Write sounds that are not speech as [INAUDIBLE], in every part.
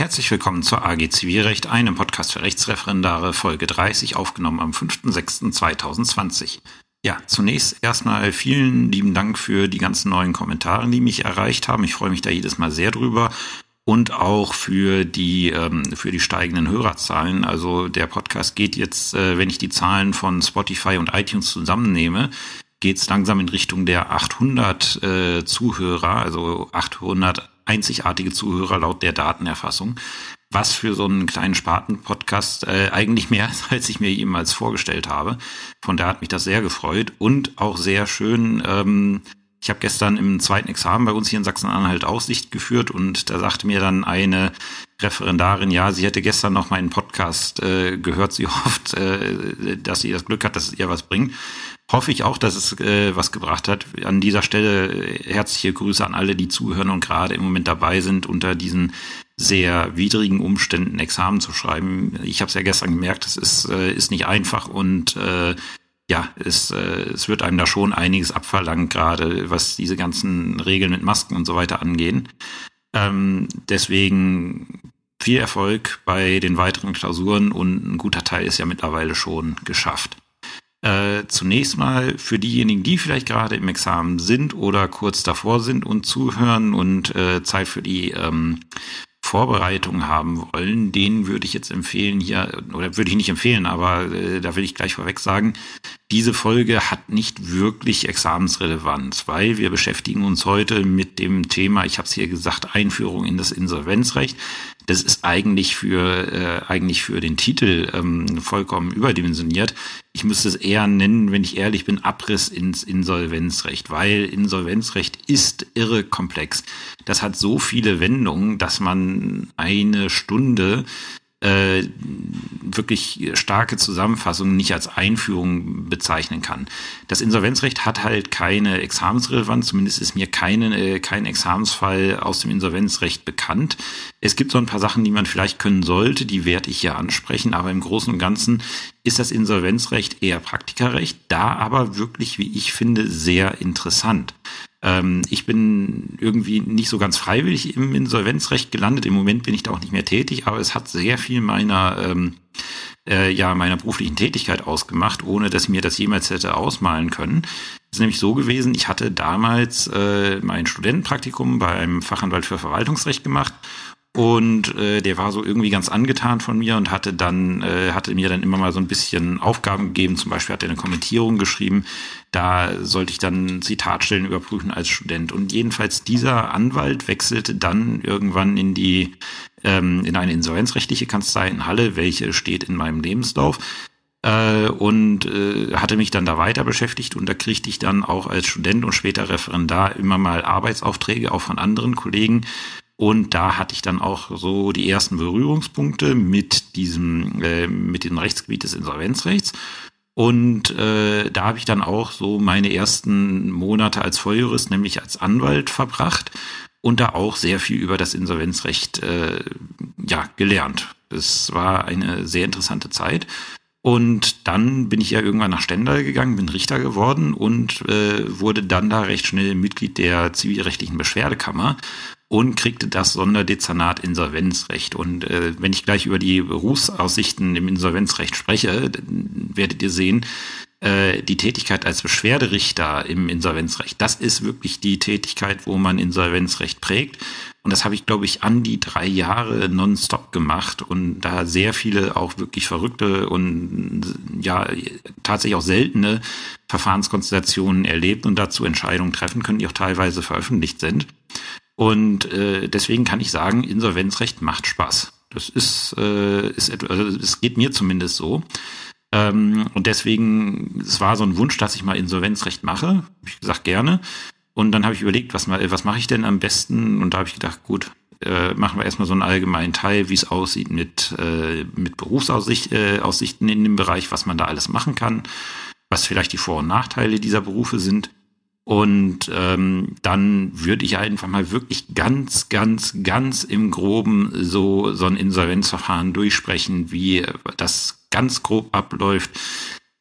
Herzlich willkommen zur AG Zivilrecht, einem Podcast für Rechtsreferendare, Folge 30, aufgenommen am 5.6.2020. Ja, zunächst erstmal vielen lieben Dank für die ganzen neuen Kommentare, die mich erreicht haben. Ich freue mich da jedes Mal sehr drüber und auch für die ähm, für die steigenden Hörerzahlen. Also der Podcast geht jetzt, äh, wenn ich die Zahlen von Spotify und iTunes zusammennehme, geht es langsam in Richtung der 800 äh, Zuhörer, also 800 einzigartige Zuhörer laut der Datenerfassung, was für so einen kleinen Sparten-Podcast äh, eigentlich mehr ist, [LAUGHS] als ich mir jemals vorgestellt habe. Von daher hat mich das sehr gefreut und auch sehr schön. Ähm, ich habe gestern im zweiten Examen bei uns hier in Sachsen-Anhalt Aussicht geführt und da sagte mir dann eine Referendarin, ja, sie hätte gestern noch meinen Podcast äh, gehört. Sie hofft, äh, dass sie das Glück hat, dass es ihr was bringt hoffe ich auch, dass es äh, was gebracht hat. An dieser Stelle äh, herzliche Grüße an alle, die zuhören und gerade im Moment dabei sind, unter diesen sehr widrigen Umständen Examen zu schreiben. Ich habe es ja gestern gemerkt, es ist, äh, ist nicht einfach und äh, ja, es, äh, es wird einem da schon einiges abverlangt, gerade was diese ganzen Regeln mit Masken und so weiter angehen. Ähm, deswegen viel Erfolg bei den weiteren Klausuren und ein guter Teil ist ja mittlerweile schon geschafft. Äh, zunächst mal für diejenigen, die vielleicht gerade im Examen sind oder kurz davor sind und zuhören und äh, Zeit für die ähm, Vorbereitung haben wollen, denen würde ich jetzt empfehlen hier, oder würde ich nicht empfehlen, aber äh, da will ich gleich vorweg sagen, diese Folge hat nicht wirklich Examensrelevanz, weil wir beschäftigen uns heute mit dem Thema, ich habe es hier gesagt, Einführung in das Insolvenzrecht das ist eigentlich für, äh, eigentlich für den Titel ähm, vollkommen überdimensioniert. Ich müsste es eher nennen, wenn ich ehrlich bin, Abriss ins Insolvenzrecht, weil Insolvenzrecht ist irre komplex. Das hat so viele Wendungen, dass man eine Stunde äh, wirklich starke Zusammenfassungen nicht als Einführung bezeichnen kann. Das Insolvenzrecht hat halt keine Examensrelevanz, zumindest ist mir keine, äh, kein Examensfall aus dem Insolvenzrecht bekannt. Es gibt so ein paar Sachen, die man vielleicht können sollte, die werde ich hier ansprechen, aber im Großen und Ganzen ist das Insolvenzrecht eher Praktikerrecht, da aber wirklich, wie ich finde, sehr interessant. Ähm, ich bin irgendwie nicht so ganz freiwillig im Insolvenzrecht gelandet. Im Moment bin ich da auch nicht mehr tätig, aber es hat sehr viel meiner, ähm, äh, ja, meiner beruflichen Tätigkeit ausgemacht, ohne dass mir das jemals hätte ausmalen können. Es ist nämlich so gewesen, ich hatte damals äh, mein Studentenpraktikum bei einem Fachanwalt für Verwaltungsrecht gemacht und äh, der war so irgendwie ganz angetan von mir und hatte dann, äh, hatte mir dann immer mal so ein bisschen Aufgaben gegeben. Zum Beispiel hat er eine Kommentierung geschrieben. Da sollte ich dann Zitatstellen überprüfen als Student. Und jedenfalls dieser Anwalt wechselte dann irgendwann in die ähm, in eine insolvenzrechtliche Kanzlei in Halle, welche steht in meinem Lebenslauf äh, und äh, hatte mich dann da weiter beschäftigt und da kriegte ich dann auch als Student und später Referendar immer mal Arbeitsaufträge auch von anderen Kollegen und da hatte ich dann auch so die ersten Berührungspunkte mit diesem, äh, mit dem Rechtsgebiet des Insolvenzrechts. Und äh, da habe ich dann auch so meine ersten Monate als Volljurist, nämlich als Anwalt verbracht und da auch sehr viel über das Insolvenzrecht äh, ja gelernt. Es war eine sehr interessante Zeit. Und dann bin ich ja irgendwann nach Stendal gegangen, bin Richter geworden und äh, wurde dann da recht schnell Mitglied der zivilrechtlichen Beschwerdekammer und kriegte das Sonderdezernat Insolvenzrecht. Und äh, wenn ich gleich über die Berufsaussichten im Insolvenzrecht spreche, werdet ihr sehen, äh, die Tätigkeit als Beschwerderichter im Insolvenzrecht, das ist wirklich die Tätigkeit, wo man Insolvenzrecht prägt. Und das habe ich, glaube ich, an die drei Jahre nonstop gemacht und da sehr viele auch wirklich verrückte und ja tatsächlich auch seltene Verfahrenskonstellationen erlebt und dazu Entscheidungen treffen können, die auch teilweise veröffentlicht sind. Und äh, deswegen kann ich sagen, Insolvenzrecht macht Spaß. Das ist, äh, ist also es geht mir zumindest so. Ähm, und deswegen, es war so ein Wunsch, dass ich mal Insolvenzrecht mache. Ich gesagt, gerne. Und dann habe ich überlegt, was, was mache ich denn am besten? Und da habe ich gedacht, gut, äh, machen wir erstmal so einen allgemeinen Teil, wie es aussieht mit, äh, mit Berufsaussichten äh, in dem Bereich, was man da alles machen kann, was vielleicht die Vor- und Nachteile dieser Berufe sind. Und ähm, dann würde ich einfach mal wirklich ganz, ganz, ganz im Groben so, so ein Insolvenzverfahren durchsprechen, wie das ganz grob abläuft.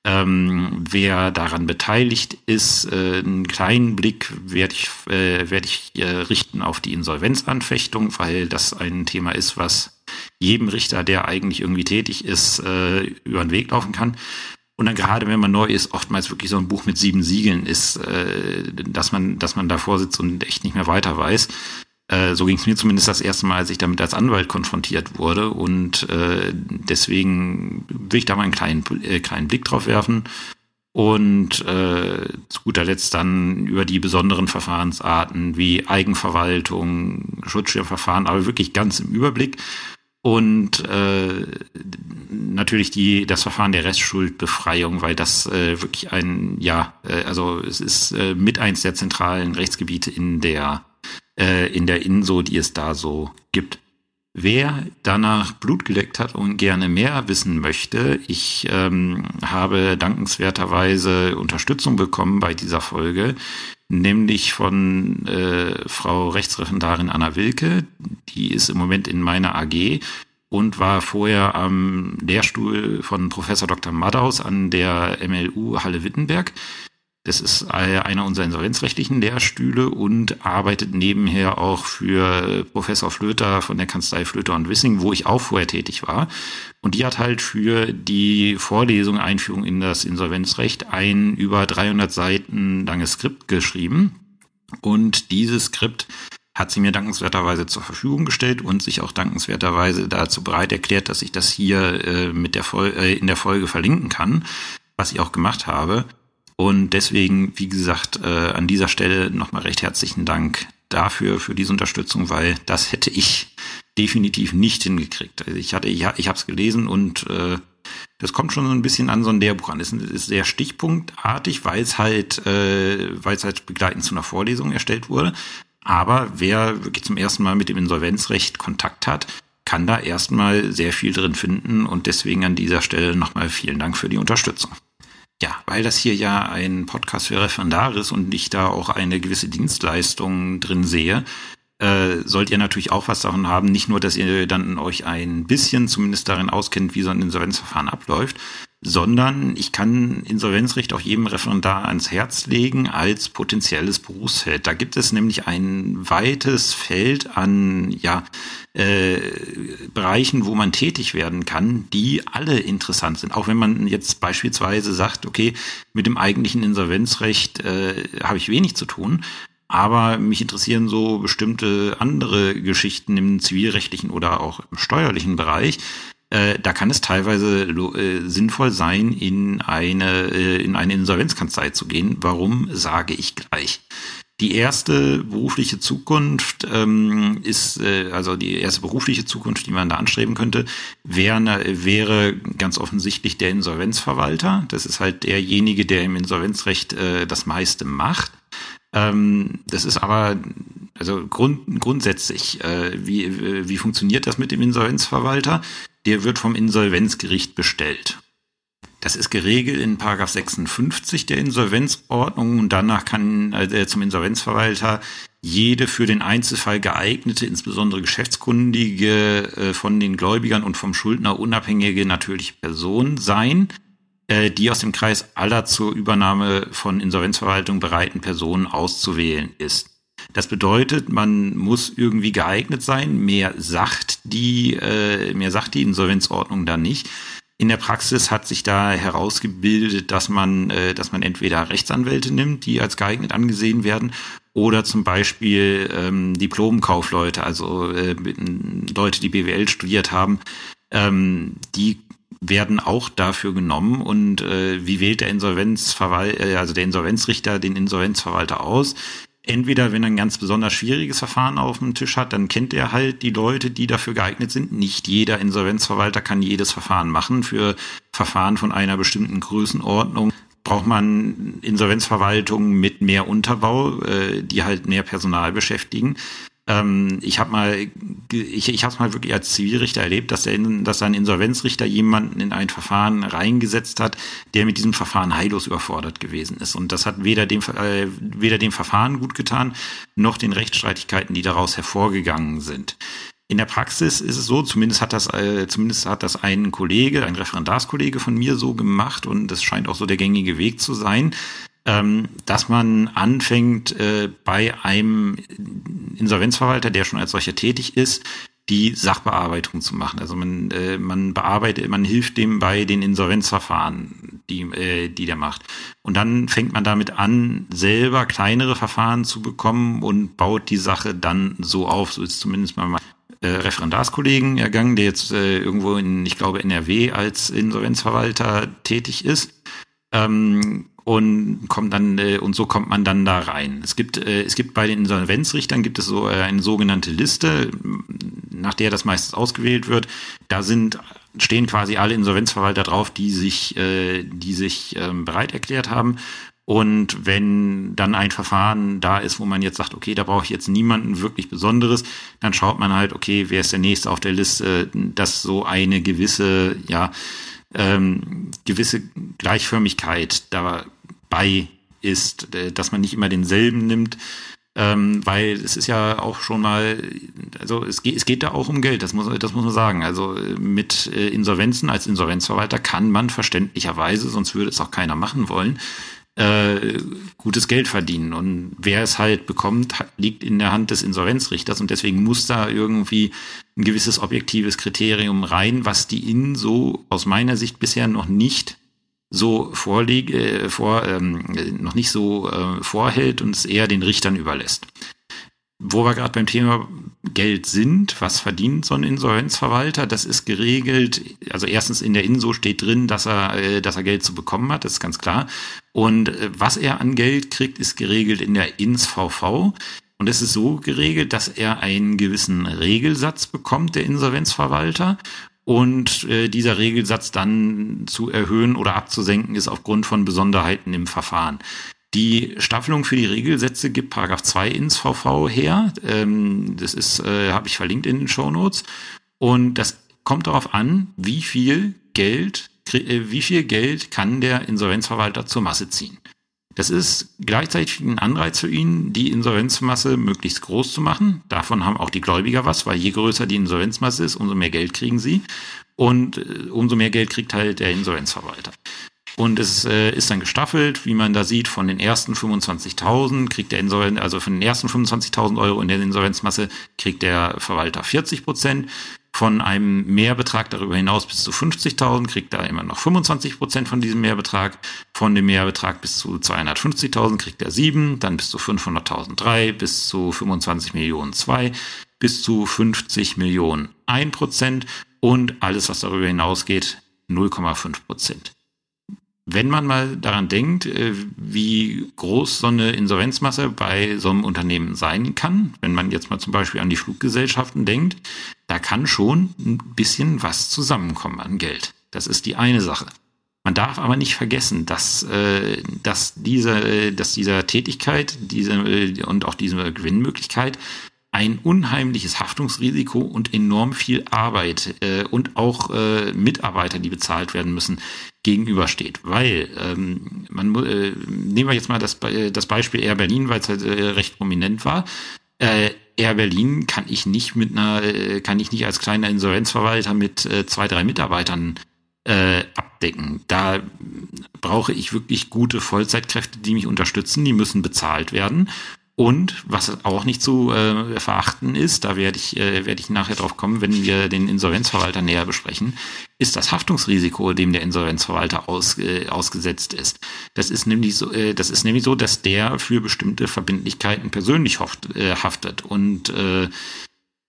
Ähm, wer daran beteiligt ist, äh, einen kleinen Blick werde ich, äh, werd ich äh, richten auf die Insolvenzanfechtung, weil das ein Thema ist, was jedem Richter, der eigentlich irgendwie tätig ist, äh, über den Weg laufen kann. Und dann gerade wenn man neu ist, oftmals wirklich so ein Buch mit sieben Siegeln ist, äh, dass man, dass man davor sitzt und echt nicht mehr weiter weiß. Äh, so ging es mir zumindest das erste Mal, als ich damit als Anwalt konfrontiert wurde. Und äh, deswegen will ich da mal einen kleinen, äh, kleinen Blick drauf werfen. Und äh, zu guter Letzt dann über die besonderen Verfahrensarten wie Eigenverwaltung, Schutzschirmverfahren, aber wirklich ganz im Überblick und äh, natürlich die das Verfahren der Restschuldbefreiung, weil das äh, wirklich ein ja äh, also es ist äh, mit eins der zentralen Rechtsgebiete in der äh, in der INSO, die es da so gibt. Wer danach Blut geleckt hat und gerne mehr wissen möchte, ich ähm, habe dankenswerterweise Unterstützung bekommen bei dieser Folge nämlich von äh, Frau Rechtsreferendarin Anna Wilke. Die ist im Moment in meiner AG und war vorher am Lehrstuhl von Professor Dr. Madaus an der MLU Halle Wittenberg. Das ist einer unserer insolvenzrechtlichen Lehrstühle und arbeitet nebenher auch für Professor Flöter von der Kanzlei Flöter und Wissing, wo ich auch vorher tätig war. Und die hat halt für die Vorlesung Einführung in das Insolvenzrecht ein über 300 Seiten langes Skript geschrieben. Und dieses Skript hat sie mir dankenswerterweise zur Verfügung gestellt und sich auch dankenswerterweise dazu bereit erklärt, dass ich das hier äh, mit der Fol äh, in der Folge verlinken kann, was ich auch gemacht habe. Und deswegen, wie gesagt, äh, an dieser Stelle nochmal recht herzlichen Dank dafür, für diese Unterstützung, weil das hätte ich definitiv nicht hingekriegt. Also ich hatte, ja, ich habe es gelesen und äh, das kommt schon so ein bisschen an so ein Lehrbuch an. Es ist sehr stichpunktartig, weil es halt, äh, weil es halt begleitend zu einer Vorlesung erstellt wurde. Aber wer wirklich zum ersten Mal mit dem Insolvenzrecht Kontakt hat, kann da erstmal sehr viel drin finden und deswegen an dieser Stelle nochmal vielen Dank für die Unterstützung. Ja, weil das hier ja ein Podcast für Referendar ist und ich da auch eine gewisse Dienstleistung drin sehe, äh, sollt ihr natürlich auch was davon haben. Nicht nur, dass ihr dann euch ein bisschen zumindest darin auskennt, wie so ein Insolvenzverfahren abläuft, sondern ich kann Insolvenzrecht auch jedem Referendar ans Herz legen als potenzielles Berufsfeld. Da gibt es nämlich ein weites Feld an ja, äh, Bereichen, wo man tätig werden kann, die alle interessant sind. Auch wenn man jetzt beispielsweise sagt, okay, mit dem eigentlichen Insolvenzrecht äh, habe ich wenig zu tun, aber mich interessieren so bestimmte andere Geschichten im zivilrechtlichen oder auch im steuerlichen Bereich, äh, da kann es teilweise äh, sinnvoll sein, in eine, äh, in eine Insolvenzkanzlei zu gehen. Warum, sage ich gleich. Die erste berufliche Zukunft ähm, ist, äh, also die erste berufliche Zukunft, die man da anstreben könnte, wäre, wäre ganz offensichtlich der Insolvenzverwalter. Das ist halt derjenige, der im Insolvenzrecht äh, das meiste macht. Ähm, das ist aber also grund, grundsätzlich, äh, wie, wie funktioniert das mit dem Insolvenzverwalter? der wird vom Insolvenzgericht bestellt. Das ist geregelt in Paragraph 56 der Insolvenzordnung und danach kann äh, zum Insolvenzverwalter jede für den Einzelfall geeignete, insbesondere geschäftskundige, äh, von den Gläubigern und vom Schuldner unabhängige natürliche Person sein, äh, die aus dem Kreis aller zur Übernahme von Insolvenzverwaltung bereiten Personen auszuwählen ist. Das bedeutet, man muss irgendwie geeignet sein. Mehr sagt die, äh, mehr sagt die Insolvenzordnung da nicht. In der Praxis hat sich da herausgebildet, dass man, äh, dass man entweder Rechtsanwälte nimmt, die als geeignet angesehen werden, oder zum Beispiel ähm, Diplomkaufleute, also äh, Leute, die BWL studiert haben, ähm, die werden auch dafür genommen. Und äh, wie wählt der Insolvenzverwalter, äh, also der Insolvenzrichter den Insolvenzverwalter aus? Entweder, wenn er ein ganz besonders schwieriges Verfahren auf dem Tisch hat, dann kennt er halt die Leute, die dafür geeignet sind. Nicht jeder Insolvenzverwalter kann jedes Verfahren machen. Für Verfahren von einer bestimmten Größenordnung braucht man Insolvenzverwaltungen mit mehr Unterbau, äh, die halt mehr Personal beschäftigen. Ähm, ich habe mal, ich, ich habe es mal wirklich als Zivilrichter erlebt, dass, der, dass ein Insolvenzrichter jemanden in ein Verfahren reingesetzt hat, der mit diesem Verfahren heillos überfordert gewesen ist. Und das hat weder dem, äh, weder dem Verfahren gut getan, noch den Rechtsstreitigkeiten, die daraus hervorgegangen sind. In der Praxis ist es so, zumindest hat das, äh, zumindest hat das ein Kollege, ein Referendarskollege von mir so gemacht und das scheint auch so der gängige Weg zu sein, dass man anfängt äh, bei einem Insolvenzverwalter, der schon als solcher tätig ist, die Sachbearbeitung zu machen. Also man, äh, man bearbeitet, man hilft dem bei den Insolvenzverfahren, die, äh, die der macht. Und dann fängt man damit an, selber kleinere Verfahren zu bekommen und baut die Sache dann so auf. So ist zumindest mal mein äh, Referendarskollegen ergangen, der jetzt irgendwo in, ich glaube, NRW als Insolvenzverwalter tätig ist. Ähm, und kommt dann äh, und so kommt man dann da rein. Es gibt äh, es gibt bei den Insolvenzrichtern gibt es so äh, eine sogenannte Liste, nach der das meistens ausgewählt wird. Da sind stehen quasi alle Insolvenzverwalter drauf, die sich äh, die sich ähm, bereit erklärt haben. Und wenn dann ein Verfahren da ist, wo man jetzt sagt, okay, da brauche ich jetzt niemanden wirklich Besonderes, dann schaut man halt, okay, wer ist der nächste auf der Liste, dass so eine gewisse, ja, ähm, gewisse Gleichförmigkeit dabei ist, äh, dass man nicht immer denselben nimmt, ähm, weil es ist ja auch schon mal, also es geht, es geht da auch um Geld, das muss, das muss man sagen. Also äh, mit äh, Insolvenzen als Insolvenzverwalter kann man verständlicherweise, sonst würde es auch keiner machen wollen, äh, gutes Geld verdienen. Und wer es halt bekommt, liegt in der Hand des Insolvenzrichters und deswegen muss da irgendwie ein gewisses objektives Kriterium rein, was die Ihnen so aus meiner Sicht bisher noch nicht so vorliege, äh, vor, ähm, noch nicht so äh, vorhält und es eher den Richtern überlässt. Wo wir gerade beim Thema Geld sind, was verdient so ein Insolvenzverwalter? Das ist geregelt. Also erstens in der INSO steht drin, dass er, äh, dass er Geld zu bekommen hat, das ist ganz klar. Und äh, was er an Geld kriegt, ist geregelt in der INSVV. Und es ist so geregelt, dass er einen gewissen Regelsatz bekommt, der Insolvenzverwalter. Und äh, dieser Regelsatz dann zu erhöhen oder abzusenken ist aufgrund von Besonderheiten im Verfahren. Die Staffelung für die Regelsätze gibt Paragraph 2 ins VV her. Ähm, das ist, äh, habe ich verlinkt in den Show Notes. Und das kommt darauf an, wie viel Geld, äh, wie viel Geld kann der Insolvenzverwalter zur Masse ziehen. Das ist gleichzeitig ein Anreiz für ihn, die Insolvenzmasse möglichst groß zu machen. Davon haben auch die Gläubiger was, weil je größer die Insolvenzmasse ist, umso mehr Geld kriegen sie. Und äh, umso mehr Geld kriegt halt der Insolvenzverwalter. Und es äh, ist dann gestaffelt, wie man da sieht, von den ersten 25.000 kriegt der Insolvenz, also von den ersten 25.000 Euro in der Insolvenzmasse kriegt der Verwalter 40 Prozent. Von einem Mehrbetrag darüber hinaus bis zu 50.000 kriegt er immer noch 25 Prozent von diesem Mehrbetrag. Von dem Mehrbetrag bis zu 250.000 kriegt er 7, dann bis zu 500.000 3, bis zu 25 Millionen 2, bis zu 50 Millionen 1 Prozent und alles, was darüber hinausgeht, 0,5 Prozent wenn man mal daran denkt, äh, wie groß so eine Insolvenzmasse bei so einem Unternehmen sein kann, wenn man jetzt mal zum Beispiel an die Fluggesellschaften denkt, da kann schon ein bisschen was zusammenkommen an Geld. Das ist die eine Sache. Man darf aber nicht vergessen, dass, äh, dass, diese, dass dieser Tätigkeit diese, äh, und auch diese Gewinnmöglichkeit ein unheimliches Haftungsrisiko und enorm viel Arbeit äh, und auch äh, Mitarbeiter, die bezahlt werden müssen, gegenübersteht. Weil, ähm, man äh, nehmen wir jetzt mal das, äh, das Beispiel Air Berlin, weil es halt äh, recht prominent war. Äh, Air Berlin kann ich nicht mit einer, äh, kann ich nicht als kleiner Insolvenzverwalter mit äh, zwei, drei Mitarbeitern äh, abdecken. Da brauche ich wirklich gute Vollzeitkräfte, die mich unterstützen. Die müssen bezahlt werden. Und was auch nicht zu äh, verachten ist, da werde ich, äh, werde ich nachher drauf kommen, wenn wir den Insolvenzverwalter näher besprechen, ist das Haftungsrisiko, dem der Insolvenzverwalter aus, äh, ausgesetzt ist. Das ist nämlich so, äh, das ist nämlich so, dass der für bestimmte Verbindlichkeiten persönlich hofft, äh, haftet und äh,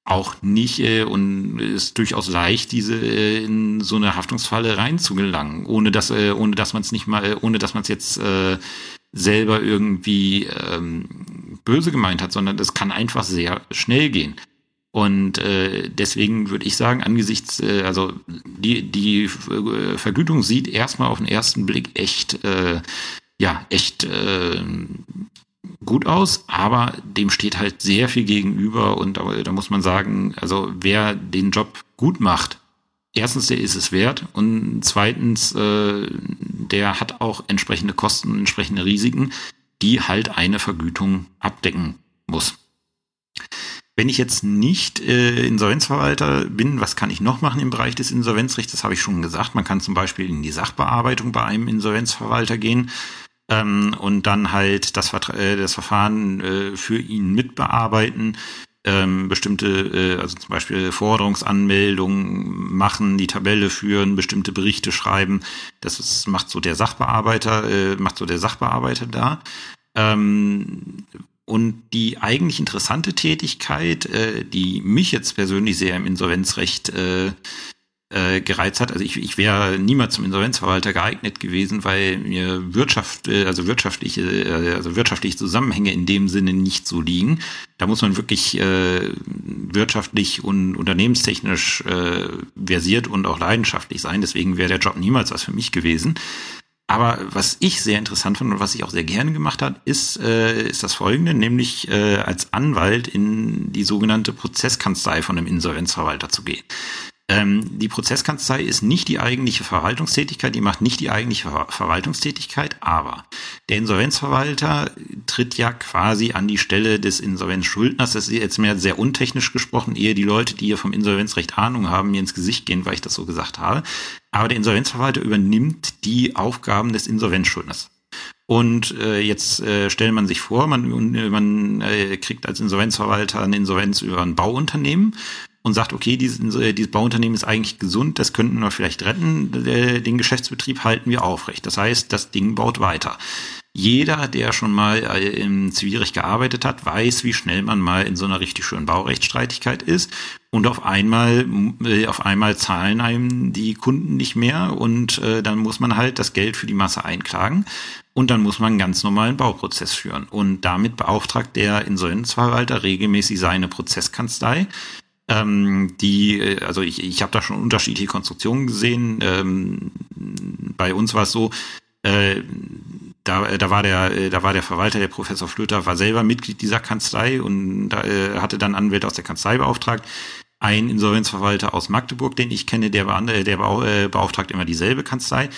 auch nicht äh, und ist durchaus leicht, diese äh, in so eine Haftungsfalle reinzugelangen, ohne dass äh, ohne dass man es nicht mal, ohne dass man es jetzt äh, selber irgendwie ähm, böse gemeint hat, sondern das kann einfach sehr schnell gehen. Und äh, deswegen würde ich sagen, angesichts, äh, also die, die äh, Vergütung sieht erstmal auf den ersten Blick echt, äh, ja, echt äh, gut aus, aber dem steht halt sehr viel gegenüber und da, da muss man sagen, also wer den Job gut macht, erstens, der ist es wert und zweitens, äh, der hat auch entsprechende Kosten, entsprechende Risiken, die halt eine Vergütung abdecken muss. Wenn ich jetzt nicht äh, Insolvenzverwalter bin, was kann ich noch machen im Bereich des Insolvenzrechts? Das habe ich schon gesagt. Man kann zum Beispiel in die Sachbearbeitung bei einem Insolvenzverwalter gehen ähm, und dann halt das, äh, das Verfahren äh, für ihn mitbearbeiten ähm, bestimmte, äh, also zum Beispiel Forderungsanmeldungen machen, die Tabelle führen, bestimmte Berichte schreiben. Das ist, macht so der Sachbearbeiter, äh, macht so der Sachbearbeiter da. Ähm, und die eigentlich interessante Tätigkeit, äh, die mich jetzt persönlich sehr im Insolvenzrecht äh, äh, gereizt hat. Also ich, ich wäre niemals zum Insolvenzverwalter geeignet gewesen, weil mir Wirtschaft, äh, also wirtschaftliche, äh, also wirtschaftliche Zusammenhänge in dem Sinne nicht so liegen. Da muss man wirklich äh, wirtschaftlich und unternehmenstechnisch äh, versiert und auch leidenschaftlich sein. Deswegen wäre der Job niemals was für mich gewesen. Aber was ich sehr interessant fand und was ich auch sehr gerne gemacht hat, ist, äh, ist das folgende, nämlich äh, als Anwalt in die sogenannte Prozesskanzlei von einem Insolvenzverwalter zu gehen. Ähm, die Prozesskanzlei ist nicht die eigentliche Verwaltungstätigkeit, die macht nicht die eigentliche Ver Verwaltungstätigkeit, aber der Insolvenzverwalter tritt ja quasi an die Stelle des Insolvenzschuldners. Das ist jetzt mehr sehr untechnisch gesprochen, ehe die Leute, die hier vom Insolvenzrecht Ahnung haben, mir ins Gesicht gehen, weil ich das so gesagt habe. Aber der Insolvenzverwalter übernimmt die Aufgaben des Insolvenzschuldners. Und äh, jetzt äh, stellt man sich vor, man, man äh, kriegt als Insolvenzverwalter eine Insolvenz über ein Bauunternehmen und sagt, okay, dieses, äh, dieses Bauunternehmen ist eigentlich gesund, das könnten wir vielleicht retten, den Geschäftsbetrieb halten wir aufrecht. Das heißt, das Ding baut weiter. Jeder, der schon mal äh, im Zivilrecht gearbeitet hat, weiß, wie schnell man mal in so einer richtig schönen Baurechtsstreitigkeit ist. Und auf einmal, äh, auf einmal zahlen einem die Kunden nicht mehr und äh, dann muss man halt das Geld für die Masse einklagen und dann muss man einen ganz normalen Bauprozess führen. Und damit beauftragt der Insolvenzverwalter regelmäßig seine Prozesskanzlei, ähm, die, äh, also ich, ich habe da schon unterschiedliche Konstruktionen gesehen. Ähm, bei uns war es so, äh, da, da war der, äh, da war der Verwalter, der Professor Flöter, war selber Mitglied dieser Kanzlei und da, äh, hatte dann Anwälte aus der Kanzlei beauftragt. Ein Insolvenzverwalter aus Magdeburg, den ich kenne, der, der äh, beauftragt immer dieselbe Kanzlei.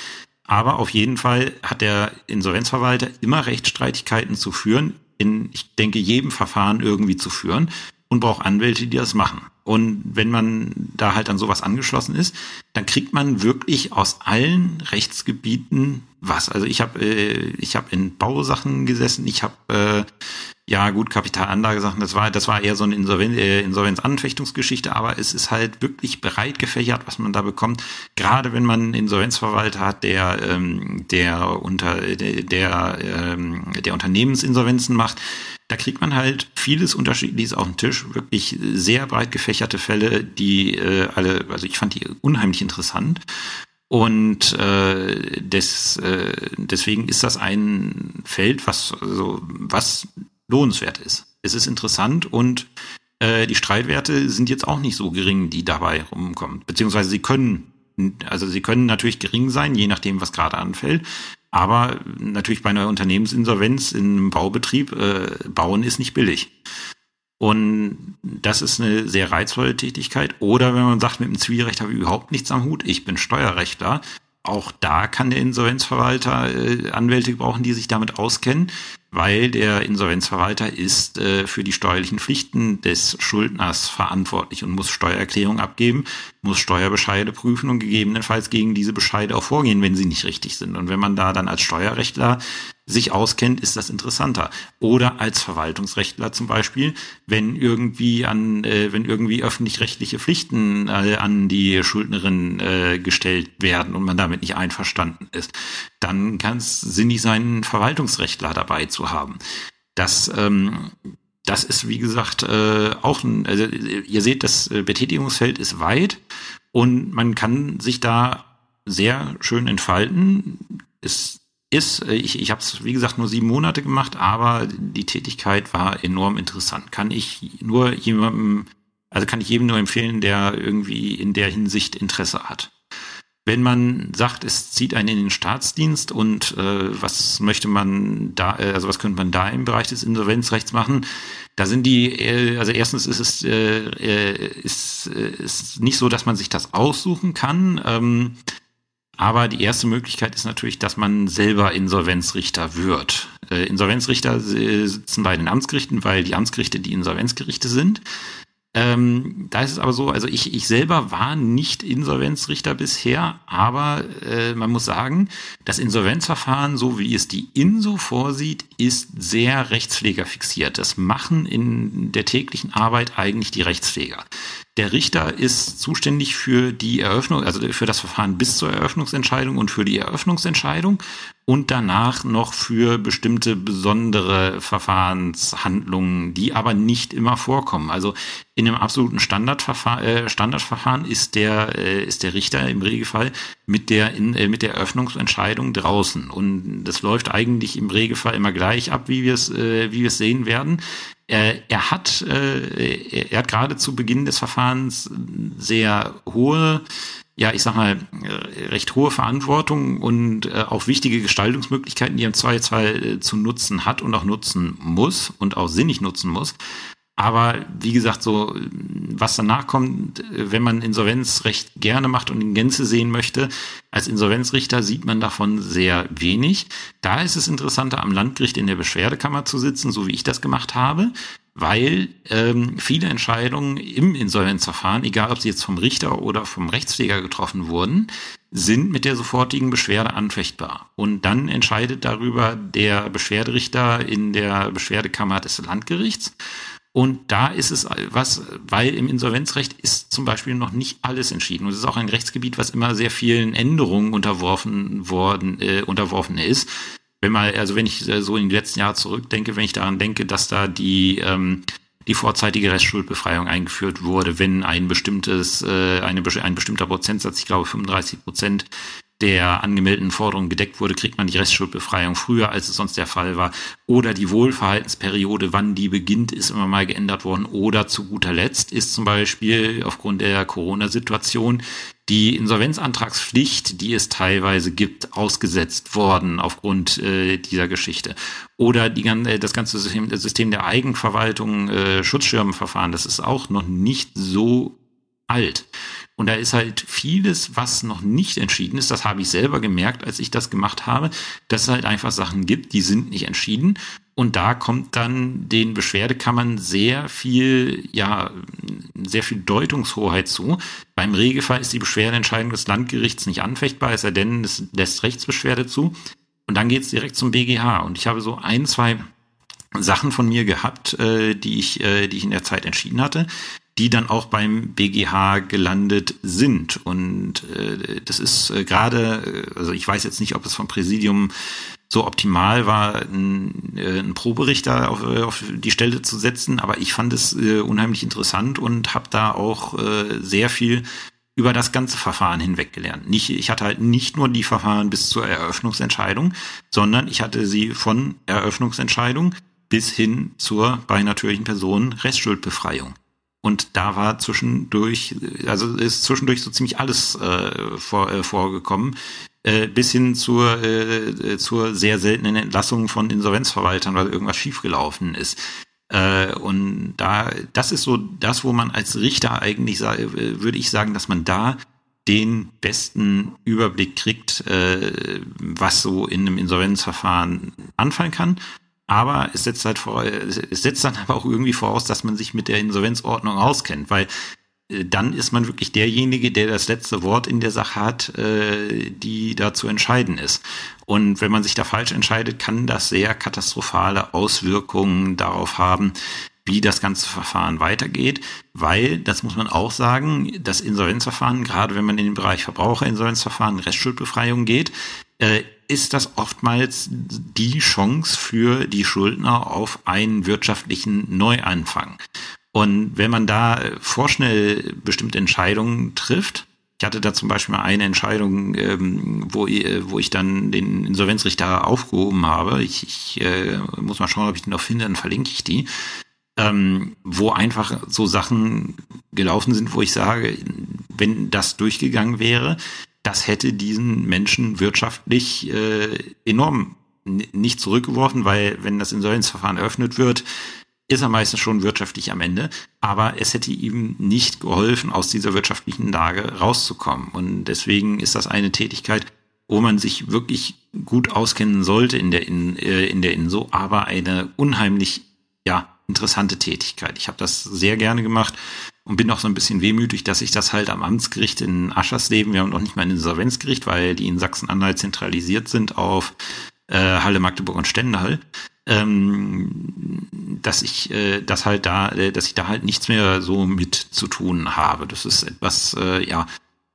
Aber auf jeden Fall hat der Insolvenzverwalter immer Rechtsstreitigkeiten zu führen, in, ich denke, jedem Verfahren irgendwie zu führen und braucht Anwälte, die das machen. Und wenn man da halt an sowas angeschlossen ist, dann kriegt man wirklich aus allen Rechtsgebieten was. Also ich habe äh, ich habe in Bausachen gesessen, ich habe äh, ja gut Kapitalanlagesachen, das war das war eher so eine Insolven äh, Insolvenzanfechtungsgeschichte, aber es ist halt wirklich breit gefächert, was man da bekommt. Gerade wenn man einen Insolvenzverwalter hat, der ähm, der unter der der, ähm, der Unternehmensinsolvenzen macht, da kriegt man halt vieles Unterschiedliches auf den Tisch, wirklich sehr breit gefächerte Fälle, die äh, alle, also ich fand die unheimlich interessant. Und äh, des, äh, deswegen ist das ein Feld, was, also, was lohnenswert ist. Es ist interessant und äh, die Streitwerte sind jetzt auch nicht so gering, die dabei rumkommen. Beziehungsweise sie können, also sie können natürlich gering sein, je nachdem, was gerade anfällt. Aber natürlich bei einer Unternehmensinsolvenz in einem Baubetrieb, äh, bauen ist nicht billig. Und das ist eine sehr reizvolle Tätigkeit. Oder wenn man sagt, mit dem Zivilrecht habe ich überhaupt nichts am Hut, ich bin Steuerrechtler, auch da kann der Insolvenzverwalter äh, Anwälte brauchen, die sich damit auskennen weil der Insolvenzverwalter ist äh, für die steuerlichen Pflichten des Schuldners verantwortlich und muss Steuererklärung abgeben, muss Steuerbescheide prüfen und gegebenenfalls gegen diese Bescheide auch vorgehen, wenn sie nicht richtig sind. Und wenn man da dann als Steuerrechtler sich auskennt, ist das interessanter. Oder als Verwaltungsrechtler zum Beispiel, wenn irgendwie an, äh, wenn irgendwie öffentlich-rechtliche Pflichten äh, an die Schuldnerin äh, gestellt werden und man damit nicht einverstanden ist, dann kann es sinnig sein, einen Verwaltungsrechtler dabei zu haben. Das, ähm, das ist, wie gesagt, äh, auch ein, also ihr seht, das äh, Betätigungsfeld ist weit und man kann sich da sehr schön entfalten. Es ist, äh, ich, ich habe es, wie gesagt, nur sieben Monate gemacht, aber die Tätigkeit war enorm interessant. Kann ich nur jemandem, also kann ich jedem nur empfehlen, der irgendwie in der Hinsicht Interesse hat. Wenn man sagt, es zieht einen in den Staatsdienst und äh, was möchte man da, äh, also was könnte man da im Bereich des Insolvenzrechts machen? Da sind die, äh, also erstens ist es äh, äh ist, ist nicht so, dass man sich das aussuchen kann. Ähm, aber die erste Möglichkeit ist natürlich, dass man selber Insolvenzrichter wird. Äh, Insolvenzrichter sitzen bei den Amtsgerichten, weil die Amtsgerichte die Insolvenzgerichte sind. Ähm, da ist es aber so, also ich, ich selber war nicht Insolvenzrichter bisher, aber äh, man muss sagen, das Insolvenzverfahren, so wie es die INSO vorsieht, ist sehr rechtspflegerfixiert. Das machen in der täglichen Arbeit eigentlich die Rechtspfleger. Der Richter ist zuständig für die Eröffnung, also für das Verfahren bis zur Eröffnungsentscheidung und für die Eröffnungsentscheidung und danach noch für bestimmte besondere Verfahrenshandlungen, die aber nicht immer vorkommen. Also in einem absoluten Standardverfahren, äh, Standardverfahren ist der, äh, ist der Richter im Regelfall mit der, in, äh, mit der Eröffnungsentscheidung draußen. Und das läuft eigentlich im Regelfall immer gleich ab, wie wir es, wie wir es sehen werden. Er, hat, äh, er hat gerade zu Beginn des Verfahrens sehr hohe, ja, ich sag mal, äh, recht hohe Verantwortung und äh, auch wichtige Gestaltungsmöglichkeiten, die er im Zweifelsfall zu nutzen hat und auch nutzen muss und auch sinnig nutzen muss. Aber wie gesagt, so was danach kommt, wenn man Insolvenzrecht gerne macht und in Gänze sehen möchte, als Insolvenzrichter sieht man davon sehr wenig. Da ist es interessanter, am Landgericht in der Beschwerdekammer zu sitzen, so wie ich das gemacht habe, weil ähm, viele Entscheidungen im Insolvenzverfahren, egal ob sie jetzt vom Richter oder vom Rechtspfleger getroffen wurden, sind mit der sofortigen Beschwerde anfechtbar. Und dann entscheidet darüber der Beschwerderichter in der Beschwerdekammer des Landgerichts. Und da ist es was, weil im Insolvenzrecht ist zum Beispiel noch nicht alles entschieden. Und es ist auch ein Rechtsgebiet, was immer sehr vielen Änderungen unterworfen worden, äh, unterworfen ist. Wenn mal, also wenn ich äh, so in die letzten Jahre zurückdenke, wenn ich daran denke, dass da die ähm, die vorzeitige Restschuldbefreiung eingeführt wurde, wenn ein bestimmtes, äh, eine, ein bestimmter Prozentsatz, ich glaube 35 Prozent der angemeldeten Forderungen gedeckt wurde, kriegt man die Restschuldbefreiung früher, als es sonst der Fall war. Oder die Wohlverhaltensperiode, wann die beginnt, ist immer mal geändert worden. Oder zu guter Letzt ist zum Beispiel aufgrund der Corona-Situation die Insolvenzantragspflicht, die es teilweise gibt, ausgesetzt worden aufgrund äh, dieser Geschichte. Oder die, äh, das ganze System, das System der Eigenverwaltung, äh, Schutzschirmverfahren, das ist auch noch nicht so alt. Und da ist halt vieles, was noch nicht entschieden ist. Das habe ich selber gemerkt, als ich das gemacht habe, dass es halt einfach Sachen gibt, die sind nicht entschieden. Und da kommt dann den Beschwerdekammern sehr viel, ja, sehr viel Deutungshoheit zu. Beim Regelfall ist die Beschwerdeentscheidung des Landgerichts nicht anfechtbar, es sei denn, es lässt Rechtsbeschwerde zu. Und dann geht es direkt zum BGH. Und ich habe so ein, zwei Sachen von mir gehabt, äh, die ich, äh, die ich in der Zeit entschieden hatte die dann auch beim BGH gelandet sind. Und äh, das ist äh, gerade, äh, also ich weiß jetzt nicht, ob es vom Präsidium so optimal war, einen, äh, einen Proberichter auf, äh, auf die Stelle zu setzen, aber ich fand es äh, unheimlich interessant und habe da auch äh, sehr viel über das ganze Verfahren hinweg gelernt. Nicht, ich hatte halt nicht nur die Verfahren bis zur Eröffnungsentscheidung, sondern ich hatte sie von Eröffnungsentscheidung bis hin zur bei natürlichen Personen Restschuldbefreiung. Und da war zwischendurch, also ist zwischendurch so ziemlich alles äh, vor, äh, vorgekommen, äh, bis hin zur, äh, zur sehr seltenen Entlassung von Insolvenzverwaltern, weil irgendwas schiefgelaufen ist. Äh, und da, das ist so das, wo man als Richter eigentlich, würde ich sagen, dass man da den besten Überblick kriegt, äh, was so in einem Insolvenzverfahren anfallen kann. Aber es setzt halt vor, es setzt dann aber auch irgendwie voraus, dass man sich mit der Insolvenzordnung auskennt, weil äh, dann ist man wirklich derjenige, der das letzte Wort in der Sache hat, äh, die da zu entscheiden ist. Und wenn man sich da falsch entscheidet, kann das sehr katastrophale Auswirkungen darauf haben, wie das ganze Verfahren weitergeht, weil, das muss man auch sagen, das Insolvenzverfahren, gerade wenn man in den Bereich Verbraucherinsolvenzverfahren, Restschuldbefreiung geht, äh, ist das oftmals die Chance für die Schuldner auf einen wirtschaftlichen Neuanfang. Und wenn man da vorschnell bestimmte Entscheidungen trifft, ich hatte da zum Beispiel mal eine Entscheidung, ähm, wo, wo ich dann den Insolvenzrichter aufgehoben habe. Ich, ich äh, muss mal schauen, ob ich den noch finde, dann verlinke ich die. Ähm, wo einfach so Sachen gelaufen sind, wo ich sage, wenn das durchgegangen wäre, das hätte diesen Menschen wirtschaftlich äh, enorm nicht zurückgeworfen, weil wenn das Insolvenzverfahren eröffnet wird, ist er meistens schon wirtschaftlich am Ende. Aber es hätte ihm nicht geholfen, aus dieser wirtschaftlichen Lage rauszukommen. Und deswegen ist das eine Tätigkeit, wo man sich wirklich gut auskennen sollte in der, in, äh, in der INSO, aber eine unheimlich ja, interessante Tätigkeit. Ich habe das sehr gerne gemacht und bin auch so ein bisschen wehmütig, dass ich das halt am Amtsgericht in Aschersleben, wir haben noch nicht mal ein Insolvenzgericht, weil die in Sachsen-Anhalt zentralisiert sind auf äh, Halle, Magdeburg und Stendal, ähm, dass ich äh, das halt da, äh, dass ich da halt nichts mehr so mit zu tun habe. Das ist etwas, äh, ja,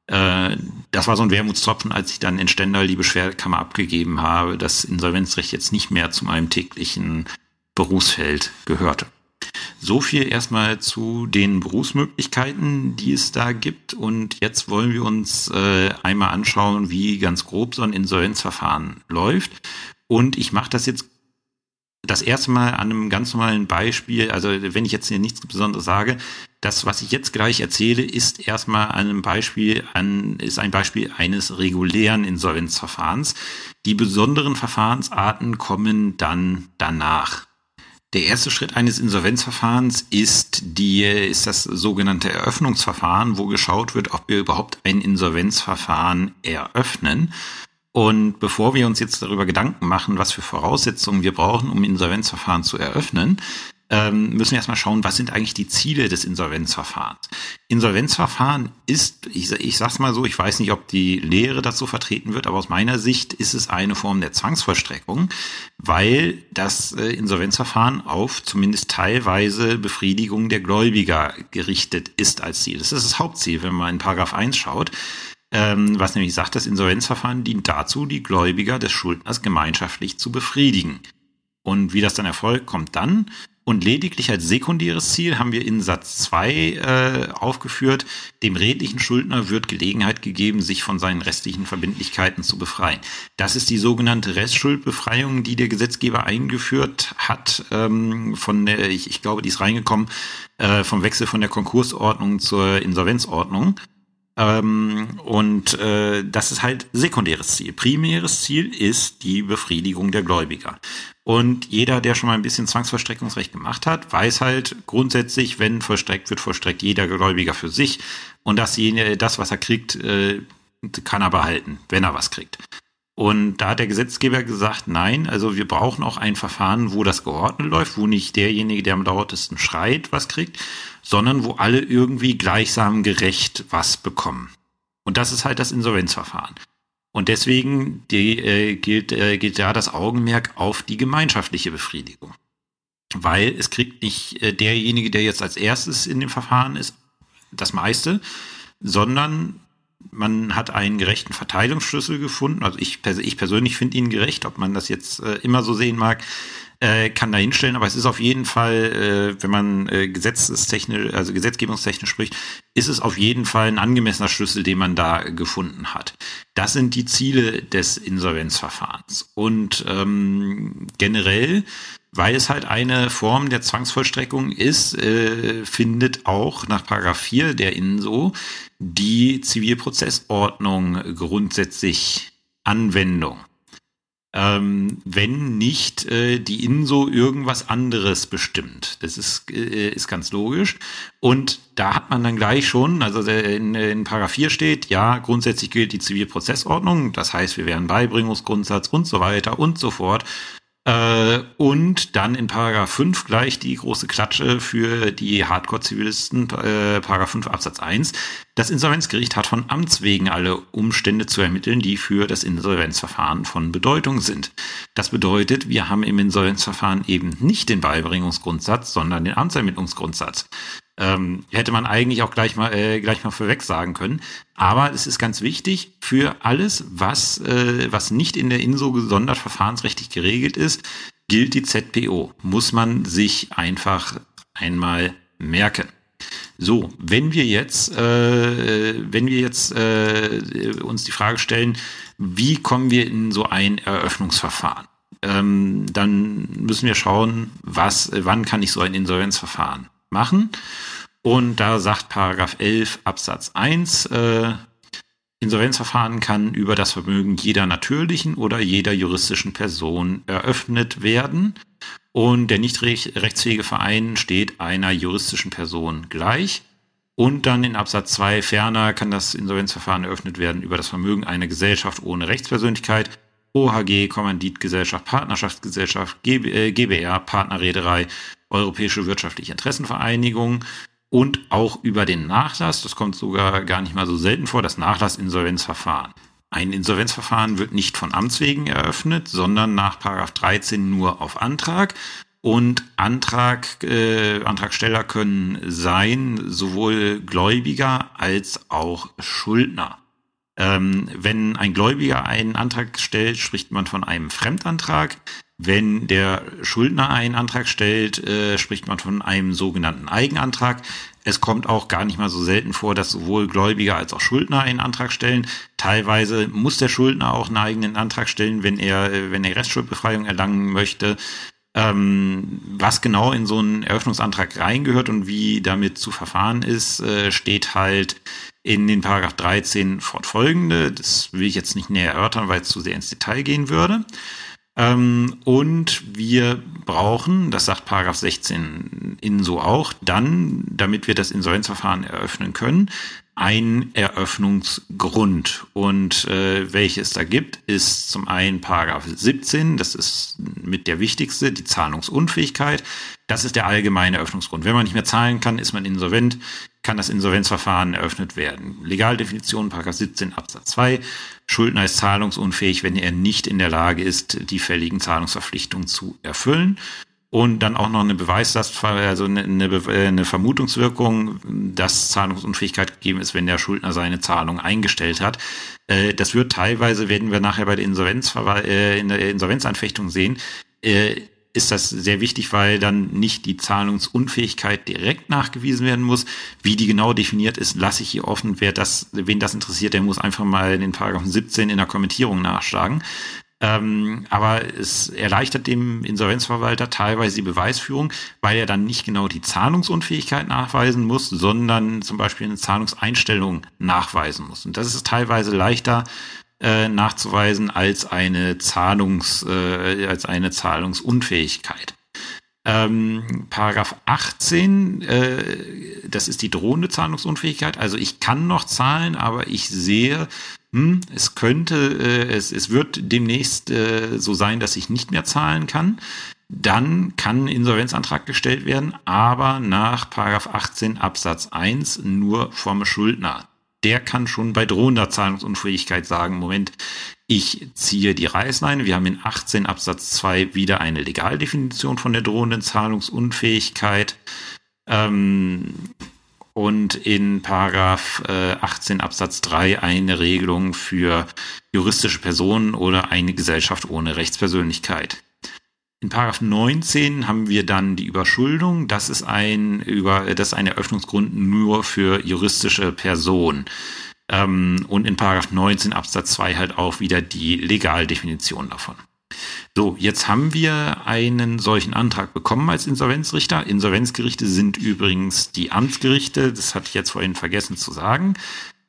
äh, das war so ein Wermutstropfen, als ich dann in Stendal die Beschwerdekammer abgegeben habe, dass Insolvenzrecht jetzt nicht mehr zu meinem täglichen Berufsfeld gehörte. So viel erstmal zu den Berufsmöglichkeiten, die es da gibt. Und jetzt wollen wir uns äh, einmal anschauen, wie ganz grob so ein Insolvenzverfahren läuft. Und ich mache das jetzt das erste Mal an einem ganz normalen Beispiel, also wenn ich jetzt hier nichts Besonderes sage, das, was ich jetzt gleich erzähle, ist erstmal an einem Beispiel, an, ist ein Beispiel eines regulären Insolvenzverfahrens. Die besonderen Verfahrensarten kommen dann danach. Der erste Schritt eines Insolvenzverfahrens ist die, ist das sogenannte Eröffnungsverfahren, wo geschaut wird, ob wir überhaupt ein Insolvenzverfahren eröffnen. Und bevor wir uns jetzt darüber Gedanken machen, was für Voraussetzungen wir brauchen, um Insolvenzverfahren zu eröffnen, ähm, müssen wir erstmal schauen, was sind eigentlich die Ziele des Insolvenzverfahrens. Insolvenzverfahren ist, ich, ich sag's mal so, ich weiß nicht, ob die Lehre dazu vertreten wird, aber aus meiner Sicht ist es eine Form der Zwangsvollstreckung, weil das äh, Insolvenzverfahren auf zumindest teilweise Befriedigung der Gläubiger gerichtet ist als Ziel. Das ist das Hauptziel, wenn man in Paragraph 1 schaut. Ähm, was nämlich sagt, das Insolvenzverfahren dient dazu, die Gläubiger des Schuldners gemeinschaftlich zu befriedigen. Und wie das dann erfolgt, kommt dann, und lediglich als sekundäres Ziel haben wir in Satz 2 äh, aufgeführt, dem redlichen Schuldner wird Gelegenheit gegeben, sich von seinen restlichen Verbindlichkeiten zu befreien. Das ist die sogenannte Restschuldbefreiung, die der Gesetzgeber eingeführt hat. Ähm, von der, ich, ich glaube, die ist reingekommen äh, vom Wechsel von der Konkursordnung zur Insolvenzordnung. Ähm, und äh, das ist halt sekundäres Ziel. Primäres Ziel ist die Befriedigung der Gläubiger. Und jeder, der schon mal ein bisschen Zwangsvollstreckungsrecht gemacht hat, weiß halt grundsätzlich, wenn vollstreckt wird, vollstreckt jeder Gläubiger für sich. Und dasjenige, das, was er kriegt, äh, kann er behalten, wenn er was kriegt. Und da hat der Gesetzgeber gesagt, nein, also wir brauchen auch ein Verfahren, wo das geordnet läuft, wo nicht derjenige, der am lautesten schreit, was kriegt, sondern wo alle irgendwie gleichsam gerecht was bekommen. Und das ist halt das Insolvenzverfahren. Und deswegen die, äh, gilt, äh, gilt da das Augenmerk auf die gemeinschaftliche Befriedigung. Weil es kriegt nicht äh, derjenige, der jetzt als erstes in dem Verfahren ist, das meiste, sondern man hat einen gerechten Verteilungsschlüssel gefunden. Also ich, ich persönlich finde ihn gerecht, ob man das jetzt äh, immer so sehen mag äh, kann da hinstellen, aber es ist auf jeden Fall, äh, wenn man äh, gesetzestechnisch, also gesetzgebungstechnisch spricht, ist es auf jeden Fall ein angemessener Schlüssel, den man da gefunden hat. Das sind die Ziele des Insolvenzverfahrens. Und ähm, generell weil es halt eine Form der Zwangsvollstreckung ist, äh, findet auch nach Paragraph 4 der INSO die Zivilprozessordnung grundsätzlich Anwendung ähm, wenn nicht äh, die INSO irgendwas anderes bestimmt. Das ist, äh, ist ganz logisch. Und da hat man dann gleich schon, also in, in Paragraph 4 steht, ja, grundsätzlich gilt die Zivilprozessordnung, das heißt, wir wären Beibringungsgrundsatz und so weiter und so fort. Äh, und dann in Paragraph 5 gleich die große Klatsche für die Hardcore-Zivilisten, äh, Paragraph 5 Absatz 1. Das Insolvenzgericht hat von Amts wegen alle Umstände zu ermitteln, die für das Insolvenzverfahren von Bedeutung sind. Das bedeutet, wir haben im Insolvenzverfahren eben nicht den Beibringungsgrundsatz, sondern den Amtsermittlungsgrundsatz. Ähm, hätte man eigentlich auch gleich mal, äh, gleich mal vorweg sagen können. Aber es ist ganz wichtig für alles, was, äh, was nicht in der INSO gesondert verfahrensrechtlich geregelt ist, gilt die ZPO. Muss man sich einfach einmal merken. So, wenn wir jetzt, äh, wenn wir jetzt äh, uns die Frage stellen, wie kommen wir in so ein Eröffnungsverfahren? Ähm, dann müssen wir schauen, was, wann kann ich so ein Insolvenzverfahren machen. Und da sagt Paragraph 11 Absatz 1, äh, Insolvenzverfahren kann über das Vermögen jeder natürlichen oder jeder juristischen Person eröffnet werden. Und der nicht rechtsfähige Verein steht einer juristischen Person gleich. Und dann in Absatz 2 ferner kann das Insolvenzverfahren eröffnet werden über das Vermögen einer Gesellschaft ohne Rechtspersönlichkeit OHG, Kommanditgesellschaft, Partnerschaftsgesellschaft, GBR, Partnerreederei, Europäische Wirtschaftliche Interessenvereinigung und auch über den Nachlass. Das kommt sogar gar nicht mal so selten vor, das Nachlassinsolvenzverfahren. Ein Insolvenzverfahren wird nicht von Amts wegen eröffnet, sondern nach 13 nur auf Antrag. Und Antrag, äh, Antragsteller können sein sowohl Gläubiger als auch Schuldner. Ähm, wenn ein Gläubiger einen Antrag stellt, spricht man von einem Fremdantrag. Wenn der Schuldner einen Antrag stellt, äh, spricht man von einem sogenannten Eigenantrag. Es kommt auch gar nicht mal so selten vor, dass sowohl Gläubiger als auch Schuldner einen Antrag stellen. Teilweise muss der Schuldner auch einen eigenen Antrag stellen, wenn er, äh, wenn er Restschuldbefreiung erlangen möchte. Ähm, was genau in so einen Eröffnungsantrag reingehört und wie damit zu verfahren ist, äh, steht halt in den Paragraph 13 fortfolgende. Das will ich jetzt nicht näher erörtern, weil es zu sehr ins Detail gehen würde. Ähm, und wir brauchen, das sagt Paragraph 16 in so auch, dann, damit wir das Insolvenzverfahren eröffnen können, ein Eröffnungsgrund. Und äh, welche es da gibt, ist zum einen Paragraph 17, das ist mit der wichtigste, die Zahlungsunfähigkeit. Das ist der allgemeine Eröffnungsgrund. Wenn man nicht mehr zahlen kann, ist man insolvent, kann das Insolvenzverfahren eröffnet werden. Legaldefinition, Paragraph 17 Absatz 2. Schuldner ist zahlungsunfähig, wenn er nicht in der Lage ist, die fälligen Zahlungsverpflichtungen zu erfüllen. Und dann auch noch eine Beweislast, also eine, eine, Vermutungswirkung, dass Zahlungsunfähigkeit gegeben ist, wenn der Schuldner seine Zahlung eingestellt hat. Äh, das wird teilweise, werden wir nachher bei der Insolvenz, äh, in der Insolvenzanfechtung sehen, äh, ist das sehr wichtig, weil dann nicht die Zahlungsunfähigkeit direkt nachgewiesen werden muss. Wie die genau definiert ist, lasse ich hier offen. Wer das, wen das interessiert, der muss einfach mal den Paragraphen 17 in der Kommentierung nachschlagen. Ähm, aber es erleichtert dem Insolvenzverwalter teilweise die Beweisführung, weil er dann nicht genau die Zahlungsunfähigkeit nachweisen muss, sondern zum Beispiel eine Zahlungseinstellung nachweisen muss. Und das ist teilweise leichter, äh, nachzuweisen als eine Zahlungs, äh, als eine Zahlungsunfähigkeit. Ähm, Paragraph 18, äh, das ist die drohende Zahlungsunfähigkeit. Also ich kann noch zahlen, aber ich sehe, hm, es könnte, äh, es, es wird demnächst äh, so sein, dass ich nicht mehr zahlen kann. Dann kann ein Insolvenzantrag gestellt werden, aber nach Paragraph 18 Absatz 1 nur vom Schuldner der kann schon bei drohender Zahlungsunfähigkeit sagen, Moment, ich ziehe die Reißleine. Wir haben in 18 Absatz 2 wieder eine Legaldefinition von der drohenden Zahlungsunfähigkeit. Ähm, und in Paragraph äh, 18 Absatz 3 eine Regelung für juristische Personen oder eine Gesellschaft ohne Rechtspersönlichkeit. In Paragraph 19 haben wir dann die Überschuldung. Das ist ein über das ist ein Eröffnungsgrund nur für juristische Personen. Ähm, und in Paragraph 19 Absatz 2 halt auch wieder die Legaldefinition davon. So, jetzt haben wir einen solchen Antrag bekommen als Insolvenzrichter. Insolvenzgerichte sind übrigens die Amtsgerichte, das hatte ich jetzt vorhin vergessen zu sagen.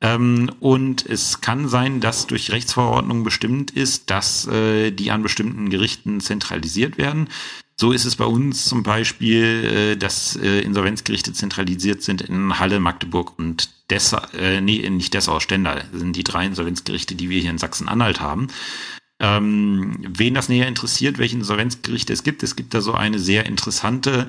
Ähm, und es kann sein, dass durch Rechtsverordnung bestimmt ist, dass äh, die an bestimmten Gerichten zentralisiert werden. So ist es bei uns zum Beispiel, äh, dass äh, Insolvenzgerichte zentralisiert sind in Halle, Magdeburg und Dessau, äh, nee, nicht Dessau, Stendal. Sind die drei Insolvenzgerichte, die wir hier in Sachsen-Anhalt haben. Ähm, wen das näher interessiert, welche Insolvenzgerichte es gibt, es gibt da so eine sehr interessante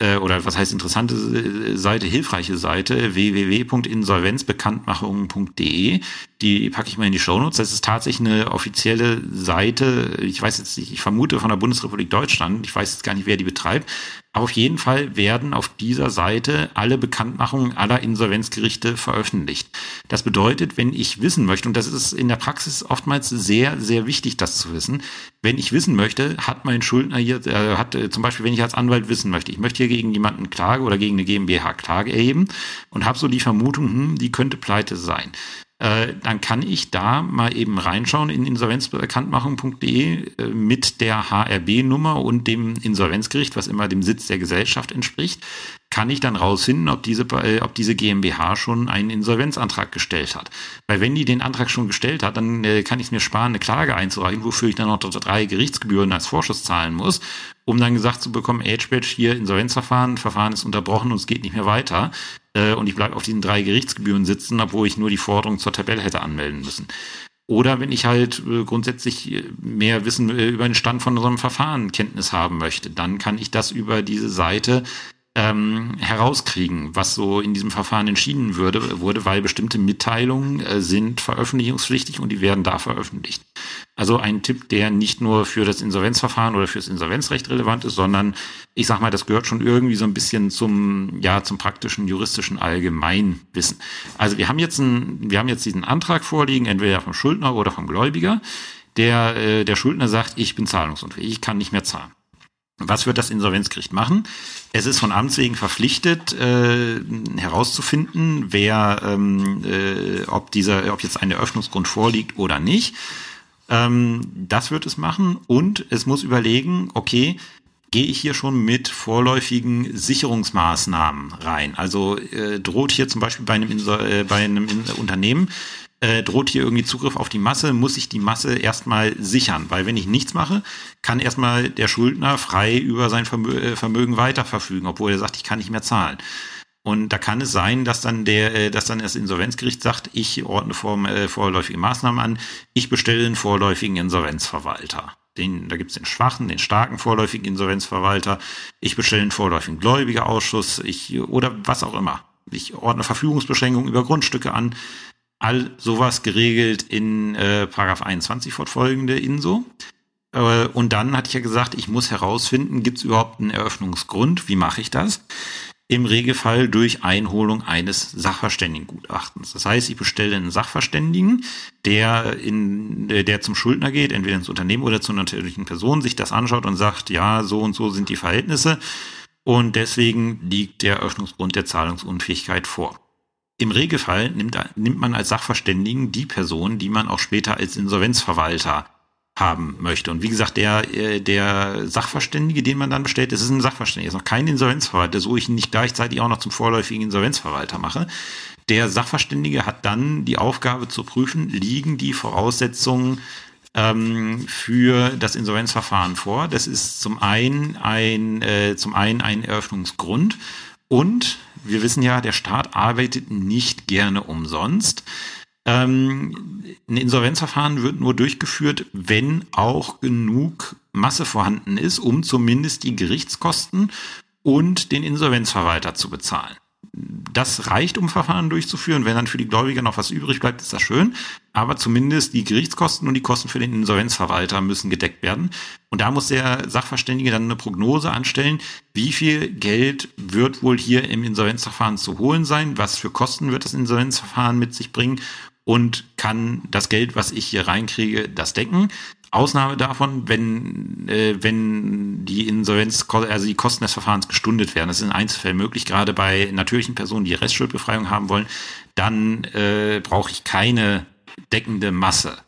oder was heißt interessante Seite, hilfreiche Seite, www.insolvenzbekanntmachung.de. Die packe ich mal in die Shownotes. Das ist tatsächlich eine offizielle Seite. Ich weiß jetzt nicht, ich vermute von der Bundesrepublik Deutschland. Ich weiß jetzt gar nicht, wer die betreibt. Auf jeden Fall werden auf dieser Seite alle Bekanntmachungen aller Insolvenzgerichte veröffentlicht. Das bedeutet, wenn ich wissen möchte, und das ist in der Praxis oftmals sehr, sehr wichtig, das zu wissen, wenn ich wissen möchte, hat mein Schuldner hier, äh, hat äh, zum Beispiel, wenn ich als Anwalt wissen möchte, ich möchte hier gegen jemanden Klage oder gegen eine GmbH Klage erheben und habe so die Vermutung, hm, die könnte pleite sein äh, dann kann ich da mal eben reinschauen in insolvenzbekanntmachung.de äh, mit der HRB-Nummer und dem Insolvenzgericht, was immer dem Sitz der Gesellschaft entspricht, kann ich dann rausfinden, ob diese, äh, ob diese GmbH schon einen Insolvenzantrag gestellt hat. Weil wenn die den Antrag schon gestellt hat, dann äh, kann ich es mir sparen, eine Klage einzureichen, wofür ich dann noch drei Gerichtsgebühren als Vorschuss zahlen muss, um dann gesagt zu bekommen, Edgebadge hier Insolvenzverfahren, Verfahren ist unterbrochen und es geht nicht mehr weiter äh, und ich bleibe auf diesen drei Gerichtsgebühren sitzen, obwohl ich nur die Forderung zur Tabelle hätte anmelden müssen. Oder wenn ich halt äh, grundsätzlich äh, mehr Wissen äh, über den Stand von einem Verfahren Kenntnis haben möchte, dann kann ich das über diese Seite ähm, herauskriegen, was so in diesem Verfahren entschieden würde, wurde, weil bestimmte Mitteilungen äh, sind veröffentlichungspflichtig und die werden da veröffentlicht. Also ein Tipp, der nicht nur für das Insolvenzverfahren oder fürs Insolvenzrecht relevant ist, sondern ich sag mal, das gehört schon irgendwie so ein bisschen zum, ja, zum praktischen juristischen Allgemeinwissen. Also wir haben jetzt einen, wir haben jetzt diesen Antrag vorliegen, entweder vom Schuldner oder vom Gläubiger. Der, äh, der Schuldner sagt, ich bin zahlungsunfähig, ich kann nicht mehr zahlen. Was wird das Insolvenzgericht machen? Es ist von Amts wegen verpflichtet, äh, herauszufinden, wer, ähm, äh, ob dieser, ob jetzt ein Eröffnungsgrund vorliegt oder nicht. Ähm, das wird es machen und es muss überlegen, okay, gehe ich hier schon mit vorläufigen Sicherungsmaßnahmen rein? Also äh, droht hier zum Beispiel bei einem, äh, bei einem Unternehmen äh, droht hier irgendwie Zugriff auf die Masse, muss ich die Masse erstmal sichern. Weil wenn ich nichts mache, kann erstmal der Schuldner frei über sein Vermö äh, Vermögen weiter verfügen, obwohl er sagt, ich kann nicht mehr zahlen. Und da kann es sein, dass dann der, äh, dass dann das Insolvenzgericht sagt, ich ordne vor, äh, vorläufige Maßnahmen an, ich bestelle einen vorläufigen Insolvenzverwalter. Den, da gibt es den schwachen, den starken vorläufigen Insolvenzverwalter. Ich bestelle einen vorläufigen Gläubigerausschuss, ich oder was auch immer. Ich ordne Verfügungsbeschränkungen über Grundstücke an all sowas geregelt in äh, Paragraph 21 fortfolgende INSO. Äh, und dann hatte ich ja gesagt, ich muss herausfinden, gibt es überhaupt einen Eröffnungsgrund? Wie mache ich das? Im Regelfall durch Einholung eines Sachverständigengutachtens. Das heißt, ich bestelle einen Sachverständigen, der in, äh, der zum Schuldner geht, entweder ins Unternehmen oder zu einer natürlichen Person, sich das anschaut und sagt, ja, so und so sind die Verhältnisse. Und deswegen liegt der Eröffnungsgrund der Zahlungsunfähigkeit vor. Im Regelfall nimmt, nimmt man als Sachverständigen die Person, die man auch später als Insolvenzverwalter haben möchte. Und wie gesagt, der, äh, der Sachverständige, den man dann bestellt, das ist ein Sachverständiger, ist noch kein Insolvenzverwalter, so ich ihn nicht gleichzeitig auch noch zum vorläufigen Insolvenzverwalter mache. Der Sachverständige hat dann die Aufgabe zu prüfen, liegen die Voraussetzungen ähm, für das Insolvenzverfahren vor. Das ist zum einen ein, äh, zum einen ein Eröffnungsgrund und wir wissen ja, der Staat arbeitet nicht gerne umsonst. Ähm, ein Insolvenzverfahren wird nur durchgeführt, wenn auch genug Masse vorhanden ist, um zumindest die Gerichtskosten und den Insolvenzverwalter zu bezahlen das reicht, um Verfahren durchzuführen. Wenn dann für die Gläubiger noch was übrig bleibt, ist das schön. Aber zumindest die Gerichtskosten und die Kosten für den Insolvenzverwalter müssen gedeckt werden. Und da muss der Sachverständige dann eine Prognose anstellen, wie viel Geld wird wohl hier im Insolvenzverfahren zu holen sein, was für Kosten wird das Insolvenzverfahren mit sich bringen und kann das Geld, was ich hier reinkriege, das decken. Ausnahme davon, wenn, äh, wenn die Insolvenz, also die Kosten des Verfahrens gestundet werden. Das ist in Einzelfällen möglich, gerade bei natürlichen Personen, die Restschuldbefreiung haben wollen. Dann äh, brauche ich keine deckende Masse.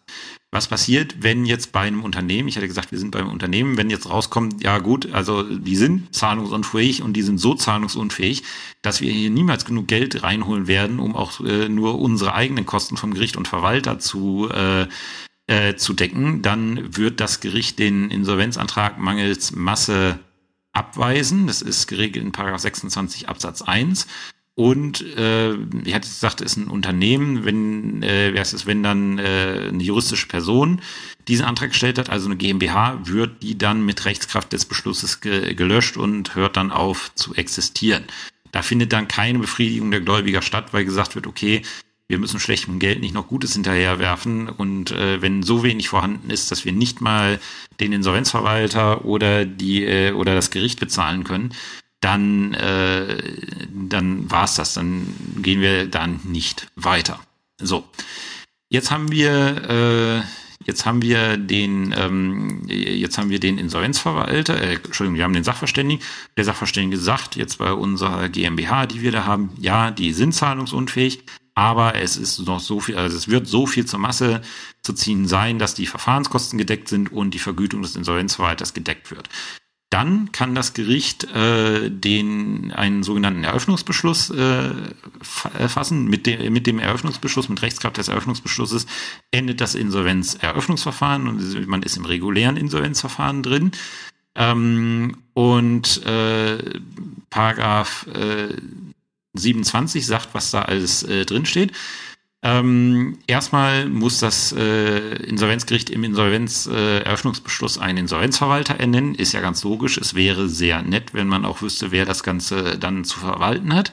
Was passiert, wenn jetzt bei einem Unternehmen, ich hatte gesagt, wir sind beim Unternehmen, wenn jetzt rauskommt, ja gut, also die sind zahlungsunfähig und die sind so zahlungsunfähig, dass wir hier niemals genug Geld reinholen werden, um auch äh, nur unsere eigenen Kosten vom Gericht und Verwalter zu äh, äh, zu decken, dann wird das Gericht den Insolvenzantrag mangels Masse abweisen. Das ist geregelt in Paragraph 26 Absatz 1. Und äh, ich hatte gesagt, es ist ein Unternehmen, wenn äh, ist es, wenn dann äh, eine juristische Person diesen Antrag gestellt hat, also eine GmbH, wird die dann mit Rechtskraft des Beschlusses ge gelöscht und hört dann auf zu existieren. Da findet dann keine Befriedigung der Gläubiger statt, weil gesagt wird, okay, wir müssen schlechtem Geld nicht noch Gutes hinterherwerfen. Und äh, wenn so wenig vorhanden ist, dass wir nicht mal den Insolvenzverwalter oder die äh, oder das Gericht bezahlen können, dann, äh, dann war's das. Dann gehen wir dann nicht weiter. So, jetzt haben wir äh, Jetzt haben wir den, ähm, jetzt haben wir den Insolvenzverwalter, äh, Entschuldigung, wir haben den Sachverständigen. Der Sachverständige sagt jetzt bei unserer GmbH, die wir da haben, ja, die sind zahlungsunfähig, aber es ist noch so viel, also es wird so viel zur Masse zu ziehen sein, dass die Verfahrenskosten gedeckt sind und die Vergütung des Insolvenzverwalters gedeckt wird. Dann kann das Gericht äh, den einen sogenannten Eröffnungsbeschluss äh, fassen. Mit, dem mit dem Eröffnungsbeschluss, mit Rechtskraft des Eröffnungsbeschlusses endet das Insolvenzeröffnungsverfahren und man ist im regulären Insolvenzverfahren drin. Ähm, und äh, Paragraph äh, 27 sagt, was da alles äh, drin steht. Ähm, erstmal muss das äh, Insolvenzgericht im Insolvenzeröffnungsbeschluss äh, einen Insolvenzverwalter ernennen. Ist ja ganz logisch. Es wäre sehr nett, wenn man auch wüsste, wer das Ganze dann zu verwalten hat.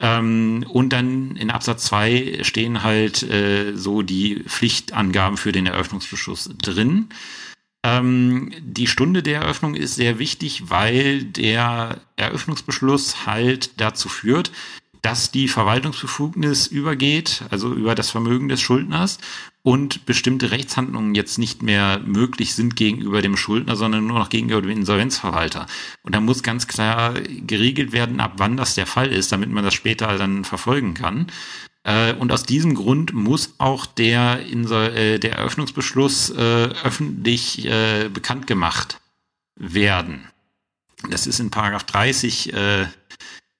Ähm, und dann in Absatz 2 stehen halt äh, so die Pflichtangaben für den Eröffnungsbeschluss drin. Ähm, die Stunde der Eröffnung ist sehr wichtig, weil der Eröffnungsbeschluss halt dazu führt, dass die Verwaltungsbefugnis übergeht, also über das Vermögen des Schuldners und bestimmte Rechtshandlungen jetzt nicht mehr möglich sind gegenüber dem Schuldner, sondern nur noch gegenüber dem Insolvenzverwalter. Und da muss ganz klar geregelt werden, ab wann das der Fall ist, damit man das später dann verfolgen kann. Äh, und aus diesem Grund muss auch der, Insol äh, der Eröffnungsbeschluss äh, öffentlich äh, bekannt gemacht werden. Das ist in Paragraph 30 äh,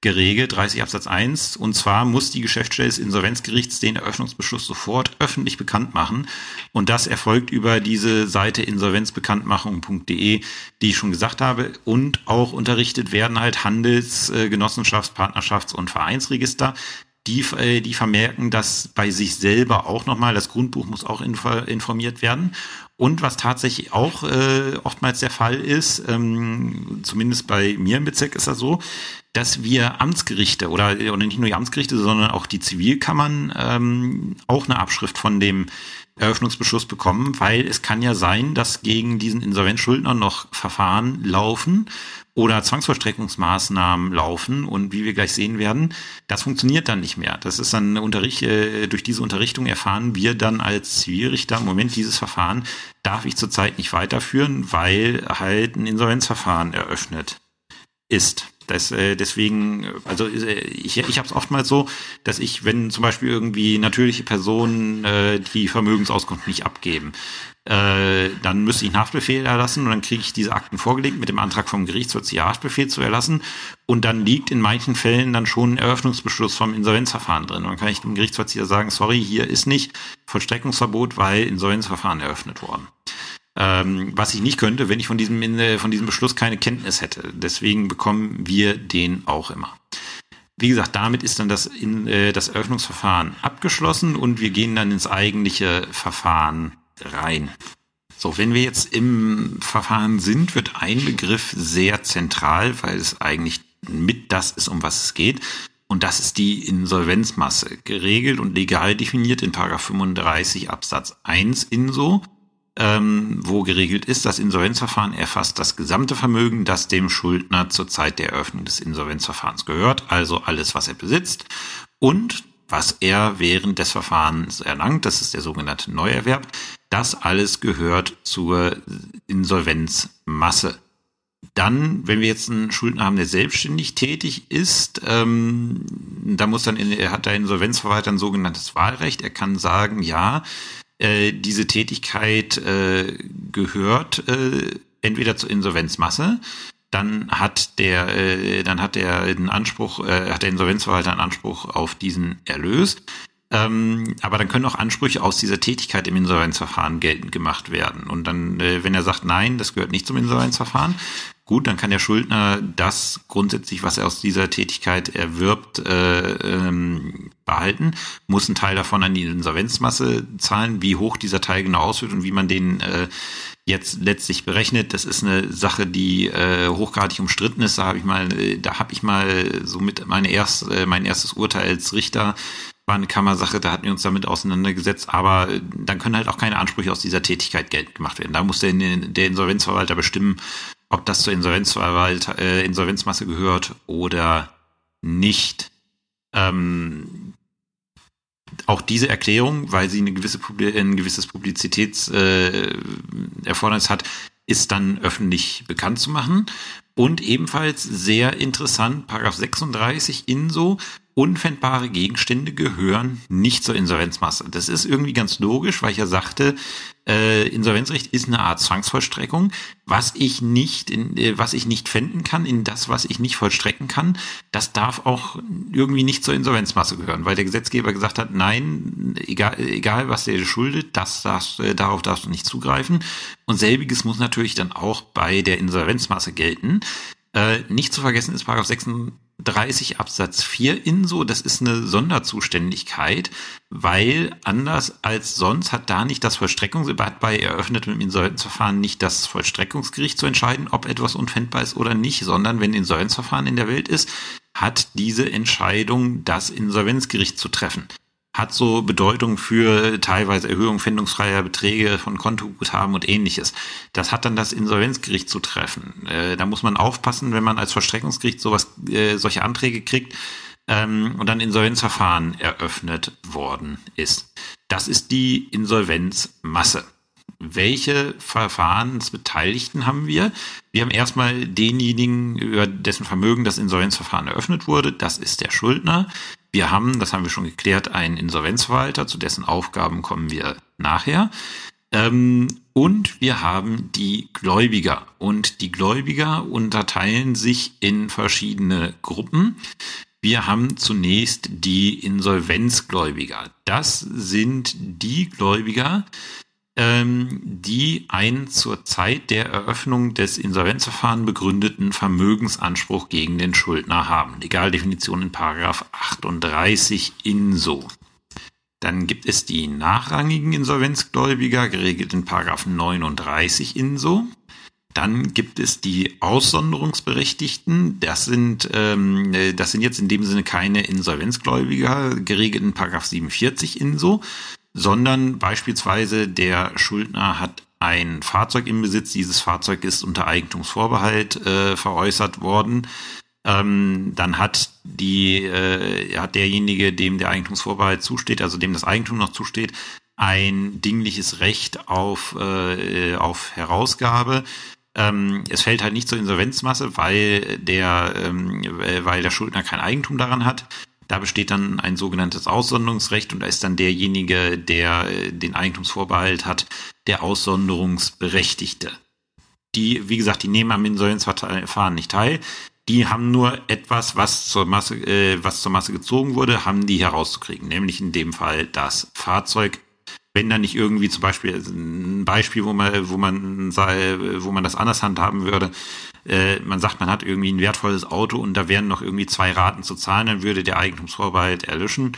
geregelt, 30 Absatz 1. Und zwar muss die Geschäftsstelle des Insolvenzgerichts den Eröffnungsbeschluss sofort öffentlich bekannt machen. Und das erfolgt über diese Seite insolvenzbekanntmachung.de, die ich schon gesagt habe. Und auch unterrichtet werden halt Handels-, äh, Genossenschafts-, Partnerschafts- und Vereinsregister. Die, äh, die vermerken das bei sich selber auch nochmal. Das Grundbuch muss auch informiert werden. Und was tatsächlich auch äh, oftmals der Fall ist, ähm, zumindest bei mir im Bezirk ist das so, dass wir Amtsgerichte oder, oder nicht nur die Amtsgerichte, sondern auch die Zivilkammern ähm, auch eine Abschrift von dem Eröffnungsbeschluss bekommen, weil es kann ja sein, dass gegen diesen Insolvenzschuldner noch Verfahren laufen oder Zwangsvollstreckungsmaßnahmen laufen und wie wir gleich sehen werden, das funktioniert dann nicht mehr. Das ist dann Unterricht, äh, durch diese Unterrichtung erfahren wir dann als Zivilrichter, Moment dieses Verfahren darf ich zurzeit nicht weiterführen, weil halt ein Insolvenzverfahren eröffnet ist. Das, äh, deswegen, also äh, ich, ich habe es oftmals so, dass ich, wenn zum Beispiel irgendwie natürliche Personen äh, die Vermögensauskunft nicht abgeben, äh, dann müsste ich einen Haftbefehl erlassen und dann kriege ich diese Akten vorgelegt mit dem Antrag vom Gerichtshof, die Haftbefehl zu erlassen. Und dann liegt in manchen Fällen dann schon ein Eröffnungsbeschluss vom Insolvenzverfahren drin. Und dann kann ich dem Gerichtsvollzieher sagen, sorry, hier ist nicht Vollstreckungsverbot, weil Insolvenzverfahren eröffnet worden. Ähm, was ich nicht könnte, wenn ich von diesem, von diesem Beschluss keine Kenntnis hätte. Deswegen bekommen wir den auch immer. Wie gesagt, damit ist dann das, in, äh, das Eröffnungsverfahren abgeschlossen und wir gehen dann ins eigentliche Verfahren rein. So, wenn wir jetzt im Verfahren sind, wird ein Begriff sehr zentral, weil es eigentlich mit das ist, um was es geht. Und das ist die Insolvenzmasse, geregelt und legal definiert in 35 Absatz 1 INSO ähm, wo geregelt ist, das Insolvenzverfahren erfasst das gesamte Vermögen, das dem Schuldner zur Zeit der Eröffnung des Insolvenzverfahrens gehört, also alles, was er besitzt und was er während des Verfahrens erlangt, das ist der sogenannte Neuerwerb, das alles gehört zur Insolvenzmasse. Dann, wenn wir jetzt einen Schuldner haben, der selbstständig tätig ist, ähm, da muss dann, er hat der Insolvenzverwalter ein sogenanntes Wahlrecht. Er kann sagen, ja, äh, diese Tätigkeit äh, gehört äh, entweder zur Insolvenzmasse, dann hat der, äh, dann hat der einen Anspruch, äh, hat der Insolvenzverwalter einen Anspruch auf diesen Erlös. Ähm, aber dann können auch Ansprüche aus dieser Tätigkeit im Insolvenzverfahren geltend gemacht werden. Und dann, äh, wenn er sagt, nein, das gehört nicht zum Insolvenzverfahren, gut, dann kann der Schuldner das grundsätzlich, was er aus dieser Tätigkeit erwirbt, äh, ähm, behalten, muss einen Teil davon an die Insolvenzmasse zahlen. Wie hoch dieser Teil genau auswirkt und wie man den äh, jetzt letztlich berechnet, das ist eine Sache, die äh, hochgradig umstritten ist. Da habe ich mal, äh, da habe ich mal so mit meine erst, äh, mein erstes Urteil als Richter war eine Kammersache, da hatten wir uns damit auseinandergesetzt, aber äh, dann können halt auch keine Ansprüche aus dieser Tätigkeit geltend gemacht werden. Da muss der, der Insolvenzverwalter bestimmen, ob das zur Insolvenzverwalter, äh, Insolvenzmasse gehört oder nicht. Ähm, auch diese Erklärung, weil sie eine gewisse ein gewisses Publizitätserfordernis äh, hat, ist dann öffentlich bekannt zu machen. Und ebenfalls sehr interessant, Paragraph 36 INSO, unfändbare Gegenstände gehören nicht zur Insolvenzmasse. Das ist irgendwie ganz logisch, weil ich ja sagte, äh, Insolvenzrecht ist eine Art Zwangsvollstreckung. Was ich nicht, in, äh, was ich nicht fänden kann, in das, was ich nicht vollstrecken kann, das darf auch irgendwie nicht zur Insolvenzmasse gehören, weil der Gesetzgeber gesagt hat, nein, egal, egal was der schuldet, das darfst, äh, darauf darfst du nicht zugreifen. Und selbiges muss natürlich dann auch bei der Insolvenzmasse gelten. Äh, nicht zu vergessen ist Paragraph 36 30 Absatz 4 INSO, das ist eine Sonderzuständigkeit, weil anders als sonst hat da nicht das Vollstreckungs bei eröffnetem Insolvenzverfahren nicht das Vollstreckungsgericht zu entscheiden, ob etwas unfändbar ist oder nicht, sondern wenn Insolvenzverfahren in der Welt ist, hat diese Entscheidung das Insolvenzgericht zu treffen hat so Bedeutung für teilweise Erhöhung findungsfreier Beträge von Kontoguthaben und ähnliches. Das hat dann das Insolvenzgericht zu treffen. Äh, da muss man aufpassen, wenn man als Verstreckungsgericht sowas, äh, solche Anträge kriegt ähm, und dann Insolvenzverfahren eröffnet worden ist. Das ist die Insolvenzmasse. Welche Verfahrensbeteiligten haben wir? Wir haben erstmal denjenigen, über dessen Vermögen das Insolvenzverfahren eröffnet wurde. Das ist der Schuldner. Wir haben, das haben wir schon geklärt, einen Insolvenzverwalter, zu dessen Aufgaben kommen wir nachher. Ähm, und wir haben die Gläubiger. Und die Gläubiger unterteilen sich in verschiedene Gruppen. Wir haben zunächst die Insolvenzgläubiger. Das sind die Gläubiger, ähm, die einen zur Zeit der Eröffnung des Insolvenzverfahrens begründeten Vermögensanspruch gegen den Schuldner haben. Legaldefinition in Paragraph 38 INSO. Dann gibt es die nachrangigen Insolvenzgläubiger, geregelt in Paragraph 39 INSO. Dann gibt es die Aussonderungsberechtigten. Das sind, ähm, das sind jetzt in dem Sinne keine Insolvenzgläubiger, geregelt in Paragraph 47 INSO, sondern beispielsweise der Schuldner hat ein Fahrzeug im Besitz, dieses Fahrzeug ist unter Eigentumsvorbehalt äh, veräußert worden. Ähm, dann hat die äh, hat derjenige, dem der Eigentumsvorbehalt zusteht, also dem das Eigentum noch zusteht, ein dingliches Recht auf äh, auf Herausgabe. Ähm, es fällt halt nicht zur Insolvenzmasse, weil der ähm, weil der Schuldner kein Eigentum daran hat. Da besteht dann ein sogenanntes Aussonderungsrecht und da ist dann derjenige, der äh, den Eigentumsvorbehalt hat, der Aussonderungsberechtigte. Die, wie gesagt, die nehmen am Insolvenzverfahren nicht teil. Die haben nur etwas, was zur Masse, äh, was zur Masse gezogen wurde, haben die herauszukriegen. Nämlich in dem Fall das Fahrzeug. Wenn da nicht irgendwie zum Beispiel ein Beispiel, wo man, wo man, wo man das anders handhaben würde, äh, man sagt, man hat irgendwie ein wertvolles Auto und da wären noch irgendwie zwei Raten zu zahlen, dann würde der Eigentumsvorbehalt erlöschen.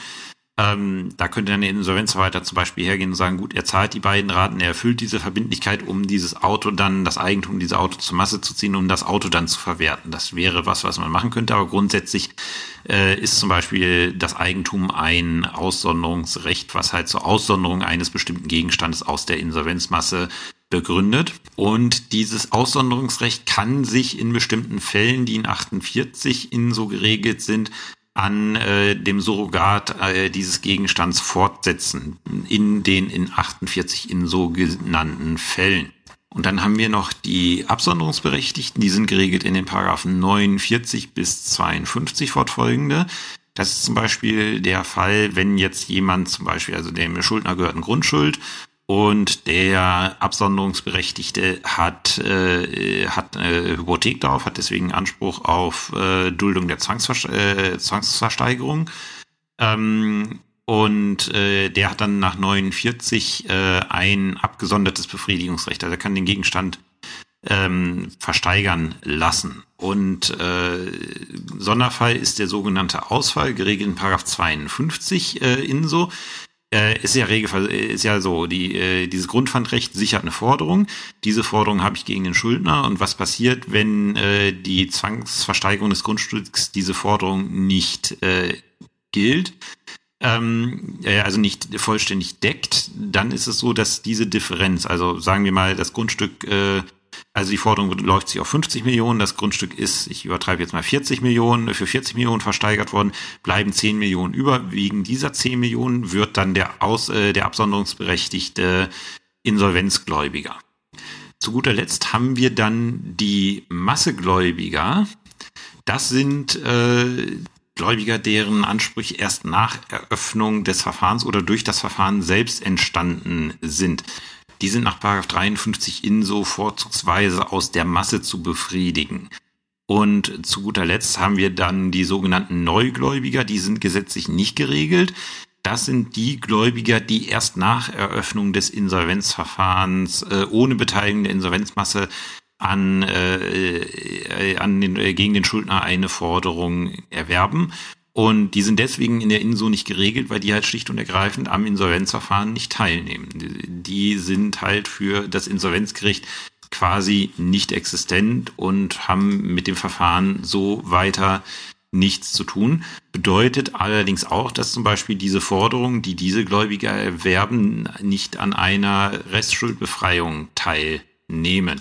Ähm, da könnte dann der Insolvenzverwalter zum Beispiel hergehen und sagen, gut, er zahlt die beiden Raten, er erfüllt diese Verbindlichkeit, um dieses Auto dann, das Eigentum dieser Auto zur Masse zu ziehen, um das Auto dann zu verwerten. Das wäre was, was man machen könnte, aber grundsätzlich äh, ist zum Beispiel das Eigentum ein Aussonderungsrecht, was halt zur Aussonderung eines bestimmten Gegenstandes aus der Insolvenzmasse begründet. Und dieses Aussonderungsrecht kann sich in bestimmten Fällen, die in 48 in so geregelt sind, an äh, dem Surrogat äh, dieses Gegenstands fortsetzen in den in 48 in so genannten Fällen. Und dann haben wir noch die Absonderungsberechtigten, die sind geregelt in den Paragraphen 49 bis 52 fortfolgende. Das ist zum Beispiel der Fall, wenn jetzt jemand zum Beispiel, also dem Schuldner gehört eine Grundschuld und der Absonderungsberechtigte hat, äh, hat eine Hypothek darauf, hat deswegen Anspruch auf äh, Duldung der Zwangsver äh, Zwangsversteigerung. Ähm, und äh, der hat dann nach 49 äh, ein abgesondertes Befriedigungsrecht. Also er kann den Gegenstand ähm, versteigern lassen. Und äh, Sonderfall ist der sogenannte Ausfall, geregelt in Paragraph 52 äh, INSO äh, ist ja Regelfall, ist ja so, die, äh, dieses Grundpfandrecht sichert eine Forderung. Diese Forderung habe ich gegen den Schuldner. Und was passiert, wenn äh, die Zwangsversteigerung des Grundstücks diese Forderung nicht äh, gilt? Ähm, äh, also nicht vollständig deckt, dann ist es so, dass diese Differenz, also sagen wir mal, das Grundstück äh, also die Forderung läuft sich auf 50 Millionen, das Grundstück ist, ich übertreibe jetzt mal 40 Millionen, für 40 Millionen versteigert worden, bleiben 10 Millionen über. Wegen dieser 10 Millionen wird dann der, Aus, äh, der absonderungsberechtigte Insolvenzgläubiger. Zu guter Letzt haben wir dann die Massegläubiger. Das sind äh, Gläubiger, deren Ansprüche erst nach Eröffnung des Verfahrens oder durch das Verfahren selbst entstanden sind. Die sind nach 53 INSO vorzugsweise aus der Masse zu befriedigen. Und zu guter Letzt haben wir dann die sogenannten Neugläubiger, die sind gesetzlich nicht geregelt. Das sind die Gläubiger, die erst nach Eröffnung des Insolvenzverfahrens äh, ohne Beteiligung der Insolvenzmasse an, äh, äh, an den, äh, gegen den Schuldner eine Forderung erwerben. Und die sind deswegen in der INSO nicht geregelt, weil die halt schlicht und ergreifend am Insolvenzverfahren nicht teilnehmen. Die sind halt für das Insolvenzgericht quasi nicht existent und haben mit dem Verfahren so weiter nichts zu tun. Bedeutet allerdings auch, dass zum Beispiel diese Forderungen, die diese Gläubiger erwerben, nicht an einer Restschuldbefreiung teilnehmen.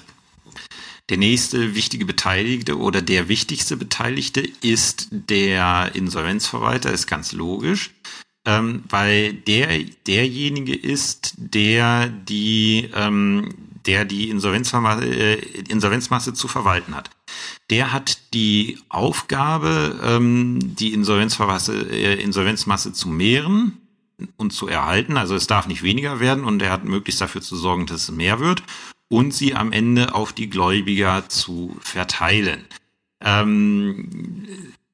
Der nächste wichtige Beteiligte oder der wichtigste Beteiligte ist der Insolvenzverwalter, ist ganz logisch, ähm, weil der derjenige ist, der die, ähm, der die Insolvenzmasse, äh, Insolvenzmasse zu verwalten hat. Der hat die Aufgabe, ähm, die Insolvenzmasse, äh, Insolvenzmasse zu mehren und zu erhalten. Also es darf nicht weniger werden und er hat möglichst dafür zu sorgen, dass es mehr wird und sie am Ende auf die Gläubiger zu verteilen. Ähm,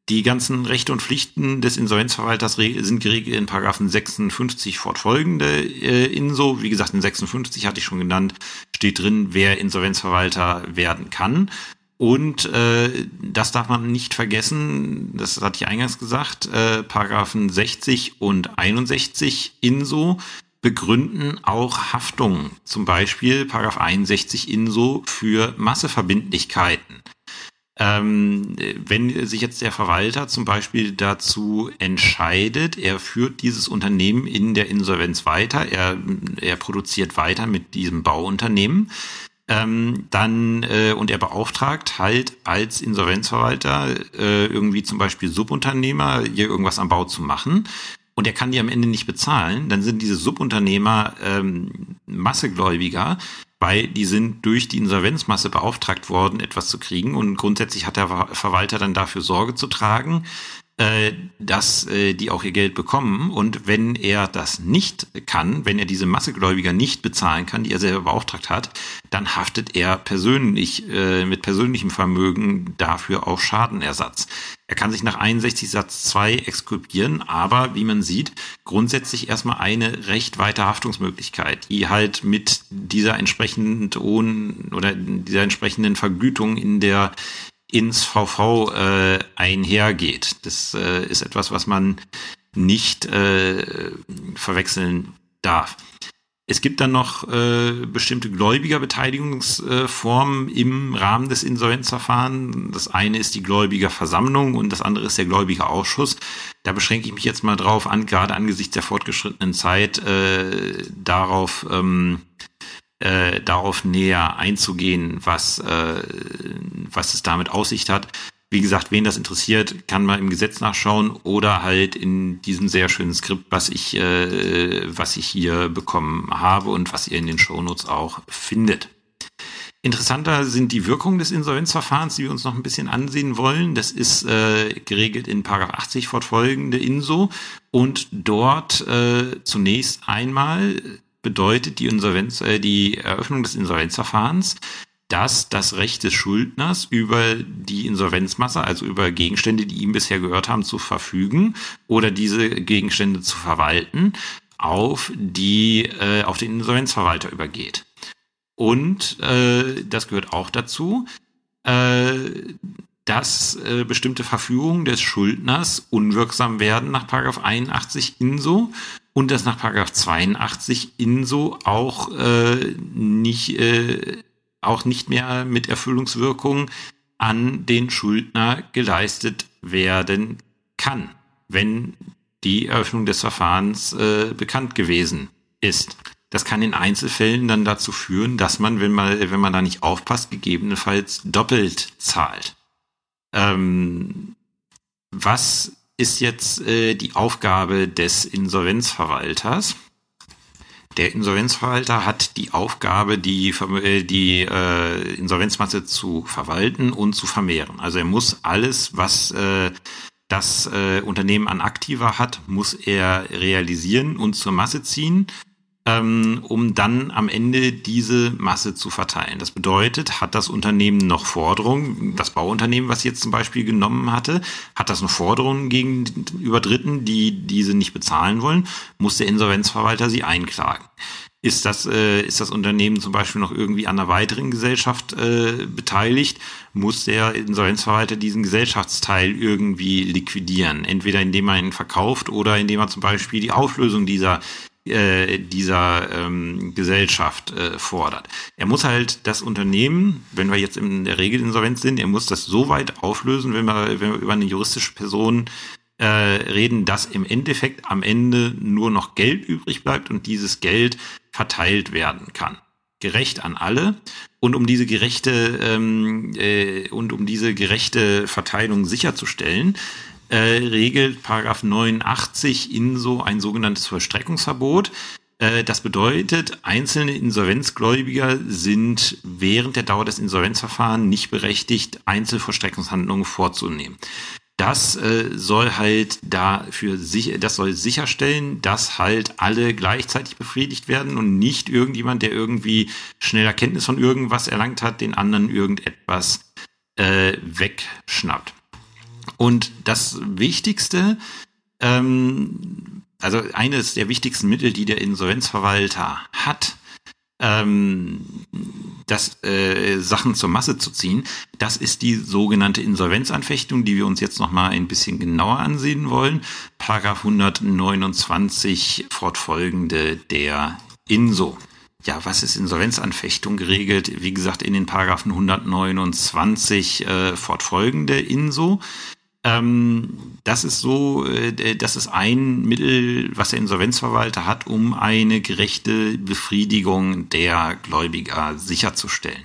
die ganzen Rechte und Pflichten des Insolvenzverwalters sind geregelt in Paragraphen 56 fortfolgende äh, INSO. Wie gesagt, in 56 hatte ich schon genannt, steht drin, wer Insolvenzverwalter werden kann. Und äh, das darf man nicht vergessen, das hatte ich eingangs gesagt, äh, Paragraphen 60 und 61 INSO begründen auch Haftungen, zum Beispiel Paragraph 61 INSO für Masseverbindlichkeiten. Ähm, wenn sich jetzt der Verwalter zum Beispiel dazu entscheidet, er führt dieses Unternehmen in der Insolvenz weiter, er, er produziert weiter mit diesem Bauunternehmen, ähm, dann äh, und er beauftragt halt als Insolvenzverwalter äh, irgendwie zum Beispiel Subunternehmer hier irgendwas am Bau zu machen, und er kann die am Ende nicht bezahlen, dann sind diese Subunternehmer ähm, Massegläubiger, weil die sind durch die Insolvenzmasse beauftragt worden, etwas zu kriegen. Und grundsätzlich hat der Verwalter dann dafür Sorge zu tragen, dass äh, die auch ihr Geld bekommen. Und wenn er das nicht kann, wenn er diese Massegläubiger nicht bezahlen kann, die er selber beauftragt hat, dann haftet er persönlich äh, mit persönlichem Vermögen dafür auf Schadenersatz. Er kann sich nach 61 Satz 2 exkulpieren, aber wie man sieht, grundsätzlich erstmal eine recht weite Haftungsmöglichkeit, die halt mit dieser entsprechenden oder dieser entsprechenden Vergütung in der ins VV äh, einhergeht. Das äh, ist etwas, was man nicht äh, verwechseln darf. Es gibt dann noch äh, bestimmte Gläubigerbeteiligungsformen äh, im Rahmen des Insolvenzverfahrens. Das eine ist die Gläubigerversammlung und das andere ist der Gläubigerausschuss. Da beschränke ich mich jetzt mal drauf an, gerade angesichts der fortgeschrittenen Zeit, äh, darauf ähm, äh, darauf näher einzugehen, was, äh, was es damit Aussicht hat. Wie gesagt, wen das interessiert, kann man im Gesetz nachschauen oder halt in diesem sehr schönen Skript, was ich, äh, was ich hier bekommen habe und was ihr in den Shownotes auch findet. Interessanter sind die Wirkungen des Insolvenzverfahrens, die wir uns noch ein bisschen ansehen wollen. Das ist äh, geregelt in Paragraph 80 fortfolgende INSO und dort äh, zunächst einmal bedeutet die Insolvenz, äh, die Eröffnung des Insolvenzverfahrens, dass das Recht des Schuldners über die Insolvenzmasse, also über Gegenstände, die ihm bisher gehört haben, zu verfügen oder diese Gegenstände zu verwalten, auf die äh, auf den Insolvenzverwalter übergeht. Und äh, das gehört auch dazu, äh, dass äh, bestimmte Verfügungen des Schuldners unwirksam werden nach 81 INSO und dass nach 82 INSO auch äh, nicht äh, auch nicht mehr mit Erfüllungswirkung an den Schuldner geleistet werden kann, wenn die Eröffnung des Verfahrens äh, bekannt gewesen ist. Das kann in Einzelfällen dann dazu führen, dass man, wenn man, wenn man da nicht aufpasst, gegebenenfalls doppelt zahlt. Ähm, was ist jetzt äh, die Aufgabe des Insolvenzverwalters? Der Insolvenzverwalter hat die Aufgabe, die, äh, die äh, Insolvenzmasse zu verwalten und zu vermehren. Also er muss alles, was äh, das äh, Unternehmen an Aktiva hat, muss er realisieren und zur Masse ziehen ähm, um dann am Ende diese Masse zu verteilen. Das bedeutet, hat das Unternehmen noch Forderungen, das Bauunternehmen, was jetzt zum Beispiel genommen hatte, hat das noch Forderungen gegenüber Dritten, die diese nicht bezahlen wollen, muss der Insolvenzverwalter sie einklagen. Ist das, äh, ist das Unternehmen zum Beispiel noch irgendwie an einer weiteren Gesellschaft äh, beteiligt, muss der Insolvenzverwalter diesen Gesellschaftsteil irgendwie liquidieren. Entweder indem er ihn verkauft oder indem er zum Beispiel die Auflösung dieser äh, dieser ähm, Gesellschaft äh, fordert. Er muss halt das Unternehmen, wenn wir jetzt in der Regel insolvent sind, er muss das so weit auflösen, wenn wir, wenn wir über eine juristische Person äh, reden, dass im Endeffekt am Ende nur noch Geld übrig bleibt und dieses Geld verteilt werden kann. Gerecht an alle. Und um diese gerechte ähm, äh, und um diese gerechte Verteilung sicherzustellen, äh, regelt Paragraph 89 INSO ein sogenanntes Vollstreckungsverbot. Äh, das bedeutet, einzelne Insolvenzgläubiger sind während der Dauer des Insolvenzverfahrens nicht berechtigt, Einzelvollstreckungshandlungen vorzunehmen. Das äh, soll halt dafür sich, das soll sicherstellen, dass halt alle gleichzeitig befriedigt werden und nicht irgendjemand, der irgendwie schneller Kenntnis von irgendwas erlangt hat, den anderen irgendetwas äh, wegschnappt. Und das Wichtigste, ähm, also eines der wichtigsten Mittel, die der Insolvenzverwalter hat, ähm, das äh, Sachen zur Masse zu ziehen, das ist die sogenannte Insolvenzanfechtung, die wir uns jetzt noch mal ein bisschen genauer ansehen wollen. Paragraph 129 fortfolgende der INSO. Ja, was ist Insolvenzanfechtung geregelt? Wie gesagt, in den Paragraphen 129 äh, fortfolgende INSO. Ähm, das ist so, äh, das ist ein Mittel, was der Insolvenzverwalter hat, um eine gerechte Befriedigung der Gläubiger sicherzustellen.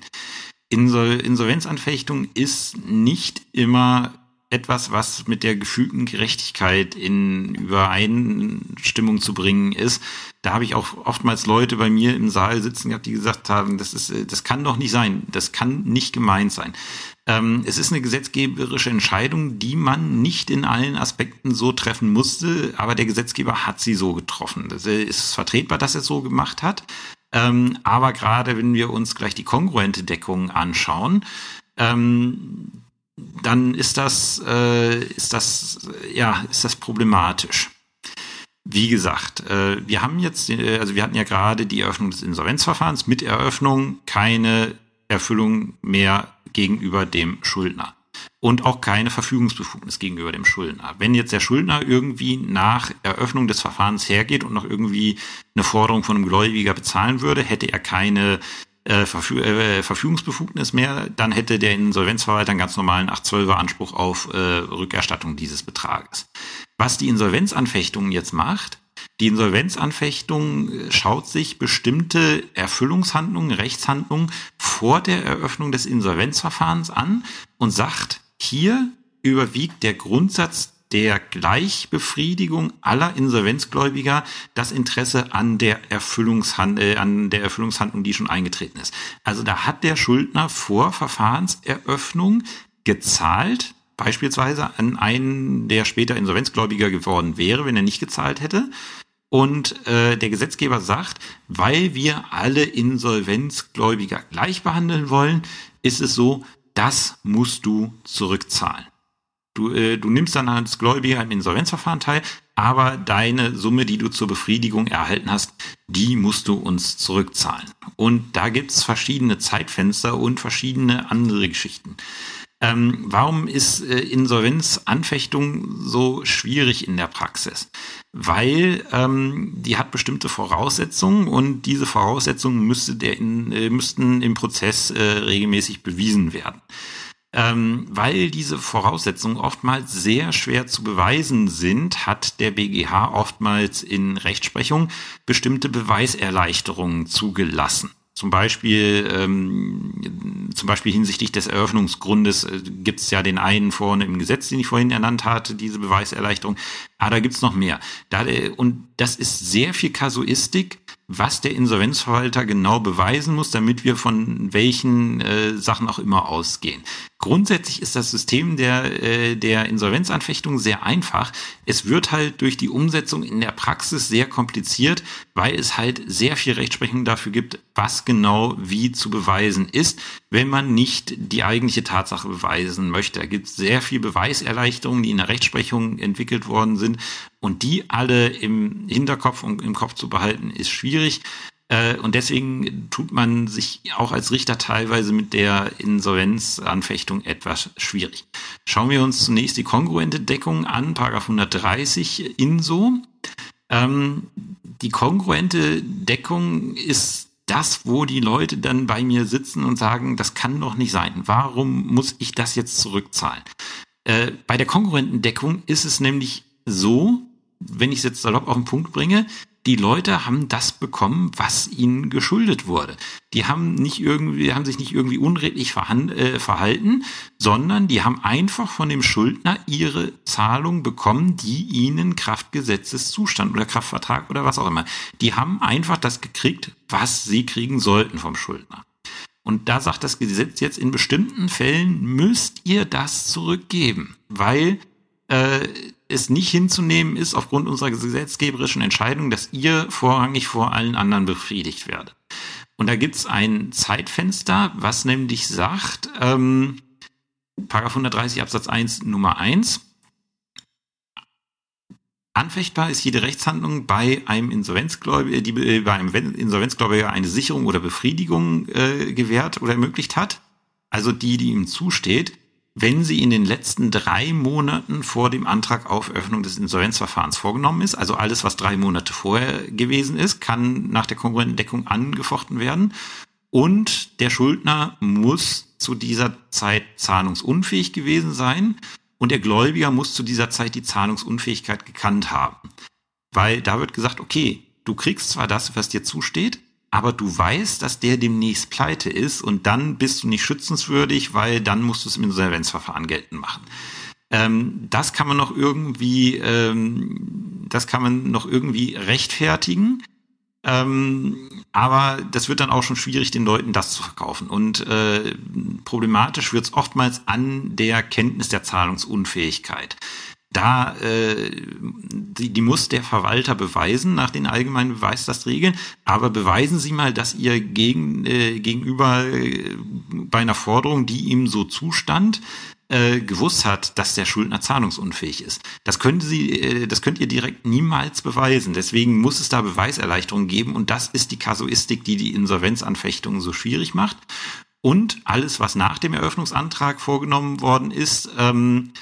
Insol Insolvenzanfechtung ist nicht immer etwas, was mit der gefühlten Gerechtigkeit in Übereinstimmung zu bringen ist. Da habe ich auch oftmals Leute bei mir im Saal sitzen gehabt, die gesagt haben, das ist, das kann doch nicht sein, das kann nicht gemeint sein. Ähm, es ist eine gesetzgeberische Entscheidung, die man nicht in allen Aspekten so treffen musste, aber der Gesetzgeber hat sie so getroffen. Es ist vertretbar, dass er es so gemacht hat. Ähm, aber gerade wenn wir uns gleich die kongruente Deckung anschauen, ähm, dann ist das, äh, ist das, ja, ist das problematisch. Wie gesagt, äh, wir haben jetzt, äh, also wir hatten ja gerade die Eröffnung des Insolvenzverfahrens mit Eröffnung keine Erfüllung mehr gegenüber dem Schuldner und auch keine Verfügungsbefugnis gegenüber dem Schuldner. Wenn jetzt der Schuldner irgendwie nach Eröffnung des Verfahrens hergeht und noch irgendwie eine Forderung von einem Gläubiger bezahlen würde, hätte er keine äh, Verfü äh, Verfügungsbefugnis mehr, dann hätte der Insolvenzverwalter einen ganz normalen 812er Anspruch auf äh, Rückerstattung dieses Betrages. Was die Insolvenzanfechtung jetzt macht, die Insolvenzanfechtung äh, schaut sich bestimmte Erfüllungshandlungen, Rechtshandlungen vor der Eröffnung des Insolvenzverfahrens an und sagt, hier überwiegt der Grundsatz der Gleichbefriedigung aller Insolvenzgläubiger das Interesse an der, Erfüllungshand äh, an der Erfüllungshandlung, die schon eingetreten ist. Also da hat der Schuldner vor Verfahrenseröffnung gezahlt, beispielsweise an einen, der später Insolvenzgläubiger geworden wäre, wenn er nicht gezahlt hätte. Und äh, der Gesetzgeber sagt, weil wir alle Insolvenzgläubiger gleich behandeln wollen, ist es so, das musst du zurückzahlen. Du, äh, du nimmst dann als Gläubiger im Insolvenzverfahren teil, aber deine Summe, die du zur Befriedigung erhalten hast, die musst du uns zurückzahlen. Und da gibt's verschiedene Zeitfenster und verschiedene andere Geschichten. Ähm, warum ist äh, Insolvenzanfechtung so schwierig in der Praxis? Weil ähm, die hat bestimmte Voraussetzungen und diese Voraussetzungen müsste der in, äh, müssten im Prozess äh, regelmäßig bewiesen werden. Ähm, weil diese Voraussetzungen oftmals sehr schwer zu beweisen sind, hat der BGH oftmals in Rechtsprechung bestimmte Beweiserleichterungen zugelassen. Zum Beispiel, ähm, zum Beispiel hinsichtlich des Eröffnungsgrundes äh, gibt es ja den einen vorne im Gesetz, den ich vorhin ernannt hatte, diese Beweiserleichterung. Aber da gibt es noch mehr. Da, äh, und das ist sehr viel Kasuistik, was der Insolvenzverwalter genau beweisen muss, damit wir von welchen äh, Sachen auch immer ausgehen. Grundsätzlich ist das System der, äh, der Insolvenzanfechtung sehr einfach. Es wird halt durch die Umsetzung in der Praxis sehr kompliziert, weil es halt sehr viel Rechtsprechung dafür gibt, was genau wie zu beweisen ist, wenn man nicht die eigentliche Tatsache beweisen möchte. Da gibt es sehr viel Beweiserleichterungen, die in der Rechtsprechung entwickelt worden sind. Und die alle im Hinterkopf und im Kopf zu behalten, ist schwierig. Äh, und deswegen tut man sich auch als Richter teilweise mit der Insolvenzanfechtung etwas schwierig. Schauen wir uns zunächst die kongruente Deckung an, Paragraph 130 INSO. Ähm, die kongruente Deckung ist das, wo die Leute dann bei mir sitzen und sagen, das kann doch nicht sein. Warum muss ich das jetzt zurückzahlen? Äh, bei der kongruenten Deckung ist es nämlich so, wenn ich es jetzt salopp auf den Punkt bringe, die Leute haben das bekommen, was ihnen geschuldet wurde. Die haben nicht irgendwie, haben sich nicht irgendwie unredlich äh, verhalten, sondern die haben einfach von dem Schuldner ihre Zahlung bekommen, die ihnen Kraftgesetzeszustand oder Kraftvertrag oder was auch immer. Die haben einfach das gekriegt, was sie kriegen sollten vom Schuldner. Und da sagt das Gesetz jetzt, in bestimmten Fällen müsst ihr das zurückgeben, weil äh, es nicht hinzunehmen ist aufgrund unserer gesetzgeberischen Entscheidung, dass ihr vorrangig vor allen anderen befriedigt werdet. Und da gibt's ein Zeitfenster, was nämlich sagt, ähm, Paragraph 130 Absatz 1 Nummer 1, Anfechtbar ist jede Rechtshandlung bei einem Insolvenzgläubiger, die äh, bei einem Insolvenzgläubiger eine Sicherung oder Befriedigung äh, gewährt oder ermöglicht hat, also die, die ihm zusteht, wenn sie in den letzten drei Monaten vor dem Antrag auf Öffnung des Insolvenzverfahrens vorgenommen ist. Also alles, was drei Monate vorher gewesen ist, kann nach der Konkurrentendeckung angefochten werden. Und der Schuldner muss zu dieser Zeit zahlungsunfähig gewesen sein. Und der Gläubiger muss zu dieser Zeit die Zahlungsunfähigkeit gekannt haben. Weil da wird gesagt, okay, du kriegst zwar das, was dir zusteht, aber du weißt, dass der demnächst pleite ist und dann bist du nicht schützenswürdig, weil dann musst du es im Insolvenzverfahren geltend machen. Ähm, das kann man noch irgendwie, ähm, das kann man noch irgendwie rechtfertigen. Ähm, aber das wird dann auch schon schwierig, den Leuten das zu verkaufen. Und äh, problematisch wird es oftmals an der Kenntnis der Zahlungsunfähigkeit da äh, die, die muss der Verwalter beweisen nach den allgemeinen Beweislastregeln, aber beweisen Sie mal, dass ihr gegen, äh, gegenüber äh, bei einer Forderung, die ihm so zustand, äh, gewusst hat, dass der Schuldner zahlungsunfähig ist. Das können Sie, äh, das könnt ihr direkt niemals beweisen. Deswegen muss es da Beweiserleichterungen geben und das ist die Kasuistik, die die Insolvenzanfechtungen so schwierig macht. Und alles, was nach dem Eröffnungsantrag vorgenommen worden ist, ähm,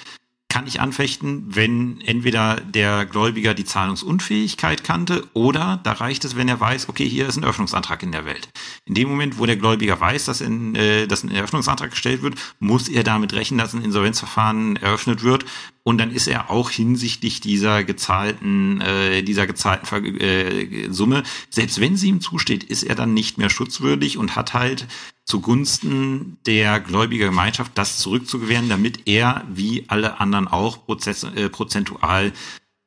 kann ich anfechten, wenn entweder der Gläubiger die Zahlungsunfähigkeit kannte oder da reicht es, wenn er weiß, okay, hier ist ein Öffnungsantrag in der Welt. In dem Moment, wo der Gläubiger weiß, dass, in, äh, dass ein Eröffnungsantrag gestellt wird, muss er damit rechnen, dass ein Insolvenzverfahren eröffnet wird und dann ist er auch hinsichtlich dieser gezahlten, äh, dieser gezahlten äh, Summe, selbst wenn sie ihm zusteht, ist er dann nicht mehr schutzwürdig und hat halt zugunsten der gläubiger Gemeinschaft das zurückzugewähren, damit er wie alle anderen auch Prozess, äh, prozentual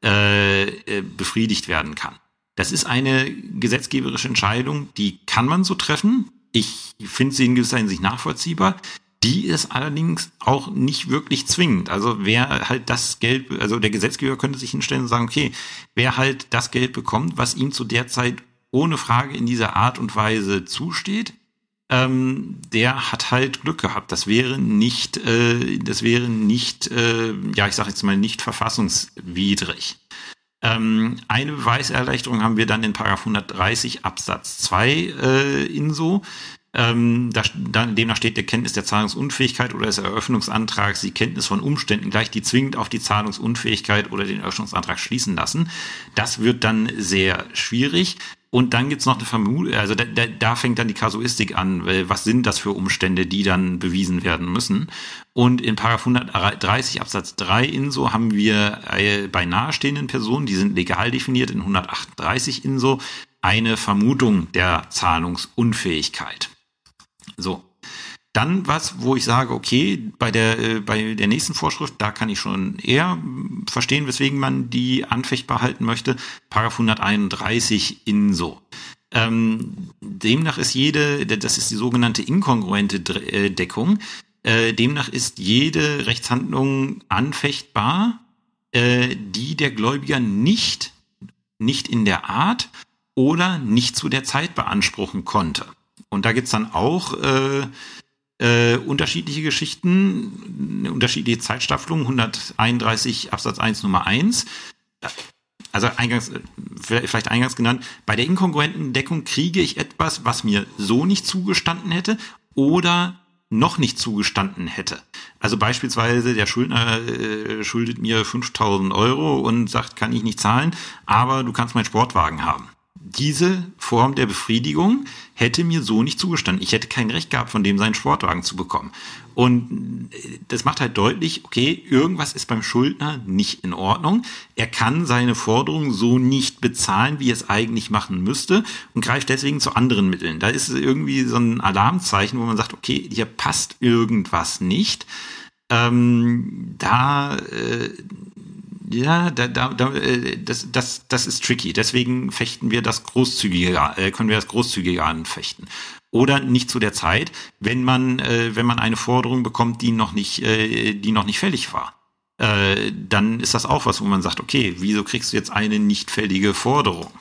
äh, äh, befriedigt werden kann. Das ist eine gesetzgeberische Entscheidung, die kann man so treffen. Ich finde sie in gewisser Hinsicht nachvollziehbar. Die ist allerdings auch nicht wirklich zwingend. Also wer halt das Geld, also der Gesetzgeber könnte sich hinstellen und sagen, okay, wer halt das Geld bekommt, was ihm zu der Zeit ohne Frage in dieser Art und Weise zusteht, ähm, der hat halt Glück gehabt. Das wäre nicht, äh, das wäre nicht, äh, ja, ich sage jetzt mal nicht verfassungswidrig. Ähm, eine Beweiserleichterung haben wir dann in Paragraph 130 Absatz 2 äh, INSO. Ähm, da, demnach steht der Kenntnis der Zahlungsunfähigkeit oder des Eröffnungsantrags die Kenntnis von Umständen gleich, die zwingend auf die Zahlungsunfähigkeit oder den Eröffnungsantrag schließen lassen. Das wird dann sehr schwierig. Und dann gibt's noch eine Vermutung, also da, da, da fängt dann die Kasuistik an, was sind das für Umstände, die dann bewiesen werden müssen. Und in Paragraph 130 Absatz 3 INSO haben wir bei nahestehenden Personen, die sind legal definiert in 138 INSO, eine Vermutung der Zahlungsunfähigkeit. So, dann was, wo ich sage, okay, bei der, äh, bei der nächsten Vorschrift, da kann ich schon eher verstehen, weswegen man die anfechtbar halten möchte. Paragraph 131 INSO. Ähm, demnach ist jede, das ist die sogenannte inkongruente äh, Deckung, äh, demnach ist jede Rechtshandlung anfechtbar, äh, die der Gläubiger nicht, nicht in der Art oder nicht zu der Zeit beanspruchen konnte. Und da gibt's dann auch äh, äh, unterschiedliche Geschichten, unterschiedliche Zeitstaffelung, 131 Absatz 1 Nummer 1. also eingangs, vielleicht eingangs genannt, bei der inkongruenten Deckung kriege ich etwas, was mir so nicht zugestanden hätte oder noch nicht zugestanden hätte. Also beispielsweise der Schuldner äh, schuldet mir 5000 Euro und sagt, kann ich nicht zahlen, aber du kannst meinen Sportwagen haben diese Form der Befriedigung hätte mir so nicht zugestanden. Ich hätte kein Recht gehabt, von dem seinen Sportwagen zu bekommen. Und das macht halt deutlich, okay, irgendwas ist beim Schuldner nicht in Ordnung. Er kann seine Forderung so nicht bezahlen, wie er es eigentlich machen müsste und greift deswegen zu anderen Mitteln. Da ist irgendwie so ein Alarmzeichen, wo man sagt, okay, hier passt irgendwas nicht. Ähm, da äh, ja, da, da, äh, das, das, das ist tricky. Deswegen fechten wir das großzügiger, äh, können wir das großzügiger anfechten. Oder nicht zu der Zeit, wenn man, äh, wenn man eine Forderung bekommt, die noch nicht, äh, die noch nicht fällig war. Äh, dann ist das auch was, wo man sagt, okay, wieso kriegst du jetzt eine nicht fällige Forderung?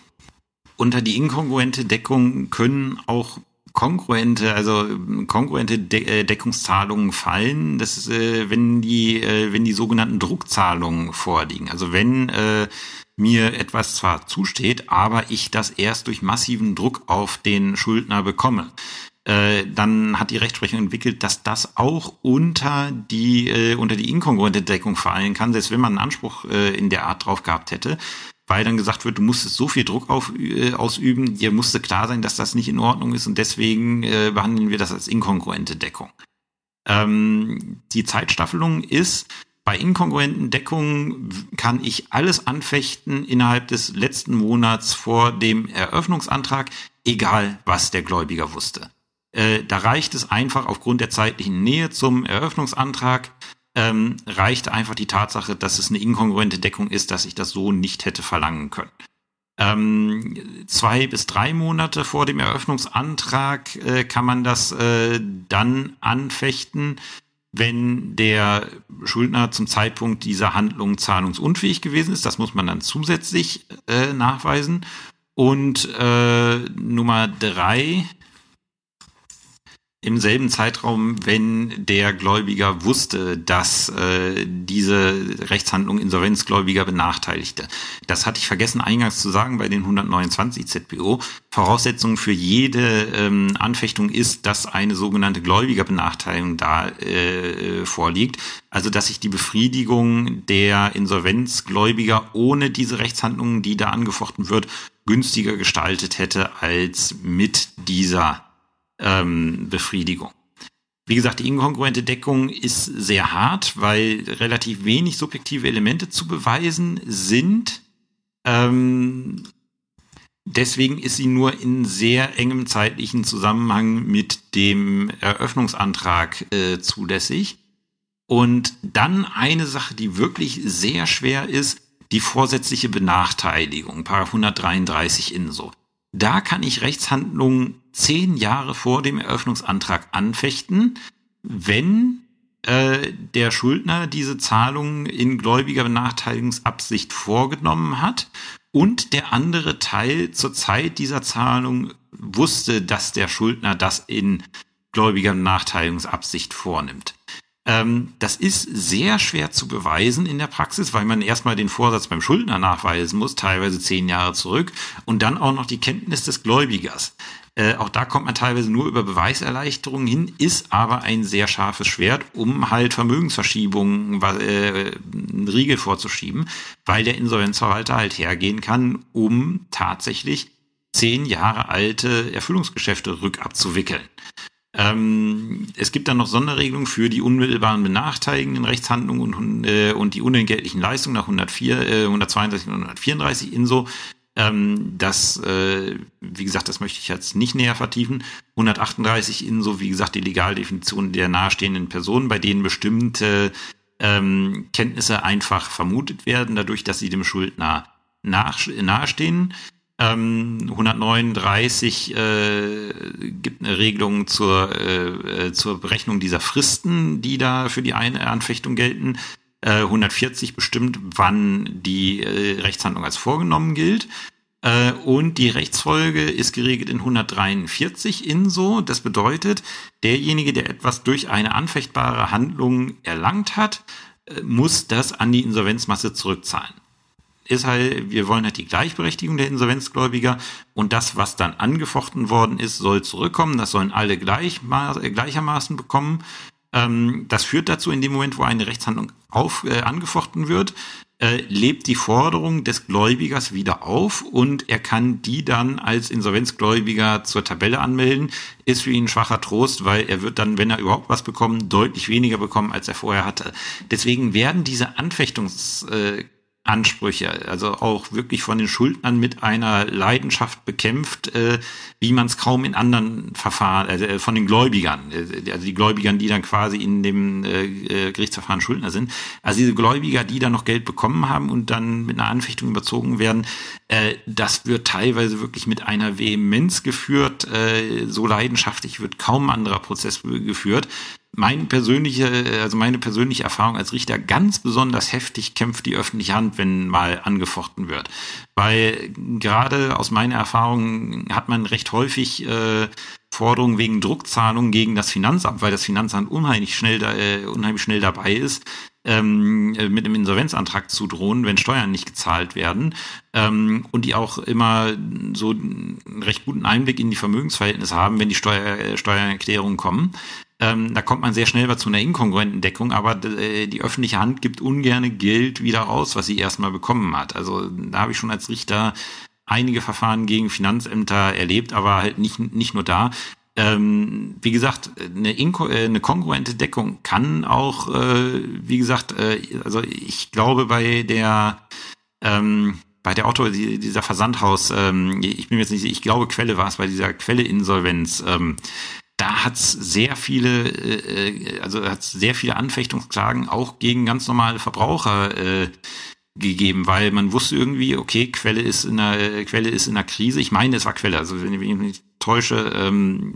Unter die inkongruente Deckung können auch kongruente, also kongruente De äh, Deckungszahlungen fallen, das ist, äh, wenn die, äh, wenn die sogenannten Druckzahlungen vorliegen. Also wenn äh, mir etwas zwar zusteht, aber ich das erst durch massiven Druck auf den Schuldner bekomme. Äh, dann hat die Rechtsprechung entwickelt, dass das auch unter die äh, unter die inkongruente Deckung fallen kann, selbst wenn man einen Anspruch äh, in der Art drauf gehabt hätte weil dann gesagt wird, du musstest so viel Druck auf, äh, ausüben, dir musste klar sein, dass das nicht in Ordnung ist und deswegen äh, behandeln wir das als inkongruente Deckung. Ähm, die Zeitstaffelung ist, bei inkongruenten Deckungen kann ich alles anfechten innerhalb des letzten Monats vor dem Eröffnungsantrag, egal was der Gläubiger wusste. Äh, da reicht es einfach aufgrund der zeitlichen Nähe zum Eröffnungsantrag, ähm, reicht einfach die Tatsache, dass es eine inkongruente Deckung ist, dass ich das so nicht hätte verlangen können. Ähm, zwei bis drei Monate vor dem Eröffnungsantrag äh, kann man das äh, dann anfechten, wenn der Schuldner zum Zeitpunkt dieser Handlung zahlungsunfähig gewesen ist. Das muss man dann zusätzlich äh, nachweisen. Und äh, Nummer drei im selben Zeitraum, wenn der Gläubiger wusste, dass äh, diese Rechtshandlung Insolvenzgläubiger benachteiligte. Das hatte ich vergessen eingangs zu sagen bei den 129 ZPO. Voraussetzung für jede ähm, Anfechtung ist, dass eine sogenannte Gläubigerbenachteiligung da äh, vorliegt. Also dass sich die Befriedigung der Insolvenzgläubiger ohne diese Rechtshandlungen, die da angefochten wird, günstiger gestaltet hätte als mit dieser ähm, Befriedigung. Wie gesagt, die inkongruente Deckung ist sehr hart, weil relativ wenig subjektive Elemente zu beweisen sind. Ähm, deswegen ist sie nur in sehr engem zeitlichen Zusammenhang mit dem Eröffnungsantrag äh, zulässig. Und dann eine Sache, die wirklich sehr schwer ist, die vorsätzliche Benachteiligung, Paragraph 133 INSO. Da kann ich Rechtshandlungen zehn Jahre vor dem Eröffnungsantrag anfechten, wenn äh, der Schuldner diese Zahlung in gläubiger Benachteiligungsabsicht vorgenommen hat und der andere Teil zur Zeit dieser Zahlung wusste, dass der Schuldner das in gläubiger Benachteiligungsabsicht vornimmt. Ähm, das ist sehr schwer zu beweisen in der Praxis, weil man erstmal den Vorsatz beim Schuldner nachweisen muss, teilweise zehn Jahre zurück, und dann auch noch die Kenntnis des Gläubigers. Äh, auch da kommt man teilweise nur über Beweiserleichterungen hin, ist aber ein sehr scharfes Schwert, um halt Vermögensverschiebungen äh, einen Riegel vorzuschieben, weil der Insolvenzverwalter halt hergehen kann, um tatsächlich zehn Jahre alte Erfüllungsgeschäfte rückabzuwickeln. Ähm, es gibt dann noch Sonderregelungen für die unmittelbaren benachteiligenden Rechtshandlungen und, äh, und die unentgeltlichen Leistungen nach 104, äh, 132 und 134 INSO. Ähm, das, äh, wie gesagt, das möchte ich jetzt nicht näher vertiefen. 138 INSO, wie gesagt, die Legaldefinition der nahestehenden Personen, bei denen bestimmte ähm, Kenntnisse einfach vermutet werden, dadurch, dass sie dem Schuldner nach, nahestehen. Ähm, 139 äh, gibt eine Regelung zur, äh, zur Berechnung dieser Fristen, die da für die Anfechtung gelten. Äh, 140 bestimmt, wann die äh, Rechtshandlung als vorgenommen gilt. Äh, und die Rechtsfolge ist geregelt in 143 INSO. Das bedeutet, derjenige, der etwas durch eine anfechtbare Handlung erlangt hat, äh, muss das an die Insolvenzmasse zurückzahlen. ist halt, wir wollen halt die Gleichberechtigung der Insolvenzgläubiger und das, was dann angefochten worden ist, soll zurückkommen. Das sollen alle gleich, gleichermaßen bekommen. Ähm, das führt dazu, in dem Moment, wo eine Rechtshandlung auf, äh, angefochten wird, äh, lebt die Forderung des Gläubigers wieder auf und er kann die dann als Insolvenzgläubiger zur Tabelle anmelden. Ist für ihn ein schwacher Trost, weil er wird dann, wenn er überhaupt was bekommt, deutlich weniger bekommen, als er vorher hatte. Deswegen werden diese Anfechtungs äh, Ansprüche, also auch wirklich von den Schuldnern mit einer Leidenschaft bekämpft, äh, wie man es kaum in anderen Verfahren, äh, von den Gläubigern, äh, also die Gläubigern, die dann quasi in dem äh, äh, Gerichtsverfahren Schuldner sind. Also diese Gläubiger, die dann noch Geld bekommen haben und dann mit einer Anfechtung überzogen werden, äh, das wird teilweise wirklich mit einer Vehemenz geführt, so leidenschaftlich wird kaum anderer Prozess geführt mein persönliche, also meine persönliche Erfahrung als Richter ganz besonders heftig kämpft die öffentliche Hand, wenn mal angefochten wird. Weil gerade aus meiner Erfahrung hat man recht häufig äh, Forderungen wegen Druckzahlungen gegen das Finanzamt, weil das Finanzamt unheimlich schnell, da, äh, unheimlich schnell dabei ist, ähm, äh, mit einem Insolvenzantrag zu drohen, wenn Steuern nicht gezahlt werden ähm, und die auch immer so einen recht guten Einblick in die Vermögensverhältnisse haben, wenn die Steuer, äh, Steuererklärungen kommen. Ähm, da kommt man sehr schnell zu einer inkongruenten Deckung, aber äh, die öffentliche Hand gibt ungerne Geld wieder aus, was sie erstmal bekommen hat. Also da habe ich schon als Richter einige Verfahren gegen Finanzämter erlebt, aber halt nicht, nicht nur da. Ähm, wie gesagt, eine, Inko äh, eine kongruente Deckung kann auch, äh, wie gesagt, äh, also ich glaube bei der ähm, bei der Otto, die, dieser Versandhaus, ähm, ich bin jetzt nicht, ich glaube Quelle war es bei dieser Quelle-Insolvenz, ähm, da hat's sehr viele, äh, also hat's sehr viele Anfechtungsklagen auch gegen ganz normale Verbraucher äh, gegeben, weil man wusste irgendwie, okay, Quelle ist in der Quelle ist in der Krise. Ich meine, es war Quelle, also wenn ich mich nicht täusche, ähm,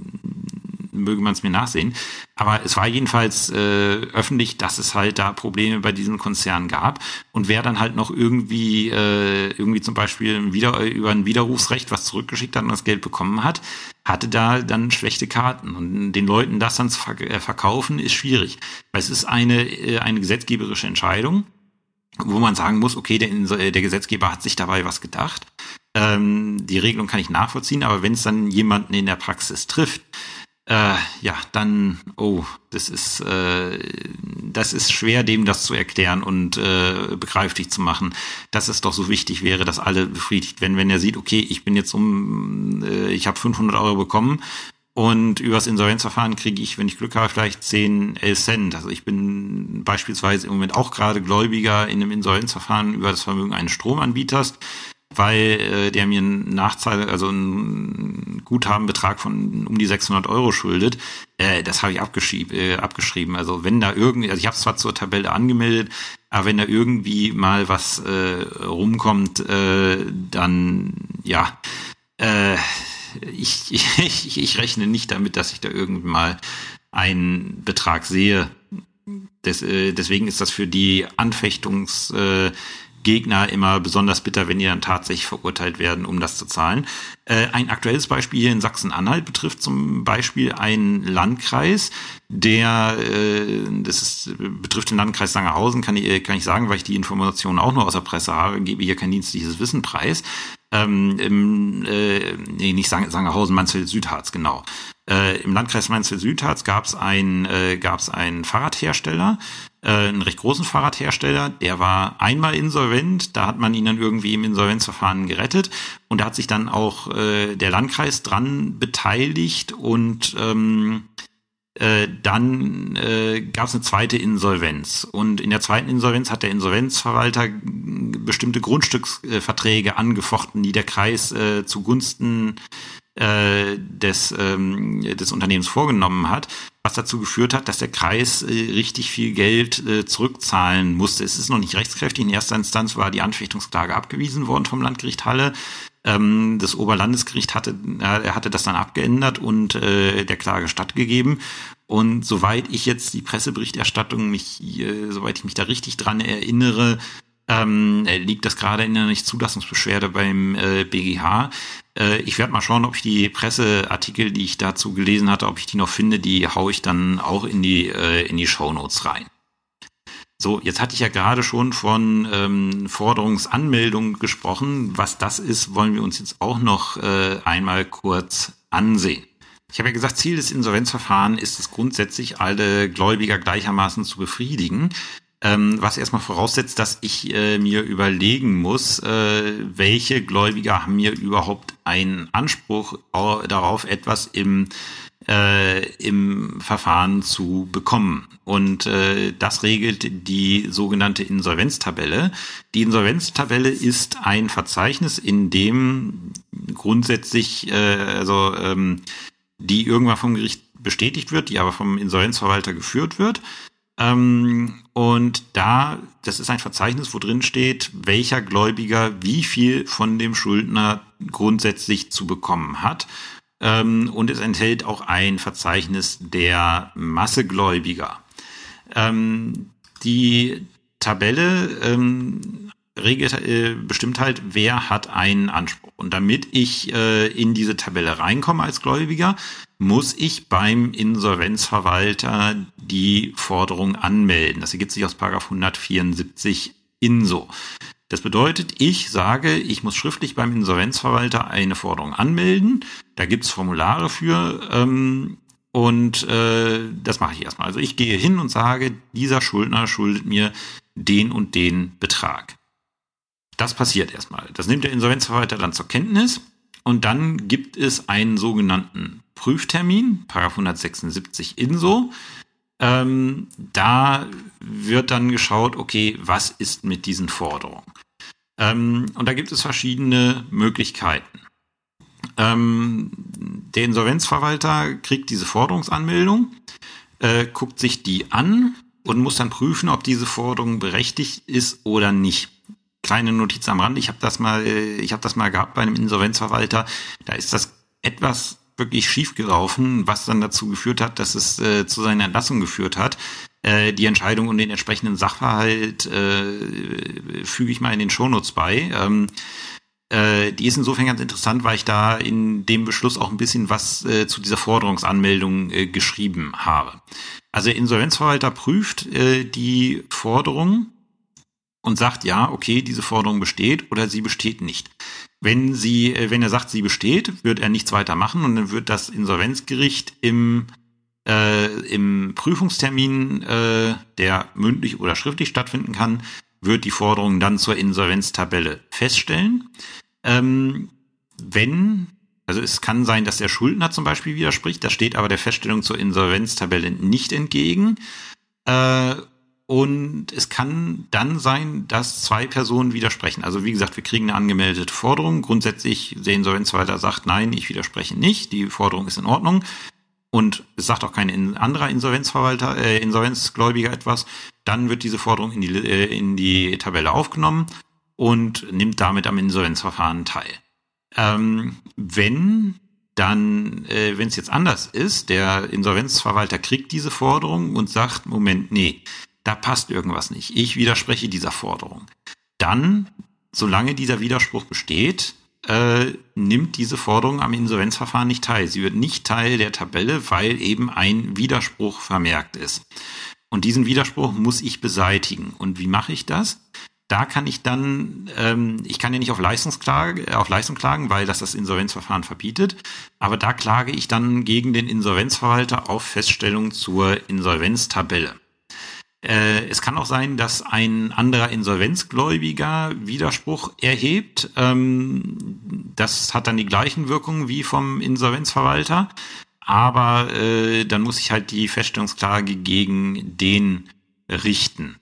möge man es mir nachsehen. Aber es war jedenfalls äh, öffentlich, dass es halt da Probleme bei diesem Konzern gab. Und wer dann halt noch irgendwie, äh, irgendwie zum Beispiel wieder, über ein Widerrufsrecht was zurückgeschickt hat und das Geld bekommen hat, hatte da dann schlechte Karten. Und den Leuten das dann zu äh, verkaufen, ist schwierig. Weil es ist eine, äh, eine gesetzgeberische Entscheidung wo man sagen muss, okay, der, der Gesetzgeber hat sich dabei was gedacht. Ähm, die Regelung kann ich nachvollziehen, aber wenn es dann jemanden in der Praxis trifft, äh, ja, dann, oh, das ist, äh, das ist schwer, dem das zu erklären und äh, begreiflich zu machen, dass es doch so wichtig wäre, dass alle befriedigt werden, wenn er sieht, okay, ich bin jetzt um, äh, ich habe 500 Euro bekommen und übers Insolvenzverfahren kriege ich, wenn ich Glück habe, vielleicht 10, 11 Cent. Also ich bin beispielsweise im Moment auch gerade Gläubiger in einem Insolvenzverfahren über das Vermögen eines Stromanbieters weil äh, der mir einen Nachzahl, also einen Guthabenbetrag von um die 600 Euro schuldet. Äh, das habe ich abgeschrieben, äh, abgeschrieben. Also wenn da irgendwie, also ich habe es zwar zur Tabelle angemeldet, aber wenn da irgendwie mal was äh, rumkommt, äh, dann ja, äh, ich, [LAUGHS] ich, ich rechne nicht damit, dass ich da irgendwann mal einen Betrag sehe. Des, äh, deswegen ist das für die Anfechtungs äh, Gegner immer besonders bitter, wenn die dann tatsächlich verurteilt werden, um das zu zahlen. Äh, ein aktuelles Beispiel hier in Sachsen-Anhalt betrifft zum Beispiel einen Landkreis, der, äh, das ist, betrifft den Landkreis Sangerhausen, kann ich, kann ich sagen, weil ich die Informationen auch nur aus der Presse habe, gebe hier kein dienstliches Wissen preis. Ähm, im, äh, nee, nicht Sangerhausen, Mansfeld-Südharz, genau. Äh, Im Landkreis Mansfeld-Südharz gab es ein, äh, gab's einen Fahrradhersteller, äh, einen recht großen Fahrradhersteller, der war einmal insolvent, da hat man ihn dann irgendwie im Insolvenzverfahren gerettet. Und da hat sich dann auch äh, der Landkreis dran beteiligt und ähm, äh, dann äh, gab es eine zweite Insolvenz. Und in der zweiten Insolvenz hat der Insolvenzverwalter bestimmte Grundstücksverträge angefochten, die der Kreis äh, zugunsten äh, des, ähm, des Unternehmens vorgenommen hat, was dazu geführt hat, dass der Kreis äh, richtig viel Geld äh, zurückzahlen musste. Es ist noch nicht rechtskräftig. In erster Instanz war die Anfechtungsklage abgewiesen worden vom Landgericht Halle. Ähm, das Oberlandesgericht hatte, äh, hatte das dann abgeändert und äh, der Klage stattgegeben. Und soweit ich jetzt die Presseberichterstattung mich, äh, soweit ich mich da richtig dran erinnere, ähm, liegt das gerade in einer Nichtzulassungsbeschwerde beim äh, BGH. Äh, ich werde mal schauen, ob ich die Presseartikel, die ich dazu gelesen hatte, ob ich die noch finde, die haue ich dann auch in die, äh, in die Shownotes rein. So, jetzt hatte ich ja gerade schon von ähm, Forderungsanmeldung gesprochen. Was das ist, wollen wir uns jetzt auch noch äh, einmal kurz ansehen. Ich habe ja gesagt, Ziel des Insolvenzverfahrens ist es grundsätzlich, alle Gläubiger gleichermaßen zu befriedigen. Ähm, was erstmal voraussetzt, dass ich äh, mir überlegen muss, äh, welche Gläubiger haben mir überhaupt einen Anspruch darauf, etwas im äh, im Verfahren zu bekommen. Und äh, das regelt die sogenannte Insolvenztabelle. Die Insolvenztabelle ist ein Verzeichnis, in dem grundsätzlich, äh, also ähm, die irgendwann vom Gericht bestätigt wird, die aber vom Insolvenzverwalter geführt wird. Ähm, und da, das ist ein Verzeichnis, wo drin steht, welcher Gläubiger wie viel von dem Schuldner grundsätzlich zu bekommen hat. Ähm, und es enthält auch ein Verzeichnis der Massegläubiger. Ähm, die Tabelle ähm, regelt, äh, bestimmt halt, wer hat einen Anspruch. Und damit ich äh, in diese Tabelle reinkomme als Gläubiger, muss ich beim Insolvenzverwalter die Forderung anmelden. Das ergibt sich aus 174 INSO. Das bedeutet, ich sage, ich muss schriftlich beim Insolvenzverwalter eine Forderung anmelden. Da gibt's Formulare für ähm, und äh, das mache ich erstmal. Also ich gehe hin und sage, dieser Schuldner schuldet mir den und den Betrag. Das passiert erstmal. Das nimmt der Insolvenzverwalter dann zur Kenntnis und dann gibt es einen sogenannten Prüftermin, Paragraph 176 INSO. Ähm, da wird dann geschaut, okay, was ist mit diesen Forderungen? Ähm, und da gibt es verschiedene Möglichkeiten. Ähm, der Insolvenzverwalter kriegt diese Forderungsanmeldung, äh, guckt sich die an und muss dann prüfen, ob diese Forderung berechtigt ist oder nicht. Kleine Notiz am Rand, ich habe das mal, äh, ich habe das mal gehabt bei einem Insolvenzverwalter, da ist das etwas wirklich schief gelaufen, was dann dazu geführt hat, dass es äh, zu seiner Entlassung geführt hat. Äh, die Entscheidung und den entsprechenden Sachverhalt äh, füge ich mal in den Shownotes bei. Ähm, äh, die ist insofern ganz interessant, weil ich da in dem Beschluss auch ein bisschen was äh, zu dieser Forderungsanmeldung äh, geschrieben habe. Also Insolvenzverwalter prüft die Forderung und sagt, ja, okay, diese Forderung besteht oder sie besteht nicht. Wenn sie, äh, wenn er sagt, sie besteht, wird er nichts weiter machen und dann wird das Insolvenzgericht im äh, im Prüfungstermin, äh, der mündlich oder schriftlich stattfinden kann, wird die Forderung dann zur Insolvenztabelle feststellen. Ähm, wenn, also es kann sein, dass der Schuldner zum Beispiel widerspricht, das steht aber der Feststellung zur Insolvenztabelle nicht entgegen. Äh, und es kann dann sein, dass zwei Personen widersprechen. Also wie gesagt, wir kriegen eine angemeldete Forderung. Grundsätzlich der Insolvenzverwalter sagt, nein, ich widerspreche nicht, die Forderung ist in Ordnung. Und es sagt auch kein anderer Insolvenzverwalter, äh, Insolvenzgläubiger etwas, dann wird diese Forderung in die, äh, in die Tabelle aufgenommen und nimmt damit am Insolvenzverfahren teil. Ähm, wenn dann, äh, wenn es jetzt anders ist, der Insolvenzverwalter kriegt diese Forderung und sagt, Moment, nee, da passt irgendwas nicht. Ich widerspreche dieser Forderung. Dann, solange dieser Widerspruch besteht, äh, nimmt diese Forderung am Insolvenzverfahren nicht teil. Sie wird nicht Teil der Tabelle, weil eben ein Widerspruch vermerkt ist. Und diesen Widerspruch muss ich beseitigen. Und wie mache ich das? Da kann ich dann, ähm, ich kann ja nicht auf Leistungsklage, auf Leistung klagen, weil das das Insolvenzverfahren verbietet. Aber da klage ich dann gegen den Insolvenzverwalter auf Feststellung zur Insolvenztabelle. Äh, es kann auch sein, dass ein anderer Insolvenzgläubiger Widerspruch erhebt. Ähm, das hat dann die gleichen Wirkungen wie vom Insolvenzverwalter. Aber äh, dann muss ich halt die Feststellungsklage gegen den richten.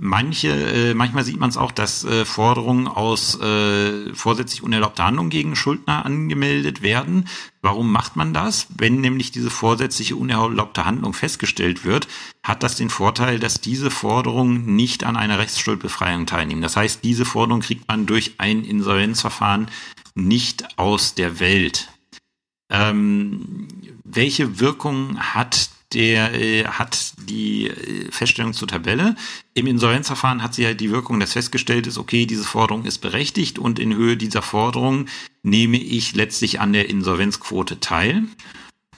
Manche, äh, manchmal sieht man es auch, dass äh, Forderungen aus äh, vorsätzlich unerlaubter Handlung gegen Schuldner angemeldet werden. Warum macht man das? Wenn nämlich diese vorsätzliche unerlaubte Handlung festgestellt wird, hat das den Vorteil, dass diese Forderungen nicht an einer Rechtsschuldbefreiung teilnehmen. Das heißt, diese Forderung kriegt man durch ein Insolvenzverfahren nicht aus der Welt. Ähm, welche Wirkung hat der äh, hat die äh, Feststellung zur Tabelle. Im Insolvenzverfahren hat sie ja die Wirkung, dass festgestellt ist, okay, diese Forderung ist berechtigt und in Höhe dieser Forderung nehme ich letztlich an der Insolvenzquote teil.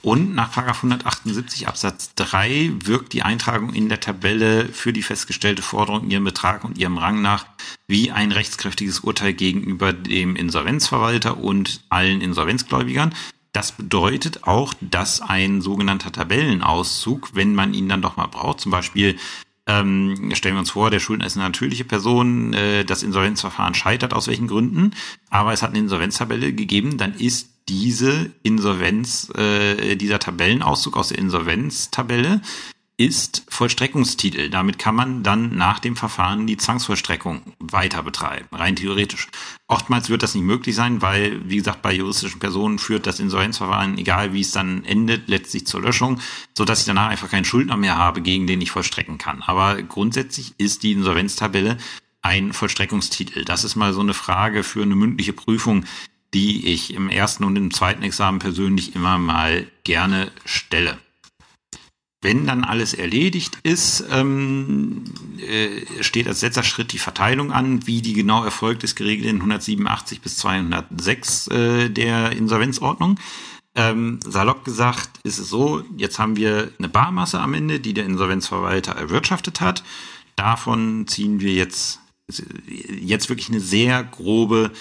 Und nach 178 Absatz 3 wirkt die Eintragung in der Tabelle für die festgestellte Forderung ihrem Betrag und ihrem Rang nach wie ein rechtskräftiges Urteil gegenüber dem Insolvenzverwalter und allen Insolvenzgläubigern. Das bedeutet auch, dass ein sogenannter Tabellenauszug, wenn man ihn dann doch mal braucht, zum Beispiel ähm, stellen wir uns vor, der Schuldner ist eine natürliche Person, äh, das Insolvenzverfahren scheitert aus welchen Gründen, aber es hat eine Insolvenztabelle gegeben, dann ist diese Insolvenz, äh, dieser Tabellenauszug aus der Insolvenztabelle ist Vollstreckungstitel. Damit kann man dann nach dem Verfahren die Zwangsvollstreckung weiter betreiben, rein theoretisch. Oftmals wird das nicht möglich sein, weil, wie gesagt, bei juristischen Personen führt das Insolvenzverfahren, egal wie es dann endet, letztlich zur Löschung, so dass ich danach einfach keinen Schuldner mehr habe, gegen den ich vollstrecken kann. Aber grundsätzlich ist die Insolvenztabelle ein Vollstreckungstitel. Das ist mal so eine Frage für eine mündliche Prüfung, die ich im ersten und im zweiten Examen persönlich immer mal gerne stelle. Wenn dann alles erledigt ist, ähm, äh, steht als letzter Schritt die Verteilung an. Wie die genau erfolgt, ist geregelt in 187 bis 206 äh, der Insolvenzordnung. Ähm, salopp gesagt ist es so, jetzt haben wir eine Barmasse am Ende, die der Insolvenzverwalter erwirtschaftet hat. Davon ziehen wir jetzt, jetzt wirklich eine sehr grobe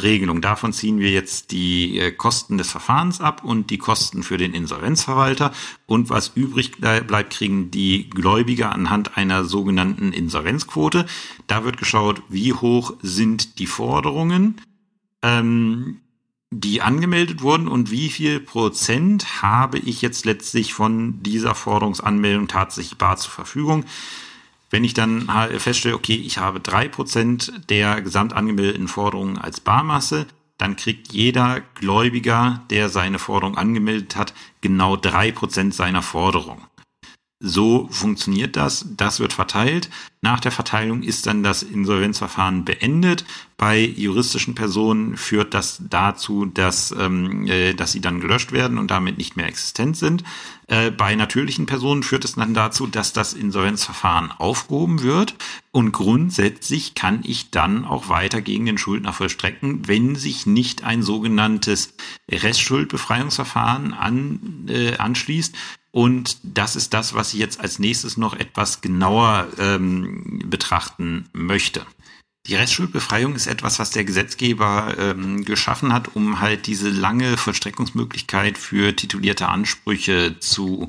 Regelung. Davon ziehen wir jetzt die äh, Kosten des Verfahrens ab und die Kosten für den Insolvenzverwalter. Und was übrig bleibt, kriegen die Gläubiger anhand einer sogenannten Insolvenzquote. Da wird geschaut, wie hoch sind die Forderungen, ähm, die angemeldet wurden und wie viel Prozent habe ich jetzt letztlich von dieser Forderungsanmeldung tatsächlich bar zur Verfügung. Wenn ich dann feststelle, okay, ich habe drei Prozent der gesamt angemeldeten Forderungen als Barmasse, dann kriegt jeder Gläubiger, der seine Forderung angemeldet hat, genau drei Prozent seiner Forderung. So funktioniert das. Das wird verteilt. Nach der Verteilung ist dann das Insolvenzverfahren beendet. Bei juristischen Personen führt das dazu, dass, ähm, äh, dass sie dann gelöscht werden und damit nicht mehr existent sind. Äh, bei natürlichen Personen führt es dann dazu, dass das Insolvenzverfahren aufgehoben wird. Und grundsätzlich kann ich dann auch weiter gegen den Schuldner vollstrecken, wenn sich nicht ein sogenanntes Restschuldbefreiungsverfahren an, äh, anschließt und das ist das, was ich jetzt als nächstes noch etwas genauer ähm, betrachten möchte. Die Restschuldbefreiung ist etwas, was der Gesetzgeber ähm, geschaffen hat, um halt diese lange Vollstreckungsmöglichkeit für titulierte Ansprüche zu,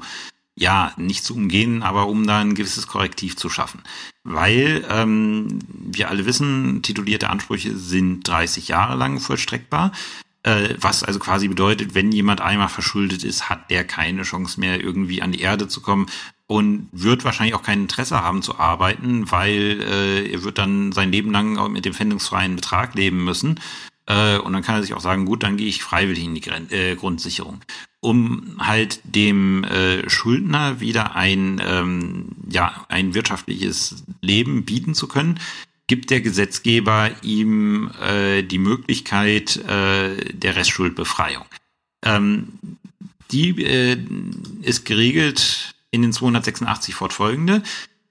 ja, nicht zu umgehen, aber um da ein gewisses Korrektiv zu schaffen. Weil ähm, wir alle wissen, titulierte Ansprüche sind 30 Jahre lang vollstreckbar was also quasi bedeutet, wenn jemand einmal verschuldet ist, hat der keine Chance mehr irgendwie an die Erde zu kommen und wird wahrscheinlich auch kein Interesse haben zu arbeiten, weil äh, er wird dann sein Leben lang mit dem pfändungsfreien Betrag leben müssen. Äh, und dann kann er sich auch sagen, gut, dann gehe ich freiwillig in die Gren äh, Grundsicherung. Um halt dem äh, Schuldner wieder ein, ähm, ja, ein wirtschaftliches Leben bieten zu können, gibt der Gesetzgeber ihm äh, die Möglichkeit äh, der Restschuldbefreiung. Ähm, die äh, ist geregelt in den 286 fortfolgende.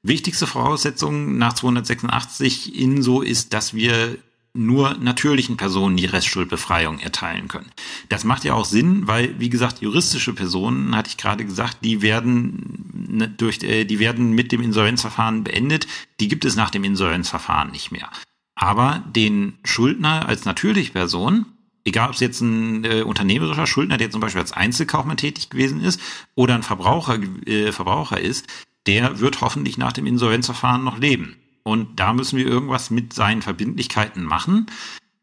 Wichtigste Voraussetzung nach 286 INSO ist, dass wir nur natürlichen Personen die Restschuldbefreiung erteilen können. Das macht ja auch Sinn, weil, wie gesagt, juristische Personen, hatte ich gerade gesagt, die werden ne, durch, äh, die werden mit dem Insolvenzverfahren beendet. Die gibt es nach dem Insolvenzverfahren nicht mehr. Aber den Schuldner als natürliche Person, egal ob es jetzt ein äh, unternehmerischer Schuldner, der zum Beispiel als Einzelkaufmann tätig gewesen ist, oder ein Verbraucher, äh, Verbraucher ist, der wird hoffentlich nach dem Insolvenzverfahren noch leben. Und da müssen wir irgendwas mit seinen Verbindlichkeiten machen.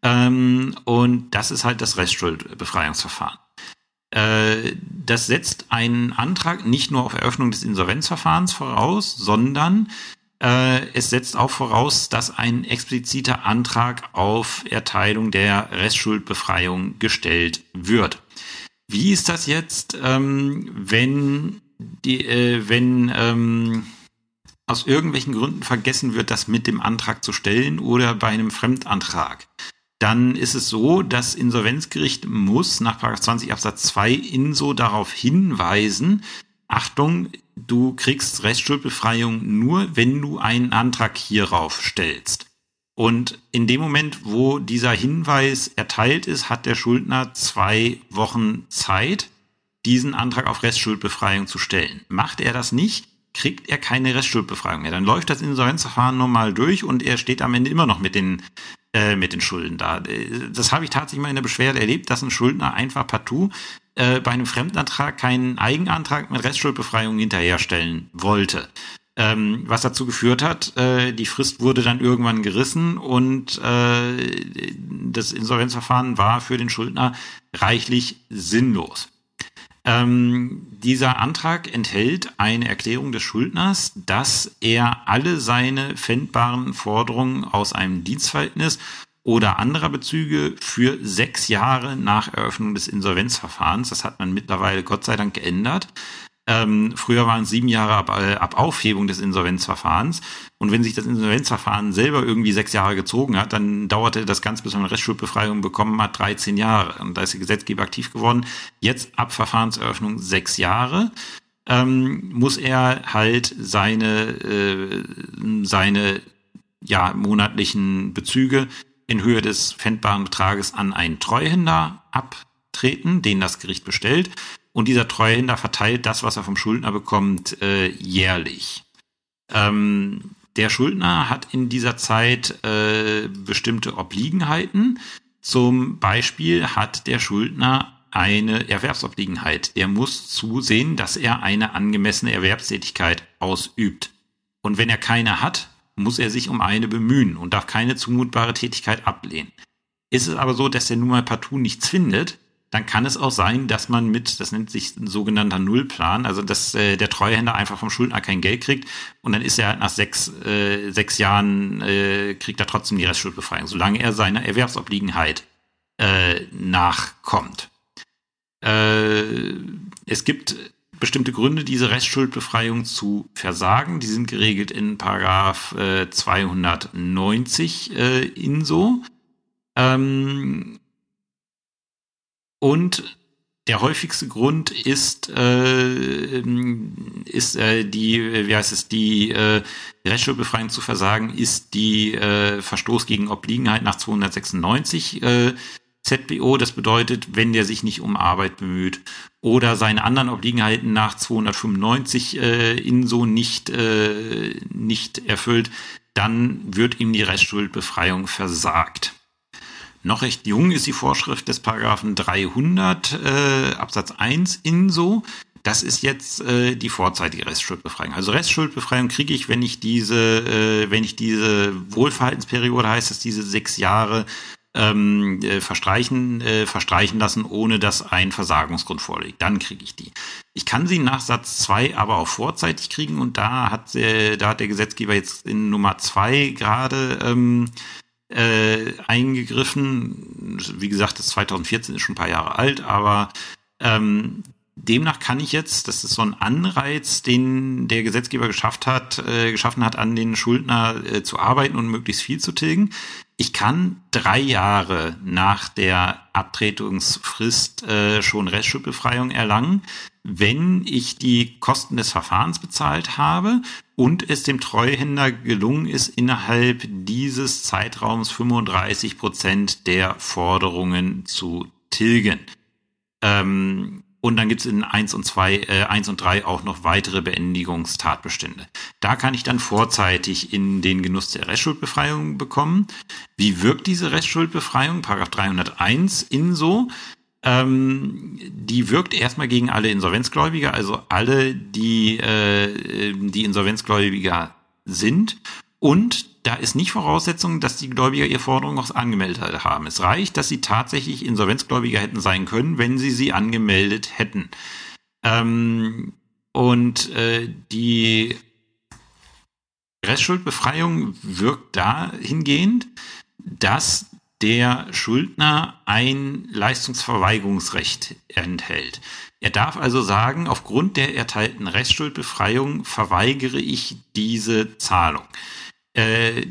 Ähm, und das ist halt das Restschuldbefreiungsverfahren. Äh, das setzt einen Antrag nicht nur auf Eröffnung des Insolvenzverfahrens voraus, sondern äh, es setzt auch voraus, dass ein expliziter Antrag auf Erteilung der Restschuldbefreiung gestellt wird. Wie ist das jetzt, ähm, wenn die, äh, wenn ähm, aus irgendwelchen Gründen vergessen wird, das mit dem Antrag zu stellen oder bei einem Fremdantrag, dann ist es so, das Insolvenzgericht muss nach 20 Absatz 2 INSO darauf hinweisen, Achtung, du kriegst Restschuldbefreiung nur, wenn du einen Antrag hierauf stellst. Und in dem Moment, wo dieser Hinweis erteilt ist, hat der Schuldner zwei Wochen Zeit, diesen Antrag auf Restschuldbefreiung zu stellen. Macht er das nicht, kriegt er keine Restschuldbefreiung mehr. Dann läuft das Insolvenzverfahren normal durch und er steht am Ende immer noch mit den äh, mit den Schulden da. Das habe ich tatsächlich mal in der Beschwerde erlebt, dass ein Schuldner einfach partout äh, bei einem Fremdantrag keinen Eigenantrag mit Restschuldbefreiung hinterherstellen wollte. Ähm, was dazu geführt hat, äh, die Frist wurde dann irgendwann gerissen und äh, das Insolvenzverfahren war für den Schuldner reichlich sinnlos. Ähm, dieser Antrag enthält eine Erklärung des Schuldners, dass er alle seine fändbaren Forderungen aus einem Dienstverhältnis oder anderer Bezüge für sechs Jahre nach Eröffnung des Insolvenzverfahrens, das hat man mittlerweile Gott sei Dank geändert, ähm, früher waren es sieben Jahre ab, äh, ab Aufhebung des Insolvenzverfahrens. Und wenn sich das Insolvenzverfahren selber irgendwie sechs Jahre gezogen hat, dann dauerte das Ganze, bis man eine Restschuldbefreiung bekommen hat, 13 Jahre. Und da ist der Gesetzgeber aktiv geworden. Jetzt ab Verfahrenseröffnung sechs Jahre. Ähm, muss er halt seine, äh, seine ja, monatlichen Bezüge in Höhe des fändbaren Betrages an einen Treuhänder abtreten, den das Gericht bestellt und dieser Treuhänder verteilt das, was er vom Schuldner bekommt, äh, jährlich. Ähm, der Schuldner hat in dieser Zeit äh, bestimmte Obliegenheiten. Zum Beispiel hat der Schuldner eine Erwerbsobliegenheit. Der muss zusehen, dass er eine angemessene Erwerbstätigkeit ausübt. Und wenn er keine hat, muss er sich um eine bemühen und darf keine zumutbare Tätigkeit ablehnen. Ist es aber so, dass er nun mal partout nichts findet, dann kann es auch sein, dass man mit, das nennt sich ein sogenannter Nullplan, also dass äh, der Treuhänder einfach vom Schuldner kein Geld kriegt und dann ist er nach sechs, äh, sechs Jahren, äh, kriegt er trotzdem die Restschuldbefreiung, solange er seiner Erwerbsobliegenheit äh, nachkommt. Äh, es gibt bestimmte Gründe, diese Restschuldbefreiung zu versagen. Die sind geregelt in Paragraph äh, 290 äh, INSO. Ähm, und der häufigste Grund ist, äh, ist äh, die, wie heißt es, die äh, Restschuldbefreiung zu versagen, ist die äh, Verstoß gegen Obliegenheit nach 296 äh, ZBO. Das bedeutet, wenn der sich nicht um Arbeit bemüht oder seine anderen Obliegenheiten nach 295 äh, in so nicht, äh, nicht erfüllt, dann wird ihm die Restschuldbefreiung versagt. Noch recht jung ist die Vorschrift des Paragraphen 300 äh, Absatz 1 INSO. Das ist jetzt äh, die vorzeitige Restschuldbefreiung. Also Restschuldbefreiung kriege ich, wenn ich diese, äh, wenn ich diese Wohlverhaltensperiode, heißt das diese sechs Jahre ähm, äh, verstreichen, äh, verstreichen lassen, ohne dass ein Versagungsgrund vorliegt. Dann kriege ich die. Ich kann sie nach Satz 2 aber auch vorzeitig kriegen und da hat, äh, da hat der Gesetzgeber jetzt in Nummer 2 gerade ähm, äh, eingegriffen. Wie gesagt, das 2014 ist schon ein paar Jahre alt, aber ähm, demnach kann ich jetzt, das ist so ein Anreiz, den der Gesetzgeber geschafft hat, äh, geschaffen hat, an den Schuldner äh, zu arbeiten und möglichst viel zu tilgen. Ich kann drei Jahre nach der Abtretungsfrist äh, schon Restschuldbefreiung erlangen, wenn ich die Kosten des Verfahrens bezahlt habe und es dem Treuhänder gelungen ist, innerhalb dieses Zeitraums 35 Prozent der Forderungen zu tilgen. Ähm, und dann gibt es in 1 und 2, äh, 1 und 3 auch noch weitere Beendigungstatbestände. Da kann ich dann vorzeitig in den Genuss der Restschuldbefreiung bekommen. Wie wirkt diese Restschuldbefreiung? Paragraph 301 in so. Ähm, die wirkt erstmal gegen alle Insolvenzgläubiger, also alle, die, äh, die Insolvenzgläubiger sind. Und da ist nicht Voraussetzung, dass die Gläubiger ihre Forderung auch angemeldet haben. Es reicht, dass sie tatsächlich Insolvenzgläubiger hätten sein können, wenn sie sie angemeldet hätten. Ähm, und äh, die Restschuldbefreiung wirkt dahingehend, dass der Schuldner ein Leistungsverweigerungsrecht enthält. Er darf also sagen, aufgrund der erteilten Restschuldbefreiung verweigere ich diese Zahlung. Äh,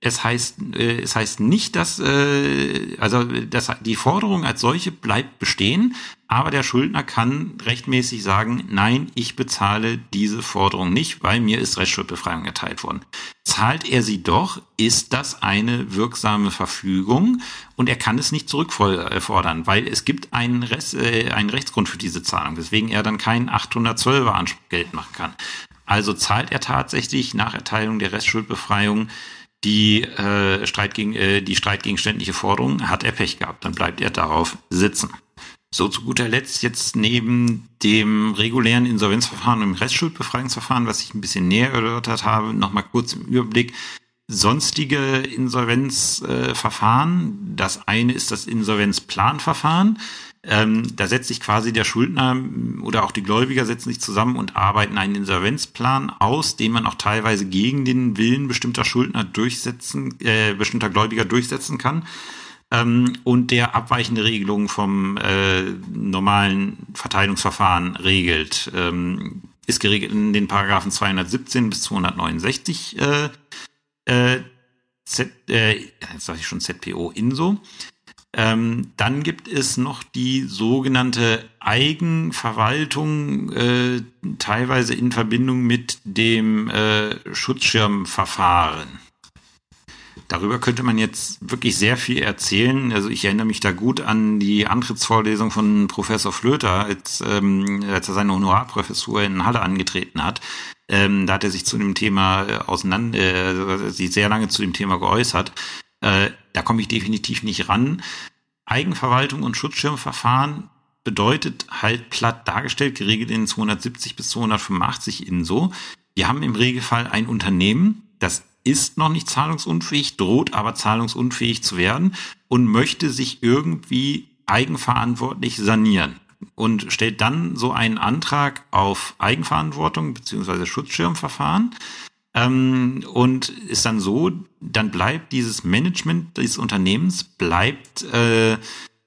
es heißt, äh, es heißt nicht, dass, äh, also dass die Forderung als solche bleibt bestehen, aber der Schuldner kann rechtmäßig sagen, nein, ich bezahle diese Forderung nicht, weil mir ist Restschuldbefreiung erteilt worden. Zahlt er sie doch, ist das eine wirksame Verfügung und er kann es nicht zurückfordern, weil es gibt einen, Rest, äh, einen Rechtsgrund für diese Zahlung, weswegen er dann keinen 812er Anspruch Geld machen kann. Also zahlt er tatsächlich nach Erteilung der Restschuldbefreiung die, äh, Streit gegen, äh, die streitgegenständliche Forderung, hat er Pech gehabt. Dann bleibt er darauf sitzen. So zu guter Letzt jetzt neben dem regulären Insolvenzverfahren und dem Restschuldbefreiungsverfahren, was ich ein bisschen näher erörtert habe, nochmal kurz im Überblick. Sonstige Insolvenzverfahren. Äh, das eine ist das Insolvenzplanverfahren. Ähm, da setzt sich quasi der Schuldner oder auch die Gläubiger setzen sich zusammen und arbeiten einen Insolvenzplan aus, den man auch teilweise gegen den Willen bestimmter Schuldner durchsetzen, äh, bestimmter Gläubiger durchsetzen kann. Ähm, und der abweichende Regelungen vom äh, normalen Verteilungsverfahren regelt. Ähm, ist geregelt in den Paragraphen 217 bis 269 äh, äh, Z, äh, jetzt sage ich schon ZPO INSO. Ähm, dann gibt es noch die sogenannte Eigenverwaltung, äh, teilweise in Verbindung mit dem äh, Schutzschirmverfahren. Darüber könnte man jetzt wirklich sehr viel erzählen. Also ich erinnere mich da gut an die Antrittsvorlesung von Professor Flöter, als, ähm, als er seine Honorarprofessur in Halle angetreten hat. Ähm, da hat er sich zu dem Thema äh, auseinander, äh, sich sehr lange zu dem Thema geäußert. Äh, da komme ich definitiv nicht ran. Eigenverwaltung und Schutzschirmverfahren bedeutet halt platt dargestellt, geregelt in 270 bis 285 INSO. Wir haben im Regelfall ein Unternehmen, das ist noch nicht zahlungsunfähig, droht aber zahlungsunfähig zu werden und möchte sich irgendwie eigenverantwortlich sanieren und stellt dann so einen Antrag auf Eigenverantwortung beziehungsweise Schutzschirmverfahren ähm, und ist dann so, dann bleibt dieses Management des Unternehmens bleibt äh,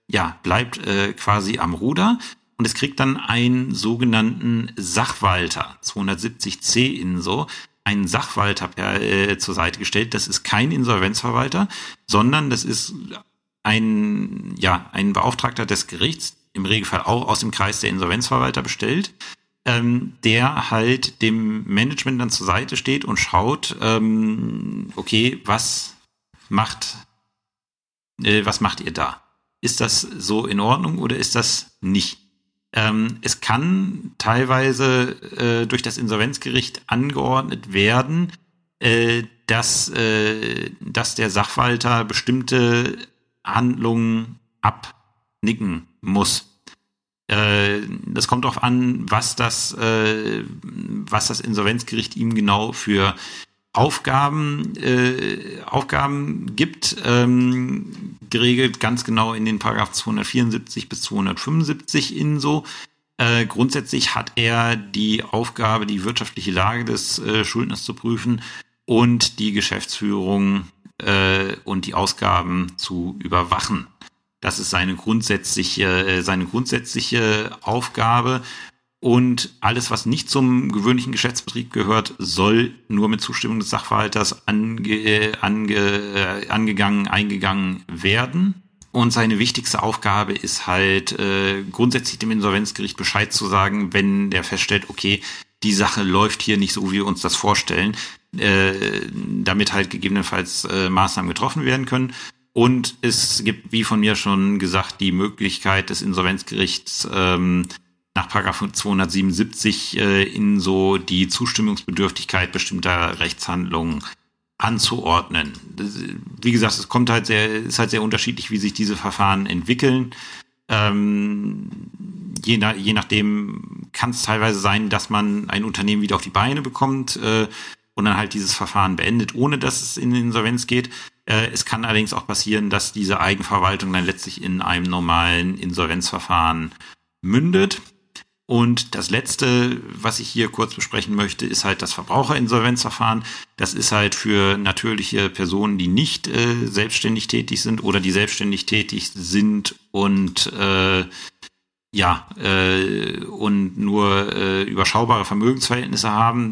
ja bleibt äh, quasi am Ruder und es kriegt dann einen sogenannten Sachwalter 270c in so einen Sachwalter per, äh, zur Seite gestellt. Das ist kein Insolvenzverwalter, sondern das ist ein ja ein Beauftragter des Gerichts im Regelfall auch aus dem Kreis der Insolvenzverwalter bestellt ähm, der halt dem Management dann zur Seite steht und schaut, ähm, okay, was macht, äh, was macht ihr da? Ist das so in Ordnung oder ist das nicht? Ähm, es kann teilweise äh, durch das Insolvenzgericht angeordnet werden, äh, dass, äh, dass der Sachwalter bestimmte Handlungen abnicken muss. Äh, das kommt darauf an, was das, äh, was das Insolvenzgericht ihm genau für Aufgaben, äh, Aufgaben gibt, ähm, geregelt ganz genau in den Paragraph 274 bis 275 INSO. Äh, grundsätzlich hat er die Aufgabe, die wirtschaftliche Lage des äh, Schuldners zu prüfen und die Geschäftsführung äh, und die Ausgaben zu überwachen. Das ist seine grundsätzliche, äh, seine grundsätzliche Aufgabe. Und alles, was nicht zum gewöhnlichen Geschäftsbetrieb gehört, soll nur mit Zustimmung des Sachverhalters ange, ange, äh, angegangen, eingegangen werden. Und seine wichtigste Aufgabe ist halt äh, grundsätzlich dem Insolvenzgericht Bescheid zu sagen, wenn der feststellt, okay, die Sache läuft hier nicht so, wie wir uns das vorstellen, äh, damit halt gegebenenfalls äh, Maßnahmen getroffen werden können. Und es gibt, wie von mir schon gesagt, die Möglichkeit des Insolvenzgerichts ähm, nach Paragraph 277 äh, in so die Zustimmungsbedürftigkeit bestimmter Rechtshandlungen anzuordnen. Wie gesagt, es kommt halt sehr, ist halt sehr unterschiedlich, wie sich diese Verfahren entwickeln. Ähm, je, nach, je nachdem kann es teilweise sein, dass man ein Unternehmen wieder auf die Beine bekommt äh, und dann halt dieses Verfahren beendet, ohne dass es in Insolvenz geht. Äh, es kann allerdings auch passieren, dass diese Eigenverwaltung dann letztlich in einem normalen Insolvenzverfahren mündet. Und das letzte, was ich hier kurz besprechen möchte, ist halt das Verbraucherinsolvenzverfahren. Das ist halt für natürliche Personen, die nicht äh, selbstständig tätig sind oder die selbstständig tätig sind und äh, ja, äh, und nur äh, überschaubare Vermögensverhältnisse haben,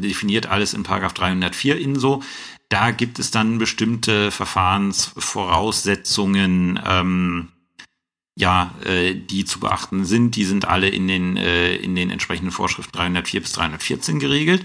definiert alles in Paragraph 304 INSO. Da gibt es dann bestimmte Verfahrensvoraussetzungen, ähm, ja, äh, die zu beachten sind. Die sind alle in den, äh, in den entsprechenden Vorschriften 304 bis 314 geregelt.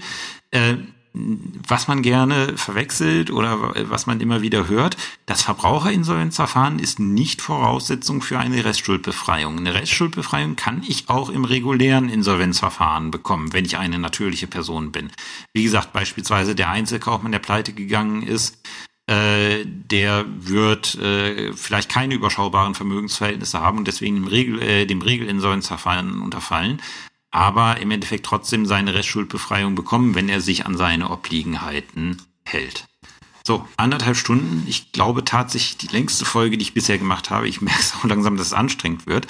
Äh, was man gerne verwechselt oder was man immer wieder hört, das Verbraucherinsolvenzverfahren ist nicht Voraussetzung für eine Restschuldbefreiung. Eine Restschuldbefreiung kann ich auch im regulären Insolvenzverfahren bekommen, wenn ich eine natürliche Person bin. Wie gesagt, beispielsweise der Einzelkaufmann, der pleite gegangen ist, äh, der wird äh, vielleicht keine überschaubaren Vermögensverhältnisse haben und deswegen dem, Regel, äh, dem Regelinsolvenzverfahren unterfallen aber im Endeffekt trotzdem seine Restschuldbefreiung bekommen, wenn er sich an seine Obliegenheiten hält. So, anderthalb Stunden. Ich glaube tatsächlich die längste Folge, die ich bisher gemacht habe. Ich [LAUGHS] merke es auch langsam, dass es anstrengend wird.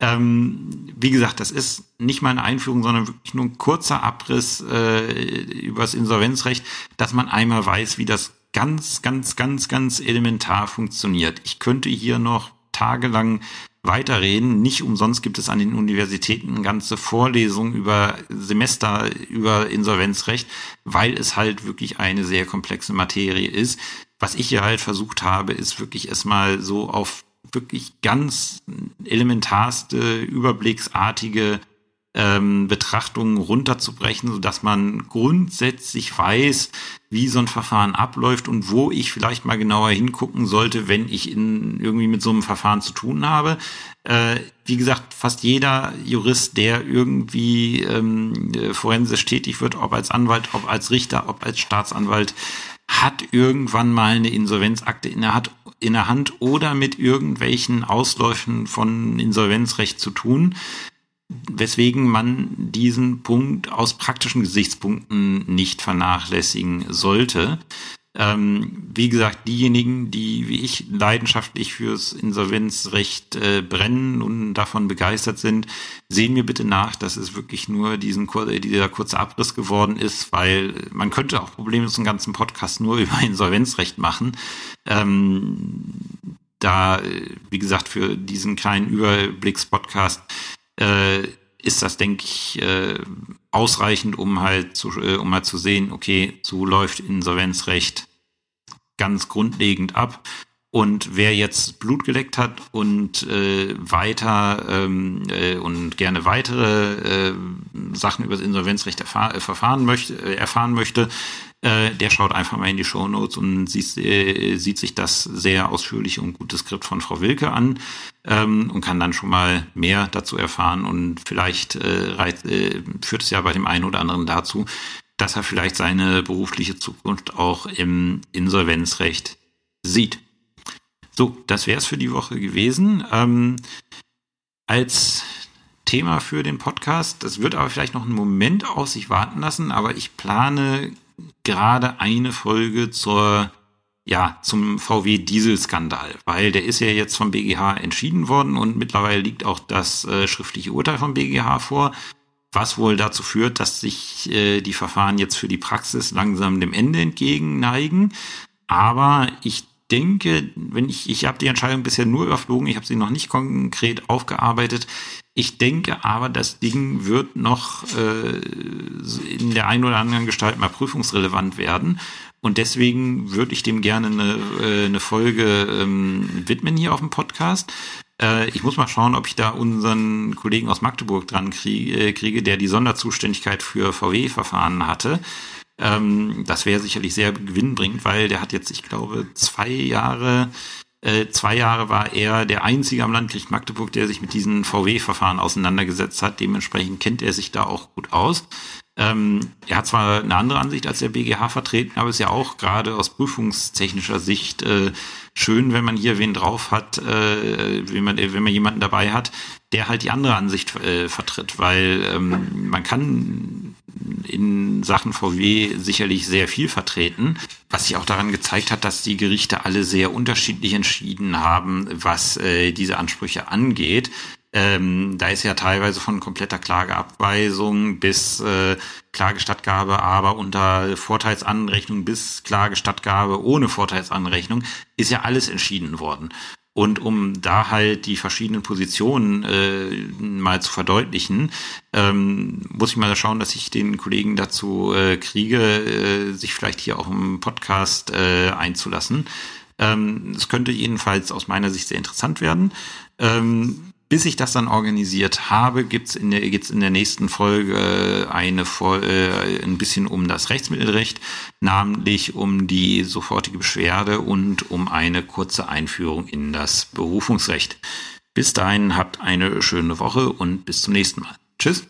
Ähm, wie gesagt, das ist nicht mal eine Einführung, sondern wirklich nur ein kurzer Abriss äh, über das Insolvenzrecht, dass man einmal weiß, wie das ganz, ganz, ganz, ganz elementar funktioniert. Ich könnte hier noch tagelang weiterreden. Nicht umsonst gibt es an den Universitäten ganze Vorlesungen über Semester, über Insolvenzrecht, weil es halt wirklich eine sehr komplexe Materie ist. Was ich hier halt versucht habe, ist wirklich erstmal so auf wirklich ganz elementarste, überblicksartige ähm, Betrachtungen runterzubrechen, so dass man grundsätzlich weiß, wie so ein Verfahren abläuft und wo ich vielleicht mal genauer hingucken sollte, wenn ich in, irgendwie mit so einem Verfahren zu tun habe. Äh, wie gesagt, fast jeder Jurist, der irgendwie ähm, forensisch tätig wird, ob als Anwalt, ob als Richter, ob als Staatsanwalt, hat irgendwann mal eine Insolvenzakte in der, Hand, in der Hand oder mit irgendwelchen Ausläufen von Insolvenzrecht zu tun weswegen man diesen Punkt aus praktischen Gesichtspunkten nicht vernachlässigen sollte. Ähm, wie gesagt, diejenigen, die wie ich leidenschaftlich fürs Insolvenzrecht äh, brennen und davon begeistert sind, sehen mir bitte nach, dass es wirklich nur diesen dieser kurze Abriss geworden ist, weil man könnte auch problemlos einen ganzen Podcast nur [LAUGHS] über Insolvenzrecht machen. Ähm, da, wie gesagt, für diesen kleinen Überblickspodcast äh, ist das, denke ich, äh, ausreichend, um halt zu, äh, um mal zu sehen, okay, so läuft Insolvenzrecht ganz grundlegend ab. Und wer jetzt Blut geleckt hat und äh, weiter ähm, äh, und gerne weitere äh, Sachen über das Insolvenzrecht äh, verfahren möchte, äh, erfahren möchte, äh, der schaut einfach mal in die Show Notes und sieht, äh, sieht sich das sehr ausführliche und gute Skript von Frau Wilke an ähm, und kann dann schon mal mehr dazu erfahren und vielleicht äh, reit, äh, führt es ja bei dem einen oder anderen dazu, dass er vielleicht seine berufliche Zukunft auch im Insolvenzrecht sieht. So, das wäre es für die Woche gewesen. Ähm, als Thema für den Podcast, das wird aber vielleicht noch einen Moment auf sich warten lassen, aber ich plane gerade eine Folge zur ja, zum VW-Dieselskandal, weil der ist ja jetzt vom BGH entschieden worden und mittlerweile liegt auch das äh, schriftliche Urteil vom BGH vor, was wohl dazu führt, dass sich äh, die Verfahren jetzt für die Praxis langsam dem Ende entgegenneigen. Aber ich denke, wenn ich, ich habe die Entscheidung bisher nur überflogen, ich habe sie noch nicht konkret aufgearbeitet. Ich denke aber, das Ding wird noch äh, in der einen oder anderen Gestalt mal prüfungsrelevant werden. Und deswegen würde ich dem gerne eine, äh, eine Folge ähm, widmen hier auf dem Podcast. Äh, ich muss mal schauen, ob ich da unseren Kollegen aus Magdeburg dran kriege, äh, kriege der die Sonderzuständigkeit für VW-Verfahren hatte. Ähm, das wäre sicherlich sehr gewinnbringend, weil der hat jetzt, ich glaube, zwei Jahre, äh, zwei Jahre war er der einzige am Landgericht Magdeburg, der sich mit diesen VW-Verfahren auseinandergesetzt hat. Dementsprechend kennt er sich da auch gut aus. Ähm, er hat zwar eine andere Ansicht als der BGH vertreten, aber ist ja auch gerade aus prüfungstechnischer Sicht äh, schön, wenn man hier wen drauf hat, äh, wenn, man, wenn man jemanden dabei hat, der halt die andere Ansicht äh, vertritt, weil ähm, man kann in Sachen VW sicherlich sehr viel vertreten, was sich auch daran gezeigt hat, dass die Gerichte alle sehr unterschiedlich entschieden haben, was äh, diese Ansprüche angeht. Ähm, da ist ja teilweise von kompletter Klageabweisung bis äh, Klagestattgabe, aber unter Vorteilsanrechnung bis Klagestattgabe ohne Vorteilsanrechnung ist ja alles entschieden worden. Und um da halt die verschiedenen Positionen äh, mal zu verdeutlichen, ähm, muss ich mal schauen, dass ich den Kollegen dazu äh, kriege, äh, sich vielleicht hier auch im Podcast äh, einzulassen. Ähm, es könnte jedenfalls aus meiner Sicht sehr interessant werden. Ähm, bis ich das dann organisiert habe, gibt's in der, geht's in der nächsten Folge eine äh, ein bisschen um das Rechtsmittelrecht, namentlich um die sofortige Beschwerde und um eine kurze Einführung in das Berufungsrecht. Bis dahin habt eine schöne Woche und bis zum nächsten Mal. Tschüss.